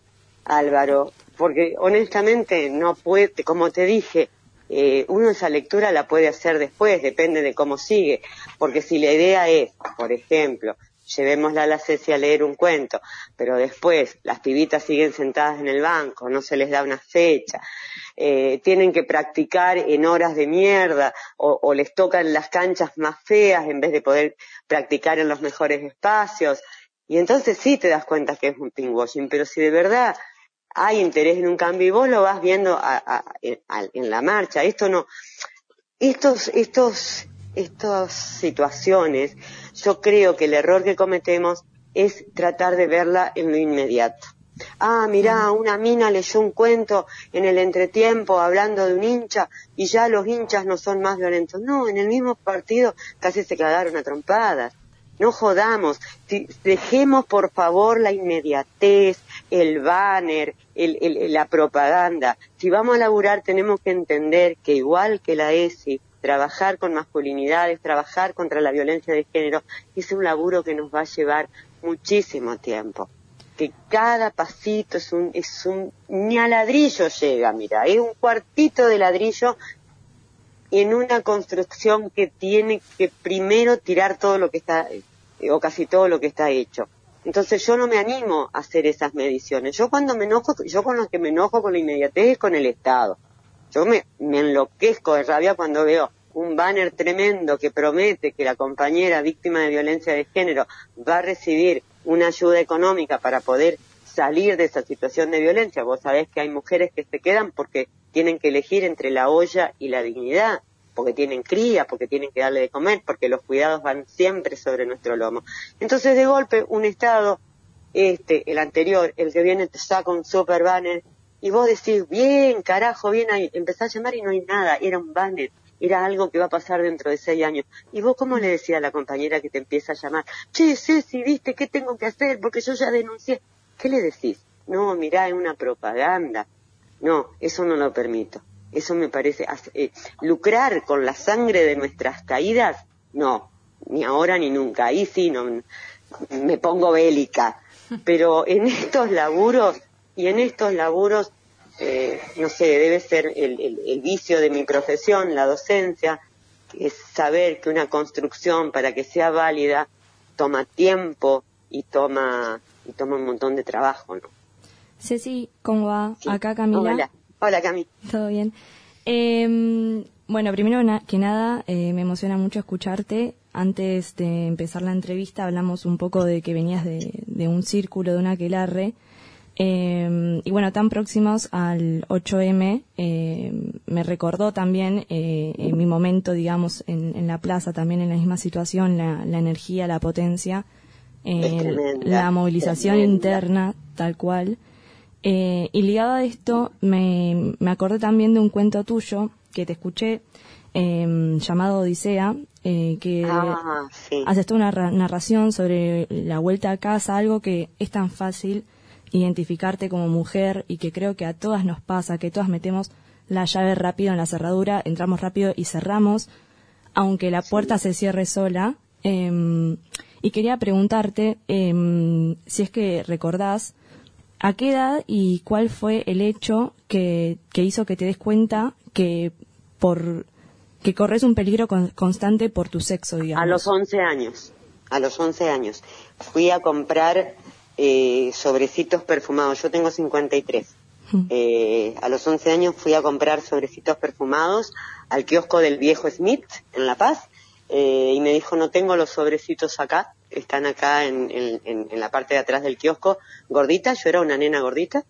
S13: Álvaro, porque honestamente no puede, como te dije, eh, uno esa lectura la puede hacer después, depende de cómo sigue, porque si la idea es, por ejemplo, llevémosla a la Ceci a leer un cuento, pero después las pibitas siguen sentadas en el banco, no se les da una fecha, eh, tienen que practicar en horas de mierda o, les tocan las canchas más feas en vez de poder practicar en los mejores espacios. Y entonces sí te das cuenta que es un pinkwashing, pero si de verdad hay interés en un cambio y vos lo vas viendo a- a- a- en la marcha, esto no, estos, estos, estas situaciones, yo creo que el error que cometemos es tratar de verla en lo inmediato. Ah, mirá, una mina leyó un cuento en el entretiempo hablando de un hincha y ya los hinchas no son más violentos. No, en el mismo partido casi se cagaron a trompadas. No jodamos, dejemos por favor la inmediatez, el banner, el- el- la propaganda. Si vamos a laburar tenemos que entender que igual que la ESI, trabajar con masculinidades, trabajar contra la violencia de género, es un laburo que nos va a llevar muchísimo tiempo. Que cada pasito es un, es un, ni a ladrillo llega, mira, es un cuartito de ladrillo en una construcción que tiene que primero tirar todo lo que está, eh, o casi todo lo que está hecho. Entonces yo no me animo a hacer esas mediciones. Yo cuando me enojo, yo con lo que me enojo con la inmediatez es con el Estado. Yo me enloquezco de rabia cuando veo un banner tremendo que promete que la compañera víctima de violencia de género va a recibir una ayuda económica para poder salir de esa situación de violencia. Vos sabés que hay mujeres que se quedan porque tienen que elegir entre la olla y la dignidad, porque tienen cría, porque tienen que darle de comer, porque los cuidados van siempre sobre nuestro lomo. Entonces, de golpe, un Estado, este, el anterior, el que viene, te saca un super banner y vos decís, bien, carajo, bien ahí. Empezás a llamar y no hay nada, era un banner, era algo que va a pasar dentro de seis años. ¿Y vos cómo le decías a la compañera que te empieza a llamar? Che, Ceci, viste, ¿qué tengo que hacer? Porque yo ya denuncié. ¿Qué le decís? No, mirá, es una propaganda. No, eso no lo permito. Eso me parece, eh, lucrar con la sangre de nuestras caídas, no, ni ahora ni nunca. Ahí sí, no, me pongo bélica. Pero en estos laburos, y en estos laburos, eh, no sé, debe ser el, el- el vicio de mi profesión, la docencia, es saber que una construcción para que sea válida toma tiempo y toma, y toma un montón de trabajo, ¿no?
S4: Ceci, ¿cómo va? Acá Camila.
S13: Hola, hola Cami.
S4: Todo bien. Eh, bueno, primero que nada, eh, me emociona mucho escucharte. Antes de empezar la entrevista hablamos un poco de que venías de, de un círculo, de un aquelarre. Eh, y bueno, tan próximos al 8M, eh, me recordó también eh, en mi momento, digamos, en, en la plaza, también en la misma situación, la, la energía, la potencia, eh, la movilización interna, tal cual. Eh, y ligado a esto, me, me acordé también de un cuento tuyo que te escuché, eh, llamado Odisea, eh, que
S13: Ah, sí.
S4: haces toda una ra- narración sobre la vuelta a casa, algo que es tan fácil identificarte como mujer y que creo que a todas nos pasa, que todas metemos la llave rápido en la cerradura, entramos rápido y cerramos, aunque la puerta se cierre sola. Em, y quería preguntarte em, si es que recordás a qué edad y cuál fue el hecho que, que hizo que te des cuenta que por que corres un peligro con- constante por tu sexo, digamos.
S13: A los 11 años, a los 11 años, fui a comprar eh, sobrecitos perfumados. Yo tengo 53. Eh, a los 11 años fui a comprar sobrecitos perfumados al kiosco del viejo Smith en La Paz eh, y me dijo, no tengo los sobrecitos acá, están acá en, en- la parte de atrás del kiosco, gordita, yo era una nena gordita.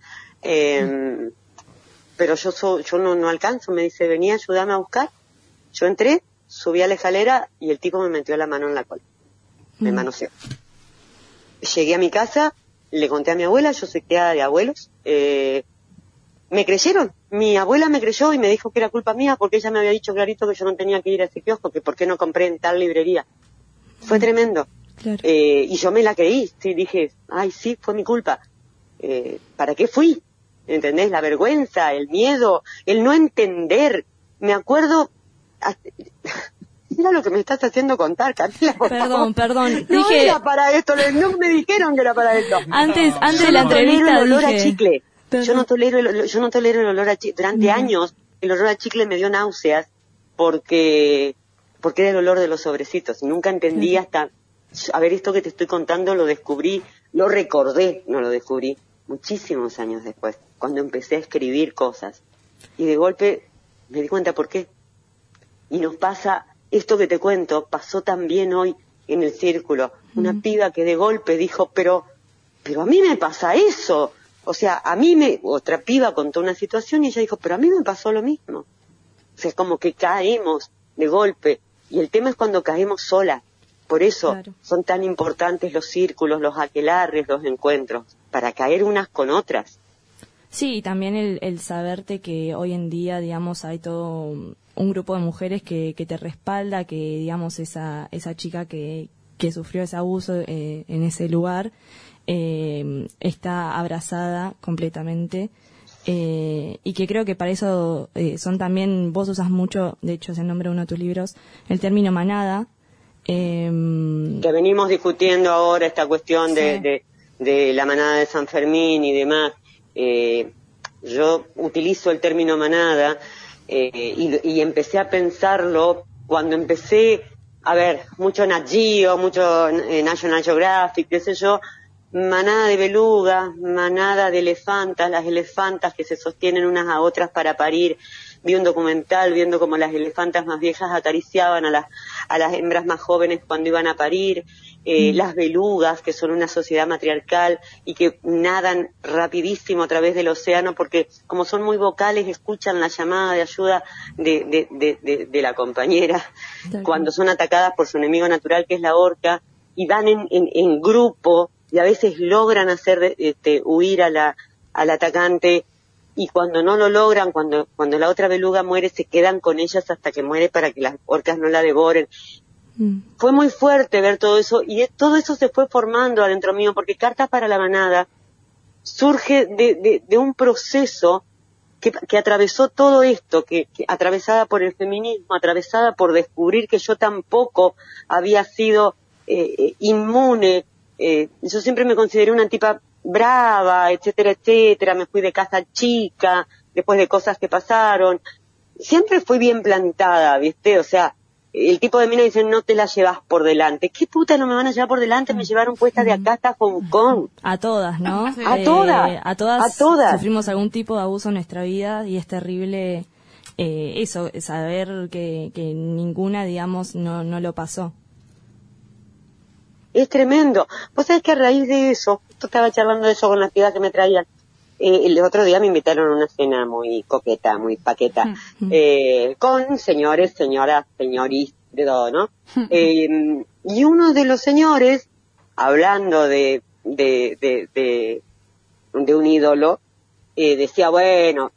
S13: Eh, pero yo so- yo no, no alcanzo, me dice, vení, ayúdame a buscar. Yo entré, subí a la escalera y el tipo me metió la mano en la cola. Me manoseó. Llegué a mi casa, le conté a mi abuela, yo soy criada de abuelos. eh, me creyeron. Mi abuela me creyó y me dijo que era culpa mía porque ella me había dicho clarito que yo no tenía que ir a ese kiosco, que por qué no compré en tal librería. Fue tremendo. Eh, y yo me la creí, sí, dije, ay, sí, fue mi culpa. Eh, ¿Para qué fui? ¿Entendés? La vergüenza, el miedo, el no entender. Me acuerdo... Mira lo que me estás haciendo contar, Camila.
S4: Perdón,
S13: favor.
S4: perdón.
S13: No
S4: Dije-
S13: era para esto, no me dijeron que era para esto.
S4: Antes- antes
S13: Yo
S4: de la
S13: no
S4: entrevista
S13: el olor a
S4: dije-
S13: Yo no tolero el, yo no tolero el olor a chicle. Durante
S4: No.
S13: años el olor a chicle me dio náuseas porque porque era el olor de los sobrecitos. Nunca entendí hasta a ver esto que te estoy contando lo descubrí, lo recordé, no lo descubrí muchísimos años después, cuando empecé a escribir cosas. Y de golpe me di cuenta por qué. Y nos pasa, esto que te cuento, pasó también hoy en el círculo. Una piba que de golpe dijo, pero, pero a mí me pasa eso. O sea, a mí me, otra piba contó una situación y ella dijo, pero a mí me pasó lo mismo. O sea, es como que caemos de golpe. Y el tema es cuando caemos sola. Por eso son tan importantes los círculos, los aquelarres, los encuentros, para caer unas con otras.
S4: Sí, y también el, el saberte que hoy en día, digamos, hay todo un grupo de mujeres que, que te respalda, que, digamos, esa, esa chica que, que sufrió ese abuso eh, en ese lugar eh, está abrazada completamente. eh, y que creo que para eso eh, son también, vos usas mucho, de hecho es el nombre de uno de tus libros, el término manada. em,
S13: que venimos discutiendo ahora esta cuestión de,
S4: Sí.
S13: de, de la manada de San Fermín y demás. Eh, yo utilizo el término manada y, y empecé a pensarlo cuando empecé a ver mucho Nat Geo, mucho eh, National Geographic, qué sé yo, manada de belugas, manada de elefantas, las elefantas que se sostienen unas a otras para parir. Vi un documental viendo cómo las elefantas más viejas acariciaban a las, a las hembras más jóvenes cuando iban a parir, eh, las belugas, que son una sociedad matriarcal y que nadan rapidísimo a través del océano porque como son muy vocales escuchan la llamada de ayuda de, de, de, de- de la compañera cuando son atacadas por su enemigo natural que es la orca y van en, en, en grupo y a veces logran hacer este, huir a la, al atacante y cuando no lo logran, cuando, cuando la otra beluga muere, se quedan con ellas hasta que muere para que las orcas no la devoren. Fue muy fuerte ver todo eso y todo eso se fue formando adentro mío porque Cartas para la Manada surge de, de, de un proceso que, que atravesó todo esto, que, que atravesada por el feminismo, atravesada por descubrir que yo tampoco había sido eh, eh, inmune. Eh, yo siempre me consideré una tipa brava, etcétera, etcétera. Me fui de casa chica, después de cosas que pasaron. Siempre fui bien plantada, ¿viste? O sea, el tipo de mina dice, no te la llevas por delante. ¿Qué puta no me van a llevar por delante? Me llevaron puesta de acá hasta Hong Kong.
S4: A todas, ¿no?
S13: A
S4: Eh,
S13: todas,
S4: A todas.
S13: a todas.
S4: Sufrimos algún tipo de abuso en nuestra vida y es terrible eh, eso, saber que, que ninguna, digamos, no, no lo pasó.
S13: Es tremendo. Vos sabés que a raíz de eso, justo estaba charlando de eso con las pibas que me traían. Eh, el otro día me invitaron a una cena muy coqueta, muy paqueta, eh, con señores, señoras, señoris, de todo, ¿no? Eh, y uno de los señores, hablando de, de, de, de, de un ídolo, eh, decía, bueno,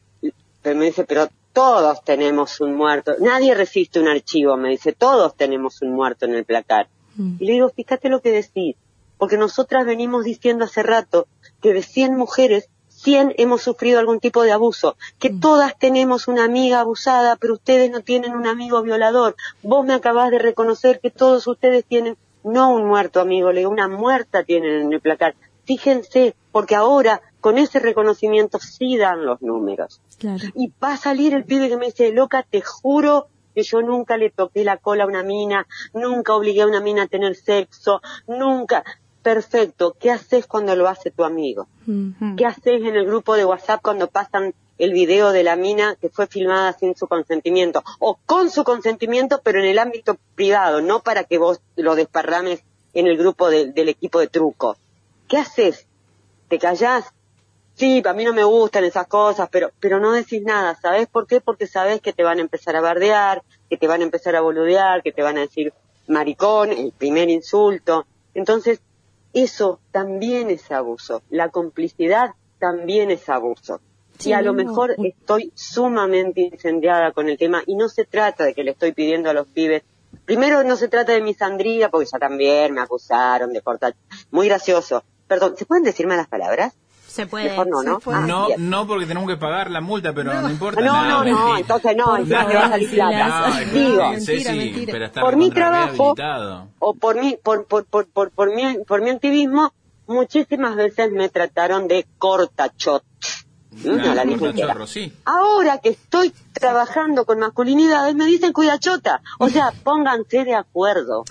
S13: pero me dice, pero todos tenemos un muerto. Nadie resiste un archivo, me dice, todos tenemos un muerto en el placar. Y le digo, fíjate lo que decís, porque nosotras venimos diciendo hace rato que de 100 mujeres, 100 hemos sufrido algún tipo de abuso, que todas tenemos una amiga abusada, pero ustedes no tienen un amigo violador. Vos me acabás de reconocer que todos ustedes tienen, no un muerto amigo, le digo, una muerta tienen en el placar. Fíjense, porque ahora con ese reconocimiento sí dan los números.
S4: Claro.
S13: Y va a salir el pibe que me dice, loca, te juro que yo nunca le toqué la cola a una mina, nunca obligué a una mina a tener sexo, nunca. Perfecto, ¿qué haces cuando lo hace tu amigo? ¿Qué haces en el grupo de WhatsApp cuando pasan el video de la mina que fue filmada sin su consentimiento? O con su consentimiento, pero en el ámbito privado, no para que vos lo desparrames en el grupo de- del equipo de truco. ¿Qué haces? ¿Te callás? Sí, a mí no me gustan esas cosas, pero, pero no decís nada. ¿Sabés por qué? Porque sabés que te van a empezar a bardear, que te van a empezar a boludear, que te van a decir maricón, el primer insulto. Entonces, eso también es abuso. La complicidad también es abuso.
S4: Sí,
S13: y a lo
S4: no.
S13: mejor estoy sumamente incendiada con el tema y no se trata de que le estoy pidiendo a los pibes. Primero no se trata de misandría porque ya también me acusaron de cortar. Muy gracioso. Perdón, ¿se pueden decir malas palabras?
S2: Se puede.
S13: Mejor no, ¿no? Ah,
S1: No, no porque tenemos que pagar la multa, pero no, importa.
S13: No,
S1: nada,
S13: no, no,
S1: mentira.
S13: entonces no, va a salir plata.
S1: No,
S13: Digo,
S1: mentira, Ceci, pero está
S13: por mi trabajo o por mi, por, por, por, por, por mi, por mi activismo, muchísimas veces me trataron de cortachot. Ahora que estoy trabajando con masculinidades, me dicen cuidachota. O sea, pónganse de acuerdo.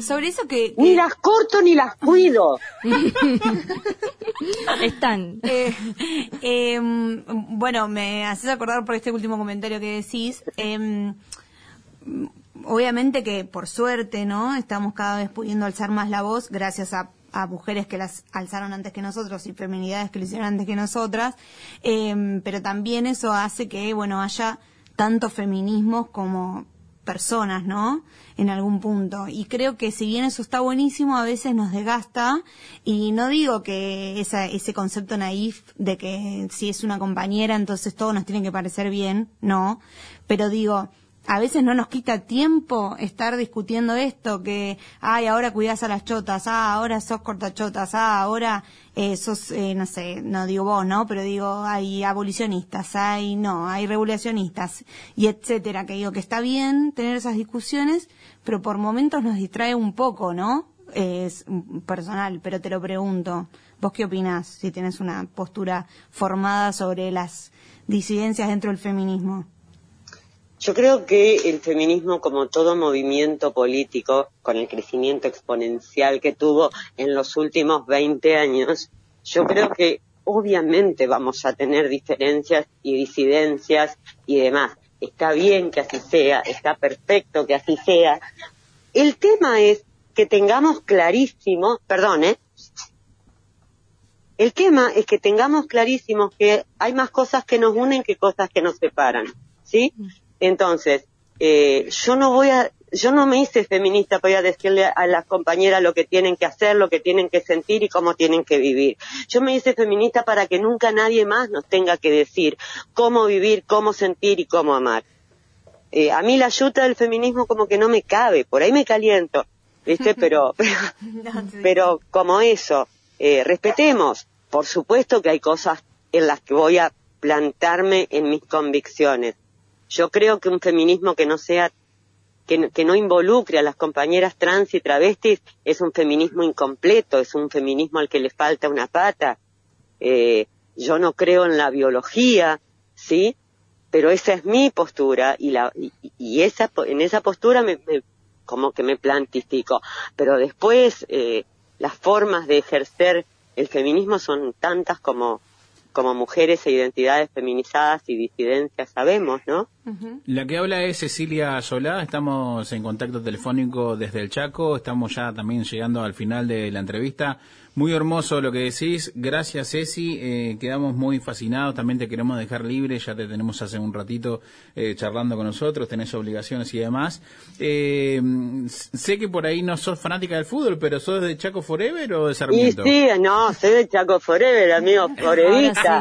S2: Sobre eso que...
S13: Ni las corto ni las cuido.
S4: Están.
S2: Eh, em, bueno, me haces acordar por este último comentario que decís. em, obviamente que por suerte, ¿no? Estamos cada vez pudiendo alzar más la voz gracias a, a mujeres que las alzaron antes que nosotros y feminidades que lo hicieron antes que nosotras. Em, pero también eso hace que, bueno, haya tanto feminismos como personas, ¿no? En algún punto. Y creo que si bien eso está buenísimo, a veces nos desgasta. Y no digo que esa, ese concepto naif de que si es una compañera, entonces todo nos tiene que parecer bien, no. Pero digo, a veces no nos quita tiempo estar discutiendo esto, que, ay, ahora cuidás a las chotas, ah, ahora sos cortachotas, ah, ahora eh, sos, eh, no sé, no digo vos, ¿no? Pero digo, hay abolicionistas, hay, no, hay regulacionistas, y etcétera, que digo que está bien tener esas discusiones, pero por momentos nos distrae un poco, ¿no? Es personal, pero te lo pregunto, ¿vos qué opinás si tenés una postura formada sobre las disidencias dentro del feminismo?
S13: Yo creo que el feminismo, como todo movimiento político, con el crecimiento exponencial que tuvo en los últimos 20 años, yo creo que obviamente vamos a tener diferencias y disidencias y demás. Está bien que así sea, está perfecto que así sea. El tema es que tengamos clarísimo, perdón, ¿eh? El tema es que tengamos clarísimo que hay más cosas que nos unen que cosas que nos separan, ¿sí? Entonces, eh, yo no voy a, yo no me hice feminista para ir a decirle a las compañeras lo que tienen que hacer, lo que tienen que sentir y cómo tienen que vivir. Yo me hice feminista para que nunca nadie más nos tenga que decir cómo vivir, cómo sentir y cómo amar. Eh, a mí la yuta del feminismo como que no me cabe, por ahí me caliento, ¿viste? Pero, pero, pero como eso, eh, respetemos. Por supuesto que hay cosas en las que voy a plantarme en mis convicciones. Yo creo que un feminismo que no sea, que, que no involucre a las compañeras trans y travestis es un feminismo incompleto, es un feminismo al que le falta una pata. Eh, yo no creo en la biología, ¿sí? Pero esa es mi postura y la, y, y esa, en esa postura me, me- como que me plantifico. Pero después, eh, las formas de ejercer el feminismo son tantas como, como mujeres e identidades feminizadas y disidencias sabemos, ¿no?
S1: La que habla es Cecilia Solá, estamos en contacto telefónico desde el Chaco, estamos ya también llegando al final de la entrevista. Muy hermoso lo que decís, gracias Ceci, eh, quedamos muy fascinados, también te queremos dejar libre, ya te tenemos hace un ratito eh, charlando con nosotros, tenés obligaciones y demás. Eh, sé que por ahí no sos fanática del fútbol, pero sos de Chaco Forever o de
S13: Y
S1: Sarmiento?
S13: sí, no, soy de Chaco Forever, amigo, forevista.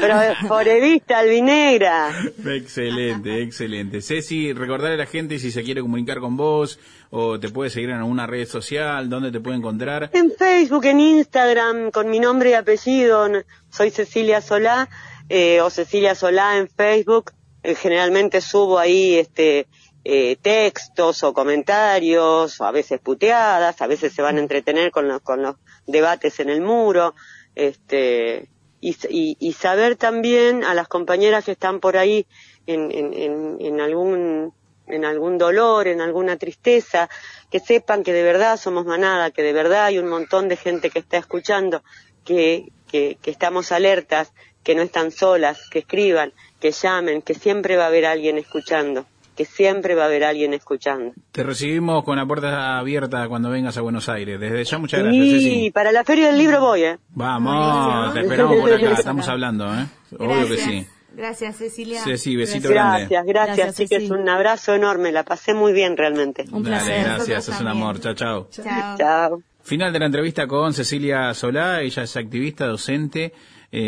S13: Pero forevista, albinegra.
S1: Excelente. excelente, excelente. Ceci, recordarle a la gente si se quiere comunicar con vos o te puede seguir en alguna red social, dónde te puede encontrar.
S13: En Facebook, en Instagram, con mi nombre y apellido, soy Cecilia Solá, eh, o Cecilia Solá en Facebook. Eh, generalmente subo ahí este eh, textos o comentarios, o a veces puteadas, a veces se van a entretener con los, con los debates en el muro. Este, y, y- y saber también a las compañeras que están por ahí en, en, en, en algún en algún dolor, en alguna tristeza, que sepan que de verdad somos manada, que de verdad hay un montón de gente que está escuchando, que, que, que estamos alertas, que no están solas, que escriban, que llamen, que siempre va a haber alguien escuchando, que siempre va a haber alguien escuchando.
S1: Te recibimos con la puerta abierta cuando vengas a Buenos Aires. Desde ya, muchas gracias,
S13: Y
S1: Ceci.
S13: para la feria del libro voy, ¿eh?
S1: Vamos, te esperamos por acá, estamos hablando, ¿eh? Obvio que sí.
S2: Gracias, Cecilia.
S1: Ceci, besito grande.
S13: Gracias, gracias,
S2: Gracias,
S13: chicas,
S2: Ceci.
S13: un abrazo enorme, la pasé muy bien realmente.
S1: Dale, gracias, es un amor. Chao, chao.
S2: Chao.
S13: Chao.
S1: Final de la entrevista con Cecilia Solá, ella es activista, docente eh,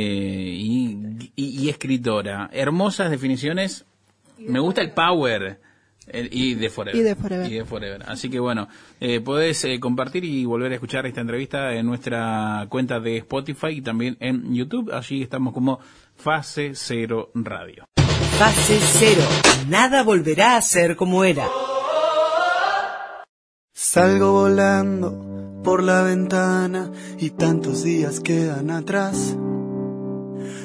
S1: y, y- y escritora. Hermosas definiciones. Me gusta el power. el- y de Forever.
S3: Y de Forever.
S1: Y de Forever. Así que bueno, eh, podés eh, compartir y volver a escuchar esta entrevista en nuestra cuenta de Spotify y también en YouTube. Allí estamos como Fase Cero Radio.
S11: Fase cero. Nada volverá a ser como era.
S14: Salgo volando por la ventana y tantos días quedan atrás.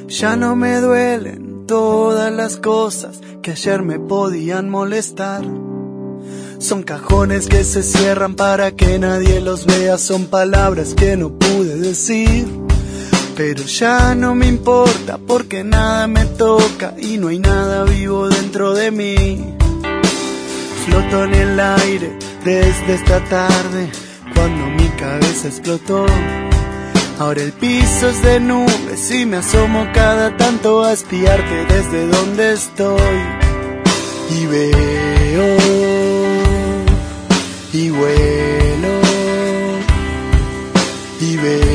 S14: Ya no me duelen todas las cosas que ayer me podían molestar. Son cajones que se cierran para que nadie los vea, son palabras que no pude decir. Pero ya no me importa porque nada me toca y no hay nada vivo dentro de mí. Floto en el aire desde esta tarde cuando mi cabeza explotó. Ahora el piso es de nubes y me asomo cada tanto a espiarte desde donde estoy. Y veo y vuelo y veo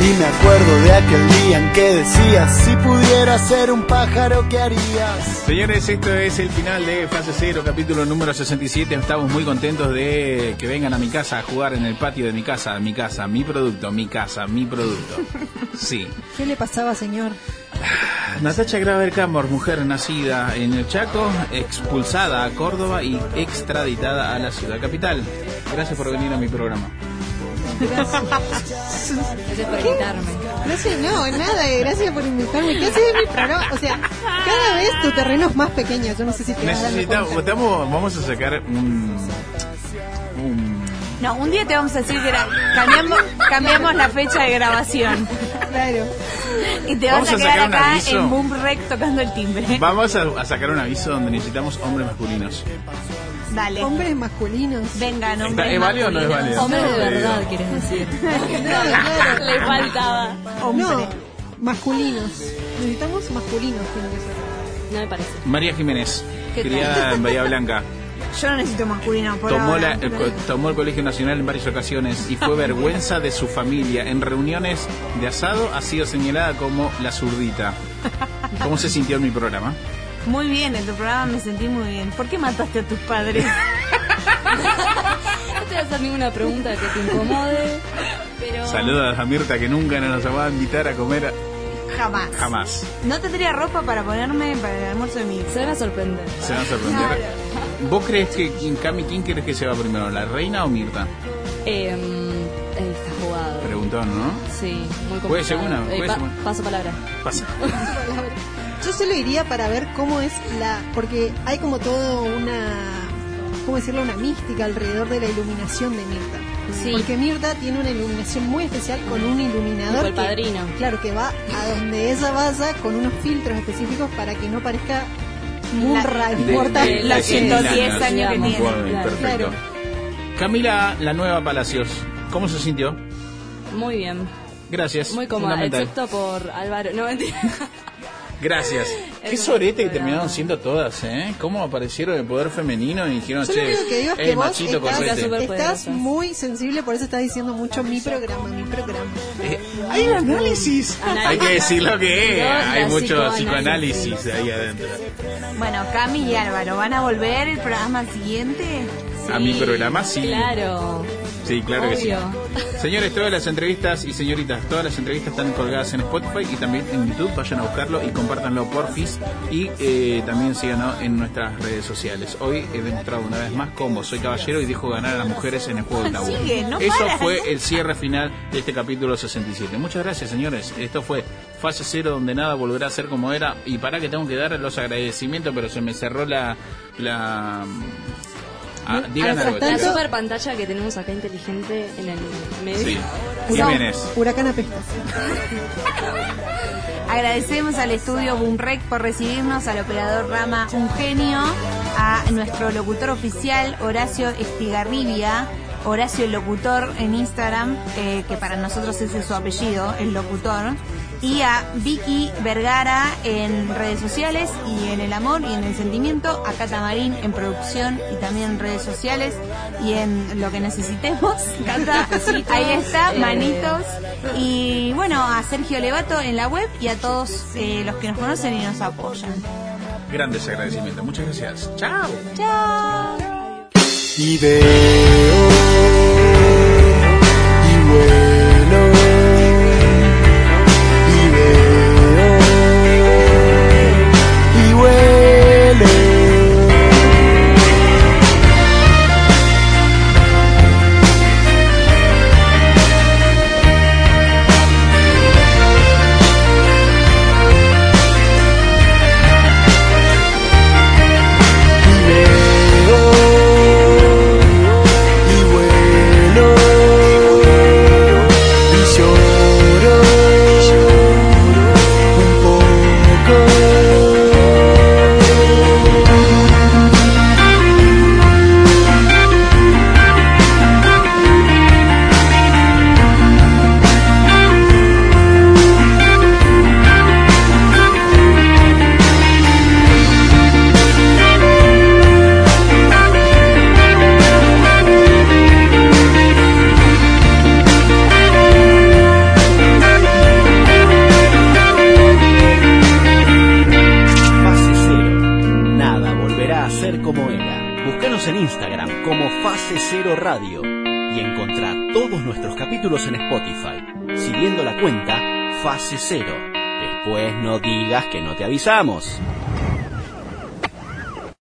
S14: Y me acuerdo de aquel día en que decías, si pudiera ser un pájaro, ¿qué harías?
S1: Señores, esto es el final de Fase Cero, capítulo número 67. Estamos muy contentos de que vengan a mi casa a jugar en el patio de mi casa, mi casa, mi producto, mi casa, mi producto. Sí.
S3: ¿Qué le pasaba, señor?
S1: Natacha Graver Camor, mujer nacida en el Chaco, expulsada a Córdoba y extraditada a la ciudad capital. Gracias por venir a mi programa.
S4: Gracias por invitarme.
S3: Gracias, no, nada, eh, gracias por invitarme. ¿Qué haces en mi programa? O sea, cada vez tu terreno es más pequeño. Yo no sé si te
S1: Necesitamos, vamos a sacar un,
S2: No, un día te vamos a decir que era- cambiamos, cambiamos la fecha de grabación.
S3: Claro.
S2: Y te
S1: Vamos
S2: vas a
S1: a
S2: quedar
S1: sacar un
S2: acá
S1: aviso.
S2: en Boom Rec tocando el timbre.
S1: Vamos a, a sacar un aviso donde necesitamos hombres masculinos.
S2: Dale.
S3: Hombres masculinos.
S2: Vengan,
S1: ¿Está-
S2: hombres
S1: ¿Es válido o no es válido?
S4: Hombre de
S1: No,
S4: verdad, quieres decir.
S3: claro.
S4: Le faltaba.
S3: No, masculinos. Necesitamos masculinos, tiene que ser.
S4: No me parece.
S1: María Jiménez,
S2: ¿Qué
S1: criada en Bahía Blanca,
S2: Yo no necesito masculino por
S1: tomó,
S2: ahora.
S1: la- eh, tomó el Colegio Nacional en varias ocasiones y fue vergüenza de su familia. En reuniones de asado ha sido señalada como la zurdita. ¿Cómo se sintió en mi programa?
S2: Muy bien, en tu programa me sentí muy bien. ¿Por qué mataste a tus padres?
S4: No te voy a hacer ninguna pregunta que te incomode, pero...
S1: Saludos a Mirta que nunca nos va a invitar a comer
S2: Jamás.
S1: jamás.
S2: No tendría ropa para ponerme para el almuerzo de mi hijo.
S4: Se van a sorprender.
S1: Se van a sorprender. ¿Vos crees que, en Cami, quién crees que se va primero, la reina o Mirta?
S4: Eh, ahí está jugado.
S1: Preguntón, ¿no?
S4: Sí, muy complicado.
S1: Puede ser una,
S4: Eh,
S1: puede
S4: pa-
S1: ser una.
S4: Paso palabra.
S1: Pasa.
S3: Yo solo iría para ver cómo es la... Porque hay como todo una... ¿Cómo decirlo? Una mística alrededor de la iluminación de Mirta.
S2: Sí.
S3: Porque Mirta tiene una iluminación muy especial con un iluminador.
S4: Tipo el
S3: que-
S4: padrino.
S3: claro, que va a donde ella vaya con unos filtros específicos para que no parezca muy
S1: de-
S2: los
S1: de-
S2: 110
S1: de-
S2: años que tiene.
S3: Claro.
S1: Camila, la nueva Palacios, ¿cómo se sintió?
S4: Muy bien.
S1: Gracias.
S4: Muy cómoda, excepto por Álvaro. No, mentira.
S1: Gracias. Qué sorete que terminaron siendo todas, ¿eh? ¿Cómo aparecieron el poder femenino y dijeron,
S3: Yo
S1: che,
S3: lo único que digo es que vos
S1: machito
S3: estás,
S1: correte"?
S4: súper
S3: estás muy sensible, por eso estás diciendo mucho mi programa, mi programa.
S1: Eh, hay un análisis.
S4: Análisis.
S1: Hay que decir lo que es. Hay mucho
S4: psicoanálisis.
S1: psicoanálisis ahí adentro.
S2: Bueno, Cami y Álvaro, ¿van a volver el programa siguiente?
S1: A mi programa sí.
S4: Claro.
S1: Sí, claro que sí. Señores, todas las entrevistas y señoritas, todas las entrevistas están colgadas en Spotify y también en YouTube. Vayan a buscarlo y compártanlo porfis. Y eh, también síganos en nuestras redes sociales. Hoy he demostrado una vez más cómo soy caballero y dejo ganar a las mujeres en el juego del tabú.
S2: Sigue, no
S1: Eso fue el cierre final de este capítulo 67. Muchas gracias, señores. Esto fue Fase Cero, donde nada volverá a ser como era. Y para que tengo que dar los agradecimientos, pero se me cerró la. la Ah, digan.
S4: La super pantalla que tenemos acá inteligente en el medio.
S1: Sí.
S3: Huracán-
S1: Jiménez.
S3: Huracán apesta.
S2: Agradecemos al estudio Boomrec por recibirnos, al operador Rama Un Genio, a nuestro locutor oficial Horacio Estigarribia, Horacio el Locutor en Instagram, eh, que para nosotros ese es su apellido, el locutor, y a Vicky Vergara en redes sociales y en el amor y en el sentimiento, a Cata Marín en producción y también en redes sociales y en lo que necesitemos. Cata, ahí está,
S4: Eh,
S2: manitos. Y bueno, a Sergio Levato en la web y a todos eh, los que nos conocen y nos apoyan.
S1: Grandes agradecimientos. Muchas gracias. Chao.
S2: Chao.
S14: y
S5: que no te avisamos.